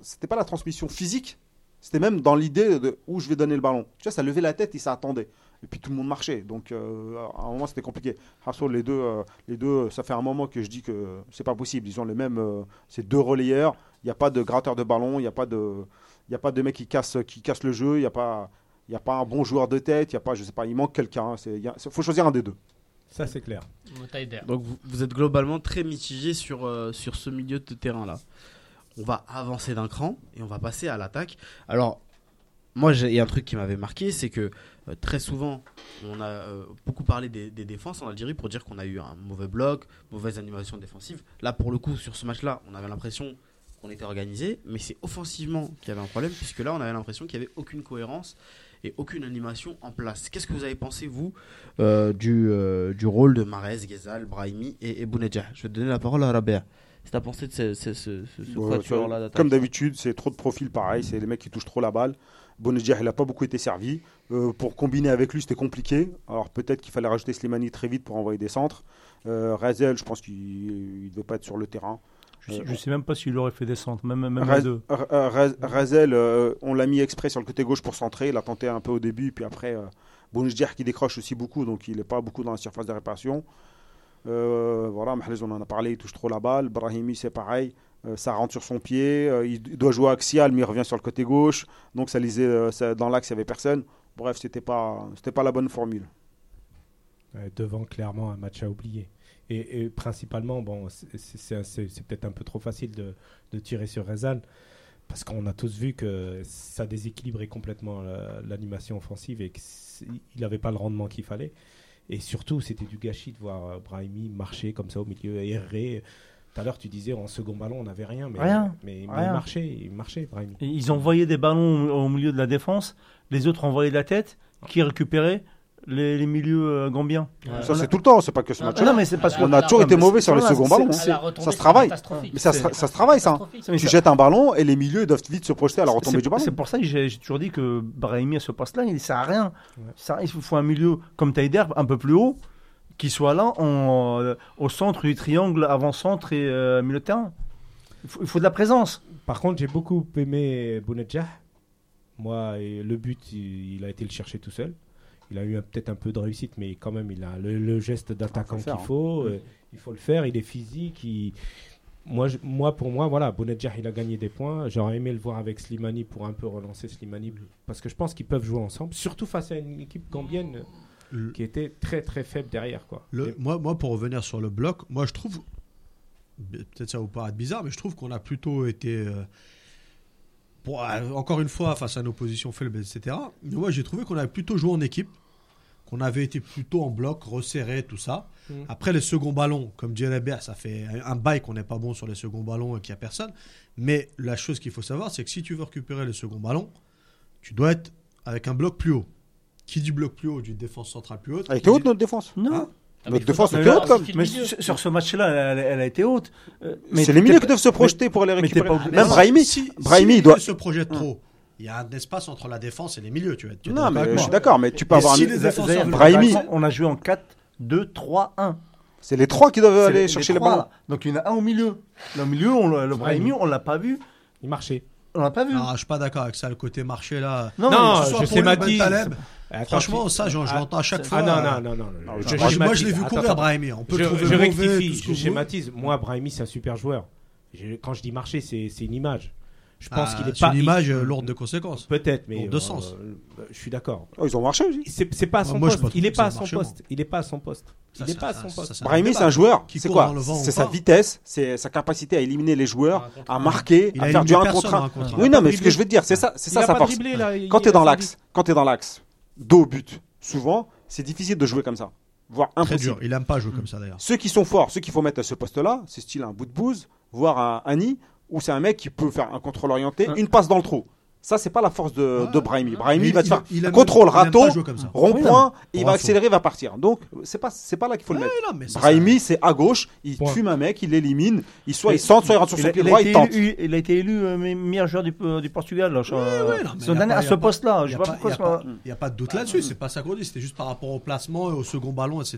c'était pas la transmission physique, c'était même dans l'idée de où je vais donner le ballon. Tu vois, ça levait la tête et ça attendait. Et puis tout le monde marchait. Donc euh, à un moment, c'était compliqué. Hasso, les deux, euh, les deux, ça fait un moment que je dis que c'est pas possible. Ils ont le même, euh, c'est deux relayeurs. Il n'y a pas de gratteur de ballon. Il n'y a pas de, il y a pas de mec qui casse, qui casse le jeu. Il n'y a pas, il y a pas un bon joueur de tête. Il y a pas, je sais pas, il manque quelqu'un. Il a- faut choisir un des deux. Ça, c'est clair. Donc vous, vous êtes globalement très mitigé sur, euh, sur ce milieu de terrain-là. On va avancer d'un cran et on va passer à l'attaque. Alors, moi, il y a un truc qui m'avait marqué, c'est que euh, très souvent, on a euh, beaucoup parlé des, des défenses en Algérie pour dire qu'on a eu un mauvais bloc, mauvaise animation défensive. Là, pour le coup, sur ce match-là, on avait l'impression qu'on était organisé, mais c'est offensivement qu'il y avait un problème, puisque là, on avait l'impression qu'il n'y avait aucune cohérence et aucune animation en place. Qu'est-ce que vous avez pensé, vous, euh, du, euh, du rôle de Marez, Ghezal, Brahimi et, et Je vais te donner la parole à Rabea. Tu as pensé de ce, ce, ce, ce, Ouais, quatuor-là Comme d'habitude, c'est trop de profils pareil. C'est les mecs qui touchent trop la balle. Bonedjah, il n'a pas beaucoup été servi. Euh, pour combiner avec lui, c'était compliqué. Alors peut-être qu'il fallait rajouter Slimani très vite pour envoyer des centres. Euh, Razel, je pense qu'il ne devait pas être sur le terrain. Je, sais- Euh, sais même pas s'il aurait fait descendre, même, même Raz- deux. Euh, Raz- Razel, euh, on l'a mis exprès sur le côté gauche pour centrer. Il a tenté un peu au début, puis après, euh, Bounedjah qui décroche aussi beaucoup, donc il n'est pas beaucoup dans la surface de réparation. Euh, voilà, Mahrez, on en a parlé, il touche trop la balle. Brahimi, c'est pareil. Euh, ça rentre sur son pied. Euh, il doit jouer axial, mais il revient sur le côté gauche. Donc ça lisait euh, ça- dans l'axe, il n'y avait personne. Bref, c'était pas, c'était pas la bonne formule. Devant, clairement, un match à oublier. Et, et principalement, bon, c'est- peut-être un peu trop facile de, de tirer sur Rezal, parce qu'on a tous vu que ça déséquilibrait complètement la- l'animation offensive et qu'il n'avait pas le rendement qu'il fallait. Et surtout, c'était du gâchis de voir Brahimi marcher comme ça au milieu, errer. Tout à l'heure, tu disais en second ballon, on n'avait rien, mais, Rien. mais, mais Rien. il marchait, il marchait, Brahimi. Ils envoyaient des ballons au, au milieu de la défense, les autres envoyaient de la tête, qui récupérait les, les milieux euh, gambiens. Ça, c'est tout le temps, c'est pas que ce match-là. non, mais c'est parce qu'on On a toujours été mauvais sur les seconds ballons. ça se travaille. Mais ça, se- C'est ça se travaille, ça. hein. Tu jettes un ballon et les milieux doivent vite se projeter à la retombée C'est- du ballon. C'est pour ça que j'ai toujours dit que Brahimi à ce poste-là, il ne sert à rien. Ça, il faut un milieu comme Taider, un peu plus haut, qui soit là en, euh, au centre du triangle avant-centre et euh, milieu de terrain. Il faut, il faut de la présence. Par contre, j'ai beaucoup aimé Bounedjah. Moi, et le but, il, il a été le chercher tout seul. Il a eu peut-être un peu de réussite, mais quand même, il a le, le geste d'attaquant Ah, faut qu'il faire, faut. euh, il faut le faire. Il est physique. il- Moi, je- moi, pour moi, voilà, Bounedjah, il a gagné des points. J'aurais aimé le voir avec Slimani pour un peu relancer Slimani, parce que je pense qu'ils peuvent jouer ensemble, surtout face à une équipe gambienne Le- qui était très très faible derrière, quoi. Le- Et- moi, moi, pour revenir sur le bloc, moi je trouve, peut-être ça vous paraître bizarre, mais je trouve qu'on a plutôt été, euh, pour, euh, encore une fois, face à une opposition faible, etc. Mais moi j'ai trouvé qu'on avait plutôt joué en équipe, qu'on avait été plutôt en bloc, resserré, tout ça. Mm. Après les seconds ballons, comme dit Bert, ça fait un bail qu'on n'est pas bon sur les seconds ballons et qu'il n'y a personne. Mais la chose qu'il faut savoir, c'est que si tu veux récupérer les seconds ballons, tu dois être avec un bloc plus haut. Qui dit bloc plus haut, dit défense centrale plus haute. Elle était haute dit- notre défense. Non. Hein mais Notre défense était haute, comme- Mais sur, ce match-là, elle, elle a été haute. Euh, C'est les milieux qui doivent se projeter pour t'es récupérer. pas Même Brahimi, si, Brahimi, si il doit. se projette trop, il y a un espace entre la défense et les milieux. Tu, Non, mais je suis d'accord, mais tu peux Et avoir. si un- les défenseurs Brahimi- on a joué en 4, 2, 3, 1. C'est les trois qui doivent aller les- chercher les les trois, ballons. là. Donc il y en a un au milieu. Là, au milieu, on, le Brahimi, on l'a pas vu. Il marchait. On l'a pas vu. Non, je suis pas d'accord avec ça, le côté marché là. Non, Non, je sais Attends, Franchement, ça, je, Ah, l'entends à chaque ah, fois. non, euh, non, non, non, non. Non, Je je- Moi, je- moi, je l'ai vu courir. Brahimi. On peut je, le trouver je mauvais, rectifie, tout ce que je schématise. Moi, Brahimi, c'est un super joueur. Quand je dis marcher, c'est c'est une image. Je pense Ah, qu'il est pas. une il- image euh, lourde de conséquences. Peut-être, mais. Lourde de euh, sens. euh, je suis d'accord. Oh, ils ont marché aussi. C'est pas à son poste. Il est pas à son poste. Il est pas à son poste. Ça, Il est ça, pas à son poste. Brahimi, c'est un joueur. Qui C'est quoi C'est sa vitesse, c'est sa capacité à éliminer les joueurs, à marquer, Il à faire du éliminé 1 contre personne 1. en un contre un. Oui, Il non, mais ce que je veux te dire, c'est ça, c'est Il ça sa force. il- Quand il tu es a dans l'axe, quand tu es dans l'axe, dos au but, souvent, c'est difficile de jouer comme ça, voire Très impossible. dur. Il aime pas jouer comme ça d'ailleurs. Ceux qui sont forts, ceux qu'il faut mettre à ce poste-là, c'est style un bout de bouse, voire un Annie, ou c'est un mec qui peut faire un contrôle orienté, une passe dans le trou. Ça, c'est pas la force de, Ouais. de Brahimi. Brahimi, Mais il va te faire il contrôle, il râteau, rond-point, Oui, il va accélérer, il va partir. Donc, c'est pas, c'est pas là qu'il faut le Ouais, mettre. non, mais ça, Brahimi, c'est à gauche, il Point. fume un mec, il l'élimine, il soit Et- il centre, soit il rentre sur Il son pied il droit, il tente. élu, il a été élu euh, me- meilleur joueur du, euh, du Portugal. Là, sur, euh, ouais, non, mais son a dernier- pas- à ce poste-là. Il Je n'y sais a, pas pourquoi. y a ça- pas- y a pas de doute là-dessus. C'est pas ça qu'on dit. C'était juste par rapport au placement et au second ballon, etc.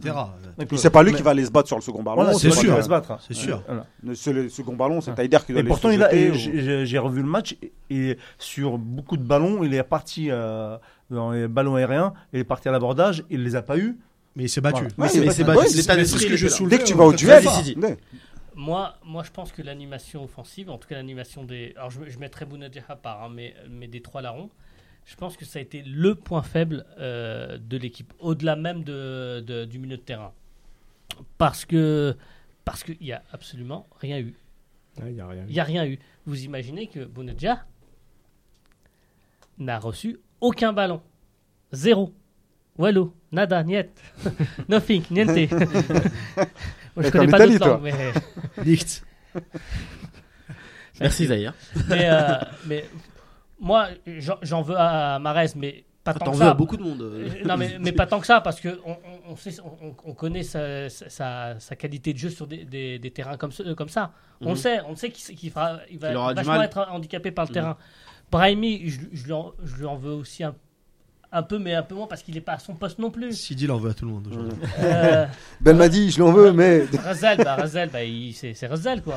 Donc, Puis c'est pas lui qui va aller se battre sur le second ballon. C'est pas lui qui sûr. va se battre. C'est sûr. Le- second ballon, c'est Taider qui doit Et aller pourtant, il et j'ai revu le match et, et sur beaucoup de ballons, il est parti euh, dans les ballons aériens, il est parti à l'abordage, il les a pas eu. Mais il s'est battu. Voilà. Ouais, Ouais, mais mais c'est battu. ouais, L'état d'esprit, que je là. soulevais Dès que tu vas au duel. Moi, moi, je pense que l'animation offensive, en tout cas l'animation des. Alors, je, je mettrais Bounedjah à part, hein, mais, mais des trois larrons, je pense que ça a été le point faible euh, de l'équipe, au-delà même de, de- du milieu de terrain. Parce que parce qu'il n'y a absolument rien eu. Il y a rien. Il n'y a rien eu. Vous imaginez que Bounedjah n'a reçu aucun ballon. Zéro. Wallo, nada, niet. Nothing, niente. Je connais pas d'autres langues, mais... Licht. Merci Zahir. mais, euh, mais moi, j'en veux à Marez, mais pas tant T'en que veux à ça. beaucoup de monde. euh. Euh, Non, mais, mais pas tant que ça, parce que on, sait, on, on connaît sa, sa, sa qualité de jeu sur des, des, des terrains comme, ce- comme ça. On Mhm. le sait, on sait qu'il qu'il fera, il va Il du vachement être handicapé par le Mhm. terrain. Brahimi, je, je lui en, je lui en veux aussi un, un peu, mais un peu moins parce qu'il n'est pas à son poste non plus. Sidi, il en veut à tout le monde aujourd'hui. Euh, Ben m'a dit, je l'en veux, mais. Razal, bah, Razal, bah, il- c'est c'est Razal, quoi.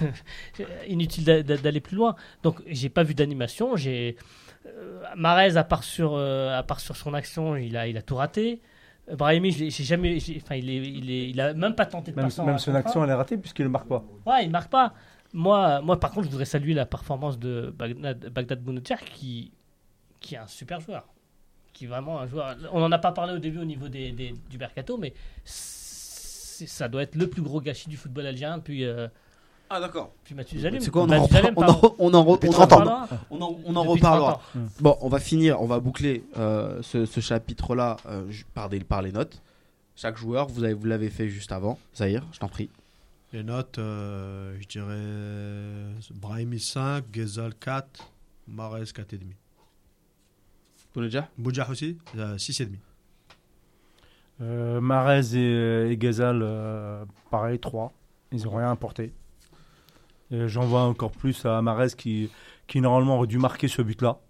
Inutile d'a- d'a- d'aller plus loin. Donc, j'ai pas vu d'animation. J'ai euh, Marez, à part sur, euh, à part sur son action, il a, il a tout raté. Brahimi, j'ai jamais, j'ai- enfin, il est, il est, il a même pas tenté de Même, passer même son action, elle est ratée puisqu'il ne marque pas. Ouais, il marque pas. Moi, moi, par contre, je voudrais saluer la performance de Bagdad, Bagdad qui, qui est un super joueur. Qui est vraiment un joueur. On n'en a pas parlé au début au niveau des, des- du mercato, mais ça doit être le plus gros gâchis du football algérien depuis, euh, Ah d'accord. depuis Mathieu. C'est quoi on en, on en, on en re- Depuis on en 30 ans. reparlera. On en, on en Depuis reparlera. 30 ans. Bon, on va finir, on va boucler euh, ce, ce chapitre-là euh, par, les notes. Chaque joueur, vous avez- vous l'avez fait juste avant. Zahir, je t'en prie. Les notes, euh, je dirais Brahimi 5, Ghezal 4, Marez 4,5. Bounedjah Boudjah aussi, euh, 6,5. Euh, Marez et, et Ghezal, euh, pareil, 3. Ils n'ont rien apporté. Et J'en vois encore plus à Marez qui, qui normalement aurait dû marquer ce but-là.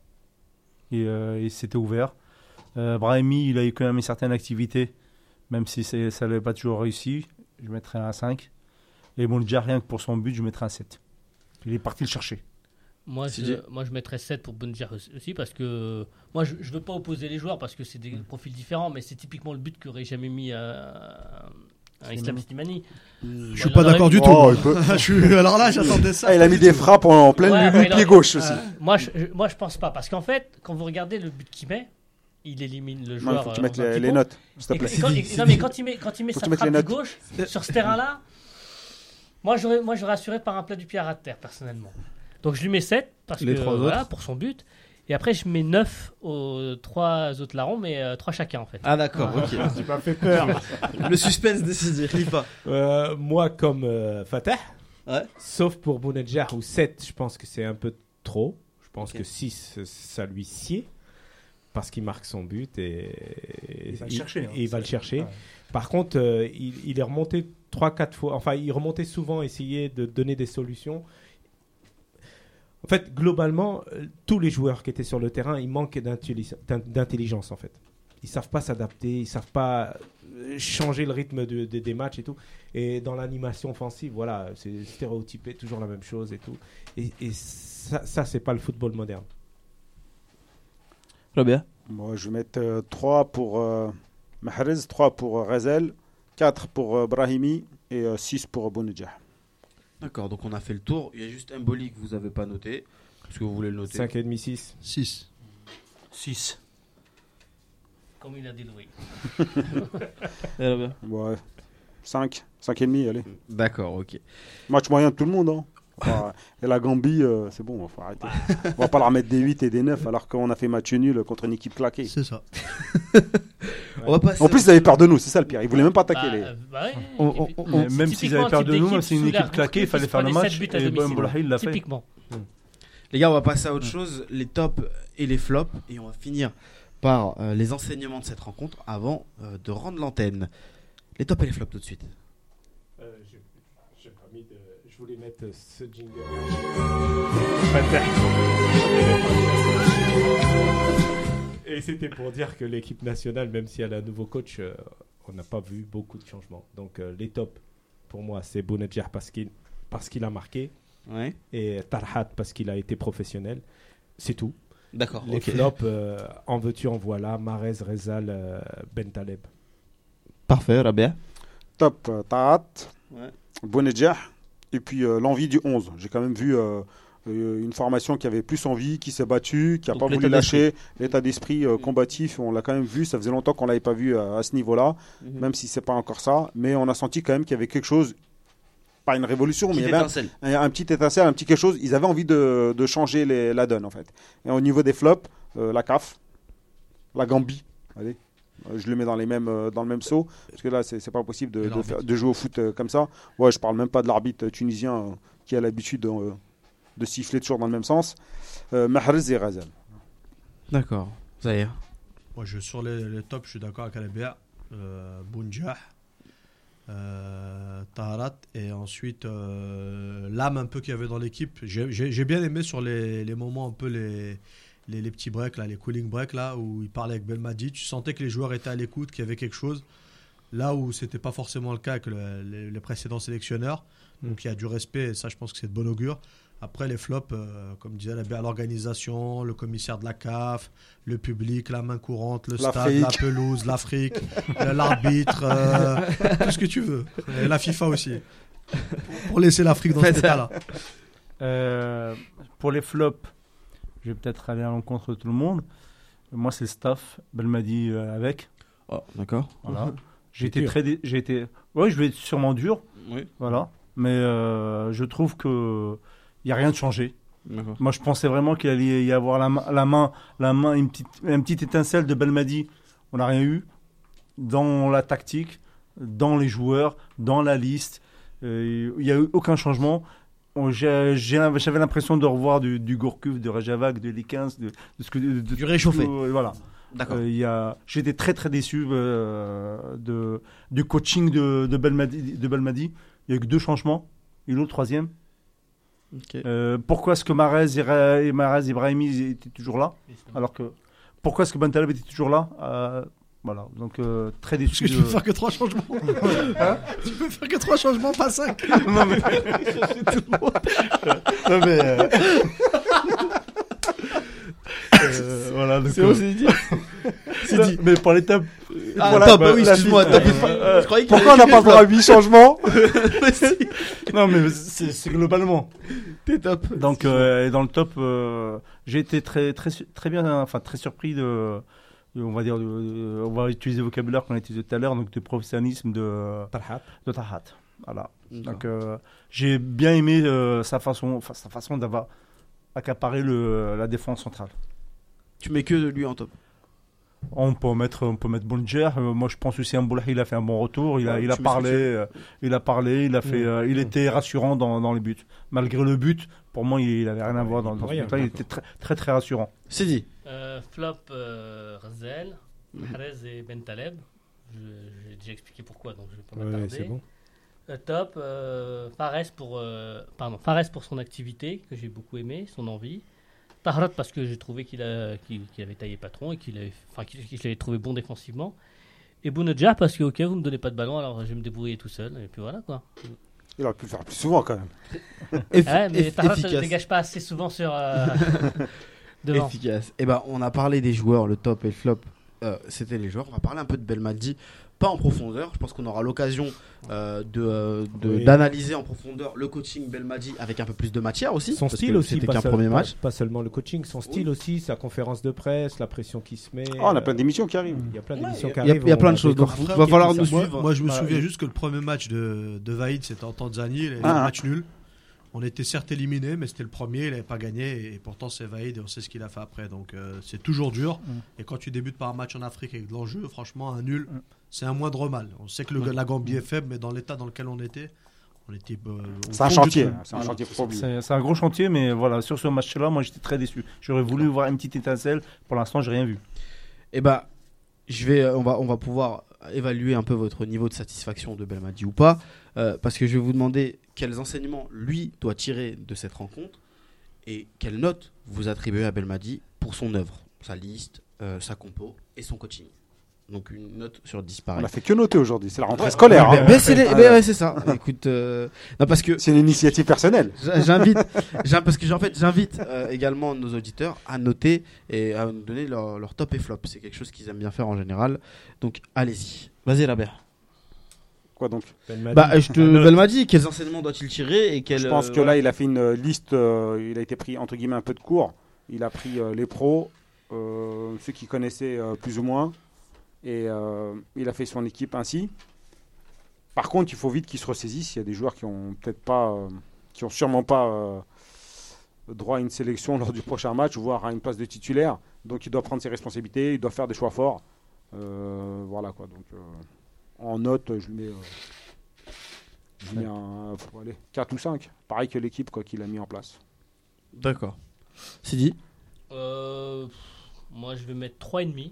Et, euh, et c'était ouvert. Euh, Brahimi, il a eu quand même une certaine activité, même si ça n'avait pas toujours réussi. Je mettrais un 5. Et bon, déjà rien que pour son but, je mettrais un 7. Il est parti le chercher. Moi, je, dit. moi, je mettrais 7 pour Bounedjah aussi parce que moi, je ne veux pas opposer les joueurs parce que c'est des profils différents, mais c'est typiquement le but qu'aurait jamais mis euh, un Islam Slimani. Je suis pas d'accord du tout. Oh, moi. il peut- Je suis- Alors là, j'attendais ça. Ah, il a mis des frappes en, en plein Ouais, pied gauche aussi. Euh, moi, je, moi, je pense pas parce qu'en fait, quand vous regardez le but qu'il met, il élimine le Non, joueur. il faut que tu euh, mettes un les, notes, s'il te Et plaît. quand- et- non, mais quand il met, quand il met sa frappe les de notes. gauche sur ce terrain-là, moi, j'aurais, moi, j'aurais assuré par un plat du pied à ras de terre, personnellement. Donc, je lui mets 7 parce Les que, trois voilà, autres pour son but. Et après, je mets 9 aux trois autres larrons, mais 3 chacun, en fait. Ah d'accord, ok. Tu m'as fait peur. Le suspense décidé, lis pas. Euh, moi, comme euh, Fatah, Ouais. sauf pour Bounedjah, où 7, je pense que c'est un peu trop. Je pense Ok. que 6, ça lui sied. Parce qu'il marque son but et, Il va le chercher, hein. et il va le chercher. Ouais. Par contre, euh, il, il est remonté 3-4 fois. Enfin, il remontait souvent, essayer de donner des solutions. En fait, globalement, euh, tous les joueurs qui étaient sur le terrain, ils manquent d'intelli- d'in- d'intelligence, en fait. Ils savent pas s'adapter, ils savent pas euh, changer le rythme de- de- des matchs et tout. Et dans l'animation offensive, voilà, c'est stéréotypé, toujours la même chose et tout. Et, et ça, ça c'est pas le football moderne. Robert? Moi, je vais mettre 3 pour euh, Mahrez, 3 pour euh, Razel, 4 pour euh, Brahimi et 6 pour Bounedjah. D'accord, donc on a fait le tour. Il y a juste un boli que vous avez pas noté. Est-ce que vous voulez le noter? 5,5, 6. 6. 6. Comme il a déloué. Ouais. 5, 5 et demi, allez. D'accord, ok. Match moyen de tout le monde. Hein. Et la Gambie, euh, c'est bon, faut arrêter. On va pas leur mettre des 8 et des 9 alors qu'on a fait match nul contre une équipe claquée. C'est ça. On va passer. En plus, ils avaient peur de nous, c'est ça le pire. Ils voulaient même pas attaquer Bah, les. bah ouais. On- on- même s'ils avaient peur de nous, c'est une équipe claquée, il fallait faire le match. Et domicile. Boulahi, il l'a fait. Typiquement. Les gars, on va passer à autre chose, les tops et les flops, et on va finir par euh, les enseignements de cette rencontre avant euh, de rendre l'antenne. Les tops et les flops tout de suite. Euh, je, j'ai pas mis de- je voulais mettre ce jingle. Et c'était pour dire que l'équipe nationale, même si elle a un nouveau coach, euh, on n'a pas vu beaucoup de changements. Donc euh, les tops, pour moi, c'est Bounedjah parce qu'il, parce qu'il a marqué Ouais. et Tarhat parce qu'il a été professionnel. C'est tout. D'accord. Les ok. flops, euh, en veux-tu, en voilà. Marez, Rezal, euh, Ben Taleb. Parfait, Rabia. Top, Tahat, Ouais. Bounedjah, et puis euh, l'envie du 11. J'ai quand même vu euh, euh, une formation qui avait plus envie, qui s'est battue, qui n'a pas voulu lâcher, l'état d'esprit euh, combatif, on l'a quand même vu, ça faisait longtemps qu'on l'avait pas vu à, à ce niveau-là, Mhm. même si c'est pas encore ça, mais on a senti quand même qu'il y avait quelque chose, pas une révolution, mais il y avait un, un, un petit étincelle, un petit quelque chose, ils avaient envie de, de changer les- la donne en fait. Et au niveau des flops, la CAF, la Gambie, allez. Je le mets dans, les mêmes, euh, dans le même saut, parce que là, c'est pas possible de, Et de, l'arbitre. faire- de jouer au foot euh, comme ça. Ouais, je parle même pas de l'arbitre tunisien euh, qui a l'habitude de, de siffler toujours dans le même sens. Euh, Mahrez et Razel. D'accord. Zahir. Moi, je, sur les, les tops, je suis d'accord avec Alabia. Euh, Bounjah, euh, Taharat, et ensuite euh, l'âme un peu qu'il y avait dans l'équipe. J'ai bien aimé sur les, les moments un peu les, les, les petits breaks, là, les cooling breaks, là, où il parlait avec Belmadi. Tu sentais que les joueurs étaient à l'écoute, qu'il y avait quelque chose. Là où c'était pas forcément le cas avec le- les, les précédents sélectionneurs. Donc il y a du respect, et ça, je pense que c'est de bon augure. Après, les flops, euh, comme disait la- l'organisation, le commissaire de la CAF, le public, la main courante, le stade, la pelouse, l'Afrique, l'arbitre, euh, tout ce que tu veux. Et la FIFA aussi. Pour- laisser l'Afrique dans cet état-là. Euh, pour les flops, je vais peut-être aller à l'encontre de tout le monde. Moi, c'est le staff. Belmadi euh, avec. Oh, d'accord. Voilà. J'ai été dur. très. dé- J'ai été. Ouais, je vais être sûrement dur. Oui. Voilà. Mais euh, je trouve que il y a rien de changé. Moi, je pensais vraiment qu'il allait y avoir la, main- la main, la main, une petite, une petite étincelle de Belmadi. On n'a rien eu dans la tactique, dans les joueurs, dans la liste. Euh, Il n'y a eu aucun changement. J'avais l'impression de revoir du, du Gourcuff, de Rajavak, de Likins, de, de ce que de- de- Du réchauffé. euh, voilà. D'accord. Euh, il j'étais très très déçu euh, de, du coaching de, de, Belmadi, de Belmadi. Il y a eu que deux changements. Et l'autre troisième. Ok. Euh, pourquoi est-ce que Marez et, Marez Ibrahimi étaient toujours là? Alors que pourquoi est-ce que Bentaleb était toujours là? Voilà, donc euh, très Parce déçu. que tu de- peux faire que trois changements. tu peux faire que trois changements, pas cinq. non mais, Non, mais, euh, euh, voilà, donc, C'est euh, bon, c'est dit. C'est dit. Mais pour l'étape. Ah, voilà, top, bah, oui, excuse-moi, euh, euh, Pourquoi on n'a pas le droit à 8 changements Non mais c'est c'est globalement. T'es top. Donc euh, dans le top, euh, j'ai été très très très bien, enfin très surpris de, de- on va dire, de- on va utiliser le vocabulaire qu'on a utilisé tout à l'heure, donc de professionnalisme de Talhat. de Tahat. Voilà. Donc euh, j'ai bien aimé euh, sa façon, sa façon d'avoir accaparé le, la défense centrale. Tu mets que lui en top. On peut mettre, on peut mettre Bonjer. Euh, moi, je pense aussi Mboulahi, il a fait un bon retour. Il a, Ouais, il a parlé, euh, il a parlé, il a fait, Mm. euh, il Mm. était rassurant dans, dans les buts. Malgré le but, pour moi, il, il avait rien à voir dans, dans ce. Il d'accord. était très, très, très rassurant. C'est dit. Euh, flop euh, Razel, Mahrez et Bentaleb. J'ai déjà expliqué pourquoi, donc je vais pas Ouais, m'attarder. c'est bon. Euh, top. Euh, Fares pour euh, pardon Fares pour son activité que j'ai beaucoup aimé, son envie. Tahrat parce que j'ai trouvé qu'il avait taillé patron et qu'il avait, enfin qu'il qu'il l'avait trouvé bon défensivement. Et Bounedjah parce que ok vous me donnez pas de ballon alors je vais me débrouiller tout seul et puis voilà quoi. Il aurait pu le faire plus souvent quand même. Ouais, mais eff- Tahrat ne dégage pas assez souvent sur euh, devant. Efficace. Et ben, on a parlé des joueurs, le top et le flop. Euh, C'était les joueurs. On va parler un peu de Belmadi, pas en profondeur. Je pense qu'on aura l'occasion euh, de euh, de- Oui. d'analyser en profondeur le coaching Belmadi avec un peu plus de matière aussi. Son parce style que aussi, C'était pas, qu'un seul- premier match. pas seulement le coaching, son style aussi, sa conférence de presse, la pression qui se met. Ah, on a euh, plein d'émissions qui arrivent. Il y a plein d'émissions il qui il arrivent. il y a plein de choses, donc décortique va falloir nous suivre. moi, je me Bah, souviens il- juste que le premier match de, de Vaïd, c'était en Tanzanie, il avait Ah. un match nul. On était certes éliminé, mais c'était le premier, il n'avait pas gagné, et pourtant c'est Vaïd et on sait ce qu'il a fait après. Donc euh, c'est toujours dur. Mm. Et quand tu débutes par un match en Afrique avec de l'enjeu, franchement, un nul, Mm. c'est un moindre mal. On sait que le, Mm. la Gambie est faible, mais dans l'état dans lequel on était, on était. euh, au C'est un chantier. C'est un Voilà. chantier. C'est un gros chantier, mais voilà, sur ce match-là, moi, j'étais très déçu. J'aurais voulu voir une petite étincelle. Pour l'instant, j'ai rien vu. Et bah, je vais, euh, on va, on va pouvoir évaluer un peu votre niveau de satisfaction de Belmadi ou pas, euh, parce que je vais vous demander quels enseignements lui doit tirer de cette rencontre et quelle note vous attribuez à Belmadi pour son œuvre, sa liste, euh, sa compo et son coaching. Donc une note sur 10 On pareil. a fait que noter aujourd'hui. C'est la rentrée Ouais, scolaire. ouais, hein. ben, c'est Ouais. ben ouais, c'est ça. Écoute, euh, non parce que C'est une initiative personnelle. J'invite, j'in- parce que en fait, j'invite euh, également nos auditeurs à noter et à nous donner leur, leur top et flop. C'est quelque chose qu'ils aiment bien faire en général. Donc, allez-y. Vas-y, Rabert. Quoi donc Belmadi. Bah, je te, dit quels enseignements doit-il tirer et quel. Je pense que là, il a fait une euh, liste. euh, il a été pris entre guillemets un peu de cours. Il a pris euh, les pros, euh, ceux qui connaissaient euh, plus ou moins, et euh, il a fait son équipe ainsi. Par contre, il faut vite qu'il se ressaisisse. Il y a des joueurs qui ont peut-être pas, euh, qui ont sûrement pas euh, droit à une sélection lors du prochain match, voire à une place de titulaire. Donc, il doit prendre ses responsabilités. Il doit faire des choix forts. Euh, voilà quoi. Donc, euh, en note, je lui mets. euh, je mets un, faut aller, 4 ou 5. Pareil que l'équipe quoi qu'il a mis en place. D'accord. C'est dit. Euh, moi je vais mettre 3,5.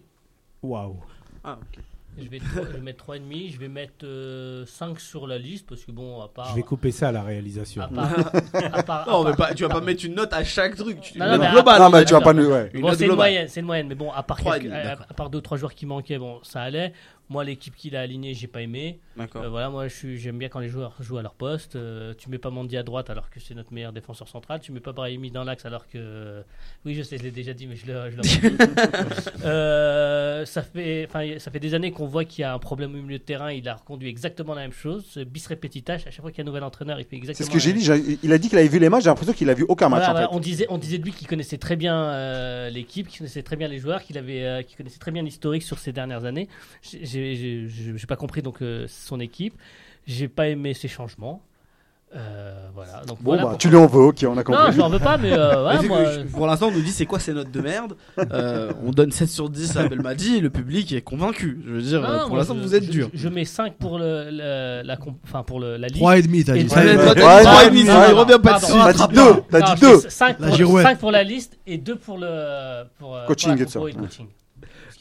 Waouh. Ah, ok. Je vais, je vais mettre 3,5. Je vais mettre euh, 5 sur la liste parce que bon, à part. Je vais couper ça à la réalisation. à part, à part- Non, à mais pas, tu vas pas mettre une note à chaque truc. Tu, Non, une non, note mais globale. Non, on mais a tu vas pas nous. Ouais. Bon, c'est une moyenne, c'est une moyenne, mais bon, à part, Trois et quelques- demi, à, part deux trois joueurs qui manquaient, bon, ça allait. Moi, l'équipe qu'il a alignée, j'ai pas aimé. D'accord. Euh, voilà, moi, j'aime bien quand les joueurs jouent à leur poste. Euh, tu mets pas Mandy à droite alors que c'est notre meilleur défenseur central. Tu mets pas Brahimi dans l'axe alors que. Oui, je sais, je l'ai déjà dit, mais je le, je le. Euh, ça fait, enfin, ça fait des années qu'on voit qu'il y a un problème au milieu de terrain. Il a reconduit exactement la même chose. Bis repetitache. À chaque fois qu'il y a un nouvel entraîneur, il fait exactement. C'est ce que j'ai dit. Il a dit qu'il avait vu les matchs. J'ai l'impression qu'il a vu aucun match voilà, en voilà, fait. on, disait, on disait de lui qu'il connaissait très bien euh, l'équipe, qu'il connaissait très bien les joueurs, qu'il avait, euh, qu'il connaissait très bien l'historique sur ces dernières années. J'ai pas compris donc euh, son équipe. J'ai pas aimé ses changements. Euh, voilà. Donc Bon, voilà bah, pour- tu lui en veux, ok, on a Non, compris. je n'en veux pas, mais euh, c'est moi, je- pour l'instant, on nous dit c'est quoi ces notes de merde? Euh, on donne 7 sur 10 à Belmadi et le public est convaincu. Je veux dire, non, euh, non, pour l'instant, je- vous êtes je- dur. Je, mets 5 pour le, le- la, enfin, pour le, la liste. 3,5, t'as Et dit. Ouais, ça. mais Ouais, toi, t'as ouais, dit trois ouais, et demi, ouais, ça, ouais, il revient pas dessus. T'as dit deux. T'as dit deux. 5 La pour, girouette. cinq pour la liste et 2 pour le euh, Coaching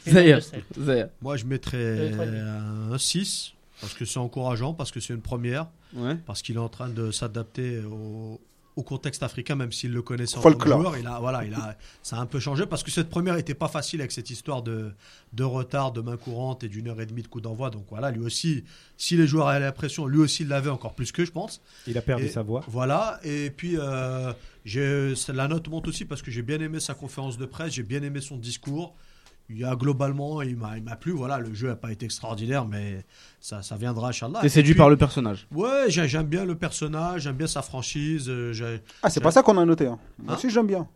Zaya. Moi, je mettrais Euh, un 6 parce que c'est encourageant, parce que c'est une première, Ouais. parce qu'il est en train de s'adapter au, au contexte africain, même s'il le connaissait en tant que Folklore. joueur. Il a, voilà, il a, ça a un peu changé parce que cette première n'était pas facile avec cette histoire de, de retard, de main courante et d'une heure et demie de coup d'envoi. Donc voilà, lui aussi, si les joueurs avaient la pression, lui aussi il l'avait encore plus que je pense. Il a perdu Et- sa voix. Voilà, et puis euh, la note monte aussi parce que j'ai bien aimé sa conférence de presse, j'ai bien aimé son discours. Il y a globalement, il m'a il m'a plu. Voilà, le jeu n'a pas été extraordinaire, mais ça, ça viendra, Inch'Allah. T'es Et séduit puis- par le personnage. Ouais, j'ai- j'aime bien le personnage, j'aime bien sa franchise. euh, j'ai- Ah, c'est pas ça qu'on a noté. hein. Moi Hein aussi, j'aime bien.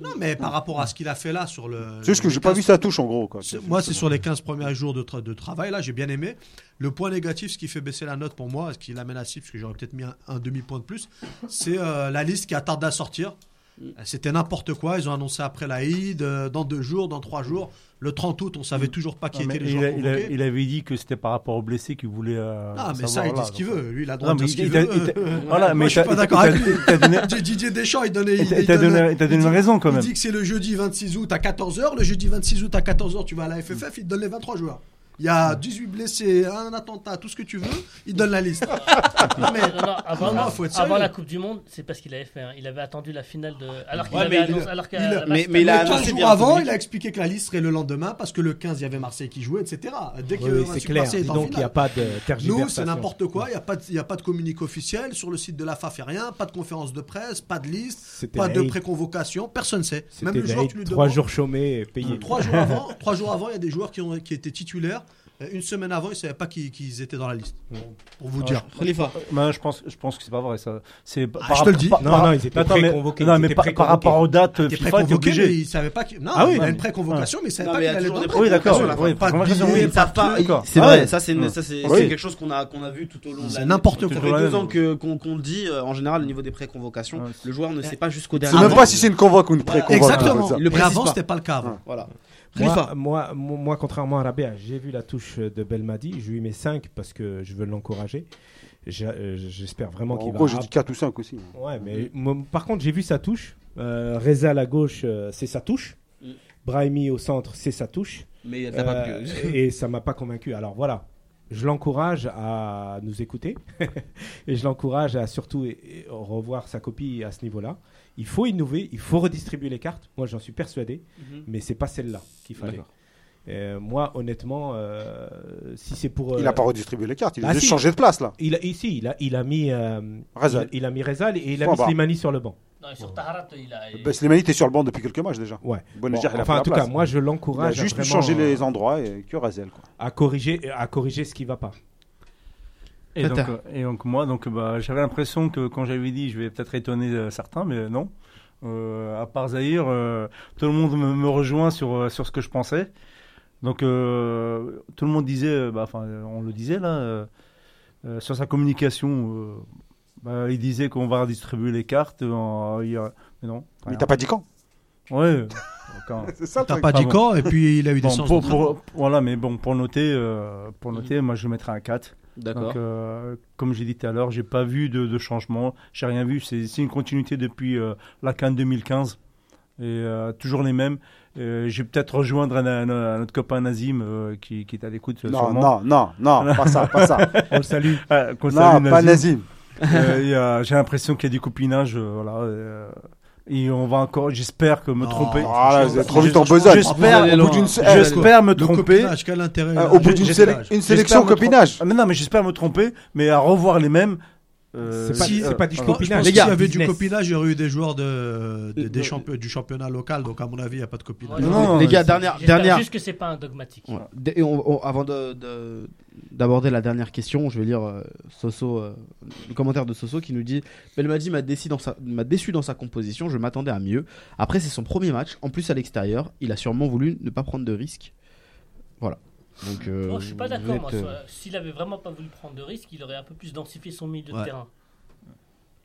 Non, mais par rapport à ce qu'il a fait là sur le. C'est juste que j'ai pas vu sa touche en gros. Quoi. C'est- Moi, c'est sur les 15 premiers jours de, tra- de travail, là, j'ai bien aimé. Le point négatif, ce qui fait baisser la note pour moi, ce qui l'amène à 6, parce que j'aurais peut-être mis un, un demi-point de plus, c'est euh, la liste qui attarde à sortir. Euh, C'était n'importe quoi. Ils ont annoncé après la Eid, euh, dans deux jours, dans trois jours. Le 30 août, on savait toujours pas qui Ah, étaient les il, a- il a- il avait dit que c'était par rapport aux blessés qu'il voulait. euh, Ah, mais ça, il dit là, ce qu'il veut. Lui, il a le droit Non, de dire ce il qu'il veut. il voilà, Moi, mais je suis pas d'accord avec lui. donné- Didier- Deschamps, il donnait. il il- il donné- il donné dit- une raison quand Il même. dit que c'est le jeudi 26 août à 14h. Le jeudi 26 août à 14h, tu vas à la FFF, il te donne les 23 joueurs. Il y a 18 blessés, un attentat, tout ce que tu veux, il donne la liste. Non, mais Non, non, avant, Non, faut être avant sérieux. la Coupe du Monde, c'est pas ce qu'il avait fait. hein. Il avait attendu la finale de. Alors qu'il Ouais, avait annoncé. Alors il- mais- il a un- le 15 annoncé jours via avant, il a expliqué que la liste serait le lendemain parce que le 15, il y avait Marseille qui jouait, etc. Dès que Oui, c'est clair. Marseille est en Donc il n'y a pas de tergiversation. Nous, c'est n'importe quoi. Il n'y a, pas de- il y a pas de communiqué officiel. Sur le site de la FAF, il n'y a rien. Pas de conférence de presse, pas de liste, pas de préconvocation. Personne ne sait. Même le joueur, tu lui trois demandes. jours chômés et payés. Trois jours avant, trois jours avant, il y a des joueurs qui, ont, qui étaient titulaires. Euh, Une semaine avant, ils ne savaient pas qu'ils qu'ils étaient dans la liste. Pour, pour vous Ah, dire. Khalifa. Ben, je pense, je pense que c'est pas vrai ça. C'est Ah, par je te le dis. par- Non, par- non, ils étaient Attends, mais- préconvoqués, Non, ils mais étaient par, rapport aux dates Il était FIFA, t'es préconvoqué, mais obligé. il savait pas. Non, Ah oui, il a non. une préconvocation, mais il savait Non, pas y qu'il a allait dans Oui, d'accord. Oui, Pas de Ça. C'est Ah vrai, ouais. ça c'est ça quelque chose qu'on a qu'on a vu tout au long de C'est l'année. n'importe Ça quoi. fait Toujours la deux même. ans que qu'on qu'on le dit euh, en général au niveau des préconvocations, le joueur ne sait pas jusqu'au dernier. même moment. pas si c'est une convoque ou une pré-convoque. Exactement. ça. Le pas. c'était pas le cas avant. Voilà. Moi, Khalifa. moi, moi, moi, contrairement à Rabea, j'ai vu la touche de Belmadi. Je lui mets 5 parce que je veux l'encourager. Euh, J'espère vraiment En qu'il va. gros, j'ai dit 4 ou 5 aussi. Ouais, mais moi, par contre, j'ai vu sa touche. Euh, Reza à la gauche, euh, c'est sa touche. Mm. Brahimi au centre, c'est sa touche. Mais il y a de la pape Euh, et ça m'a pas convaincu. Alors voilà, je l'encourage à nous écouter et je l'encourage à surtout revoir sa copie à ce niveau-là. Il faut innover, il faut redistribuer les cartes. Moi, j'en suis persuadé, Mhm. mais c'est pas celle-là qu'il fallait. D'accord. Euh, moi, honnêtement, euh, si c'est pour, Il euh, a pas redistribué les cartes, il a Ah, juste si. changé de place là. il a ici, il a, il a mis, euh, Rezal. il, il a mis Rezal et il a mis. Slimani sur le banc. Non, et sur Taharat, il a. Ben, Slimani était sur le banc depuis quelques matchs déjà. Ouais. Bon, Bon, dire, il a enfin, en la tout place. cas, moi, je il a l'encourage à juste vraiment, changé euh, les endroits et que. Quoi. à corriger, à corriger ce qui va pas. Et donc, Tata. euh, et donc moi, donc bah, j'avais l'impression que quand j'avais dit, je vais peut-être étonner euh, certains, mais non. Euh, à part Zahir, euh, tout le monde me, me rejoint sur sur ce que je pensais. Donc euh, tout le monde disait, bah, enfin, on le disait là, euh, euh, sur sa communication, euh, bah, il disait qu'on va redistribuer les cartes. euh, il Mais non. Mais t'as pas dit quand? Ouais. quand- C'est ça le T'as pas dit Pardon. quand, et puis il a eu des Bon, pour, pour- voilà, mais bon, pour noter, euh, pour noter, moi je mettrais un 4. D'accord. Donc, euh, comme j'ai dit tout à l'heure, j'ai pas vu de, de changement. J'ai rien vu. C'est une continuité depuis euh, la Cannes 2015 et euh, toujours les mêmes. Euh, je vais peut-être rejoindre un, un- un autre copain Nazim euh, qui, qui est à l'écoute. Non, sûrement. non, non, non, pas ça, pas ça. On le salue. Ah, non, salue, pas Nazim. Nazim. Euh, y a- J'ai l'impression qu'il y a du copinage. euh, voilà, euh, et on va encore, j'espère que me Non. tromper. Ah, là, vous êtes trop vite en besogne. J'espère, allez au bout d'une- j'espère me tromper. quel intérêt Euh, au bout d'une sélection copinage. Ah, mais non, mais j'espère me tromper, mais à revoir les mêmes. Euh, C'est pas, si- pas du je copinage. qu'il y avait du copinage, il y aurait eu des joueurs de, de- des Euh, champions- du championnat local, donc à mon avis, il n'y a pas de copinage. Ouais, Non, les gars, dernière, dernière, juste que c'est pas un dogmatique. Ouais. Dé- et on- on- avant de- de- d'aborder la dernière question, je vais lire euh, Soso, euh, le commentaire de Soso qui nous dit Belmadi déçu, m'a déçu dans sa composition, je m'attendais à mieux. Après, c'est son premier match, en plus à l'extérieur, il a sûrement voulu ne pas prendre de risques. Voilà. Donc, euh, Moi, je suis pas d'accord. euh, S'il avait vraiment pas voulu prendre de risques, il aurait un peu plus densifié son milieu de terrain.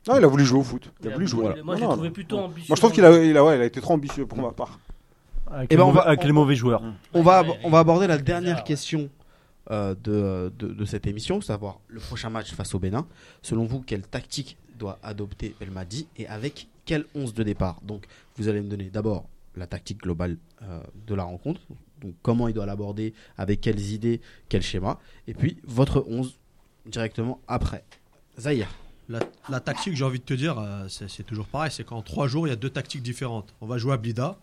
Non, il a voulu jouer au foot. Il Il a a voulu jouer. voulu- Moi, je l'ai trouvé non. plutôt ambitieux. Moi, je trouve qu'il a, il a, ouais, il a été trop ambitieux pour ma part. Avec, Eh les, ben, on mauvais, va- avec on- les mauvais joueurs. on, va, Ouais, on va aborder la dernière question euh, de, de, de cette émission, savoir le prochain match face au Bénin. Selon vous, quelle tactique doit adopter Belmadi et avec quel 11 de départ? Donc, vous allez me donner d'abord la tactique globale euh, de la rencontre, donc comment il doit l'aborder, avec quelles idées, quel schéma, et puis votre 11 directement après. Zahir. La, la tactique, j'ai envie de te dire, euh, c'est c'est toujours pareil. C'est qu'en trois jours, il y a deux tactiques différentes. On va jouer à Blida.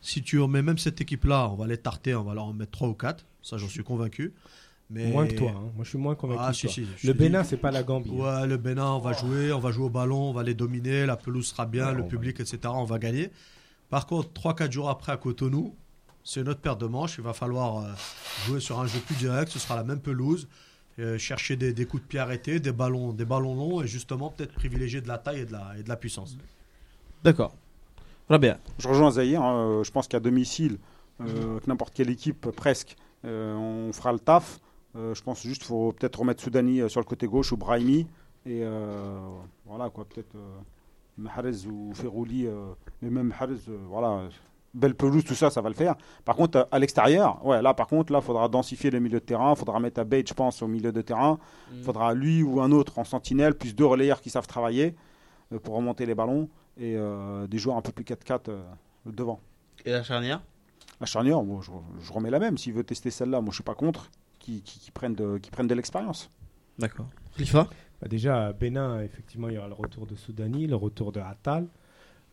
Si tu remets même cette équipe-là, on va les tarter, on va leur en mettre trois ou quatre. Ça, j'en suis convaincu. Mais... Moins que toi. hein. Moi, je suis moins convaincu. Ah, que si, toi. si, Le Bénin, dis- c'est pas la Gambie. hein. Ouais, le Bénin, on va jouer, on va jouer au ballon, on va les dominer, la pelouse sera bien, Ouais, le va- public, etc. On va gagner. Par contre, 3-4 jours après à Cotonou, c'est notre paire de manches. Il va falloir euh, jouer sur un jeu plus direct. Ce sera la même pelouse. euh, chercher des, des coups de pied arrêtés, des ballons, des ballons longs et justement peut-être privilégier de la taille et de la, et de la puissance. D'accord. Rabia. Je rejoins Zahir. hein, euh, je pense qu'à domicile, euh, que n'importe quelle équipe, presque, euh, on fera le taf. Euh, je pense juste qu'il faut peut-être remettre Soudani sur le côté gauche ou Brahimi. Et euh, voilà, quoi, peut-être euh, Mahrez ou Ferrouli. euh, mais même Mahrez, euh, voilà. Belle pelouse, tout ça, ça va le faire. Par contre, à l'extérieur, ouais, là, par contre, là, faudra densifier le milieu de terrain. faudra mettre Abate, je pense, au milieu de terrain. Mm. faudra lui ou un autre en sentinelle, plus deux relayeurs qui savent travailler euh, pour remonter les ballons. Et euh, des joueurs un peu plus 4-4 euh, devant. Et la charnière? La charnière, moi, je, je remets la même. S'il veut tester celle-là, moi je suis pas contre. Qui, qui, qui prennent de, qui prennent de l'expérience. D'accord. Khalifa? Bah, déjà, à Bénin, effectivement, il y aura le retour de Soudani, le retour de Attal.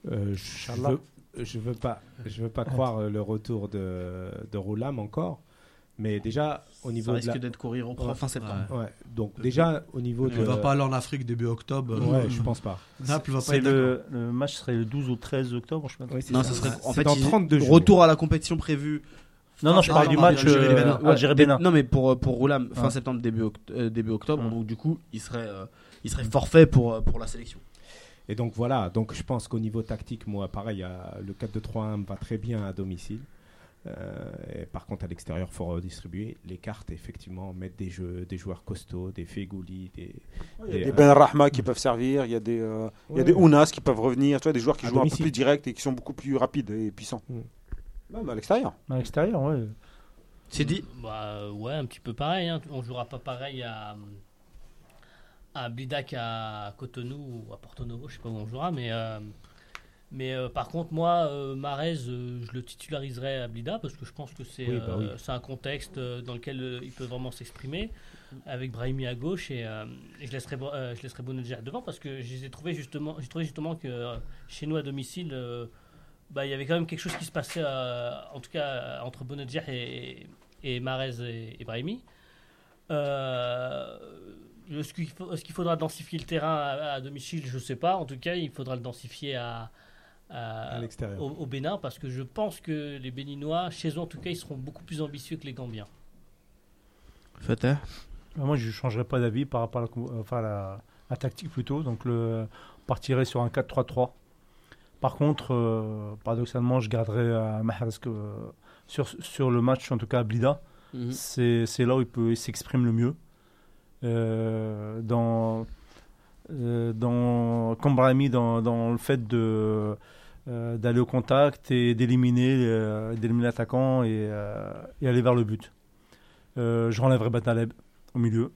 Euh, je veux, je veux pas, je veux pas croire euh, le retour de, de Roulam encore. Mais déjà, au Ça niveau de risque la... d'être courir au Ouais. fin septembre. Ouais, donc déjà, au niveau Il de... ne va pas aller en Afrique début octobre. Ouais, Euh, je pense pas. Naples va pas être le, le match serait le 12 ou 13 octobre, je pense. Oui, c'est Non, ça. ce serait en fait dans ils- 32 jours. retour à la compétition prévue. Non, non, je Ah, parle du match Algérie, euh, Bénin. Ouais, Algérie-Bénin. mais- Non, mais pour, pour Roulam, fin Ouais. septembre, début, oct- euh, début octobre, Mm. donc du coup, il serait, euh, il serait forfait pour, euh, pour la sélection. Et donc voilà, donc je pense qu'au niveau tactique, moi pareil, euh, le 4-2-3-1 me va très bien à domicile. Euh, et par contre, à l'extérieur, il faut redistribuer les cartes, effectivement, mettre des, jeux, des joueurs costauds, des Fegouli, des. Il y a des euh, Ben Rahma qui peuvent servir, il y a des, euh, il y a Ouais. des Ounas qui peuvent revenir, tu vois, des joueurs qui À jouent un peu domicile. plus direct et qui sont beaucoup plus rapides et puissants. Mm. Même à l'extérieur. À l'extérieur, ouais. C'est dit Bah ouais, un petit peu pareil. Hein. On jouera pas pareil à, à Blida qu'à Cotonou ou à Porto Novo, je sais pas où on jouera, mais, euh, mais euh, par contre, moi, euh, Marez, euh, je le titulariserai à Blida parce que je pense que c'est Oui, bah oui. un contexte dans lequel il peut vraiment s'exprimer avec Brahimi à gauche et, et je laisserai, je laisserai Bounedjah devant parce que je les ai trouvé justement, j'ai trouvé justement que chez nous à domicile, bah, il y avait quand même quelque chose qui se passait, en tout cas entre Bounedjah et, et Marez et, et Brahimi. Euh, est-ce qu'il faudra densifier le terrain à, à domicile Je ne sais pas. En tout cas, il faudra le densifier à, à- À l'extérieur. au, au Bénin parce que je pense que les Béninois, chez eux en tout cas, ils seront beaucoup plus ambitieux que les Gambiens. Fatah Bah, Moi, je ne changerais pas d'avis par rapport à la, co- enfin, à la, la tactique plutôt. Donc, le, on partirait sur un 4-3-3. Par contre, euh, paradoxalement, je garderais à Mahrez que, euh, sur, sur le match, en tout cas à Blida. Mhm. C'est c'est là où il peut il s'exprime le mieux. Euh, dans, euh, dans, comme dans, dans le fait de euh, d'aller au contact et d'éliminer d'éliminer l'attaquant et, et aller vers le but. Je renlèverai Bataleb au milieu.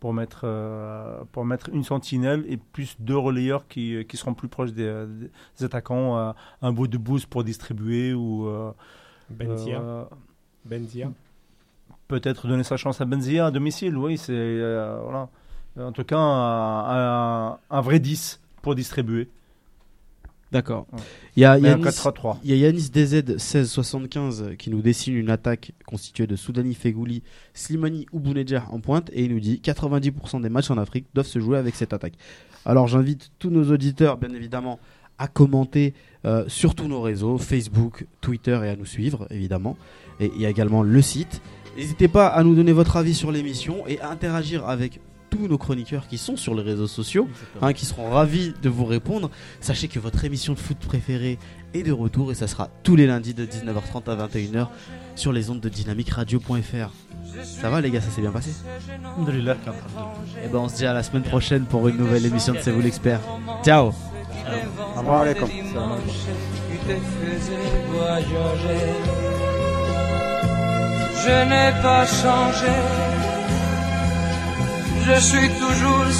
pour mettre, euh, pour mettre une sentinelle et plus deux relayeurs qui, qui seront plus proches des, des attaquants. euh, un bout de boost pour distribuer ou euh, Benzia. Benzia. Peut-être donner sa chance à Benzia à domicile. Oui, c'est euh, voilà. En tout cas, un, un- un vrai 10 pour distribuer. D'accord. Ouais. Il y a Yanis, 4-3-3. il y a Yanis DZ 1675 qui nous dessine une attaque constituée de Soudani Fegouli, Slimani ou Bounedjah en pointe et il nous dit 90% des matchs en Afrique doivent se jouer avec cette attaque. Alors j'invite tous nos auditeurs, bien évidemment, à commenter euh, sur tous nos réseaux, Facebook, Twitter et à nous suivre, évidemment. Et il y a également le site. N'hésitez pas à nous donner votre avis sur l'émission et à interagir avec tous nos chroniqueurs qui sont sur les réseaux sociaux, hein, qui seront ravis de vous répondre. Sachez que votre émission de foot préférée est de retour et ça sera tous les lundis de 19h30 à 21h sur les ondes de dynamiqueradio.fr. Ça va les gars, ça s'est bien passé? Alhamdulillah. Et ben on se dit à la semaine prochaine pour une nouvelle émission de C'est vous l'expert. Ciao Assalamu Je n'ai pas changé, je suis toujours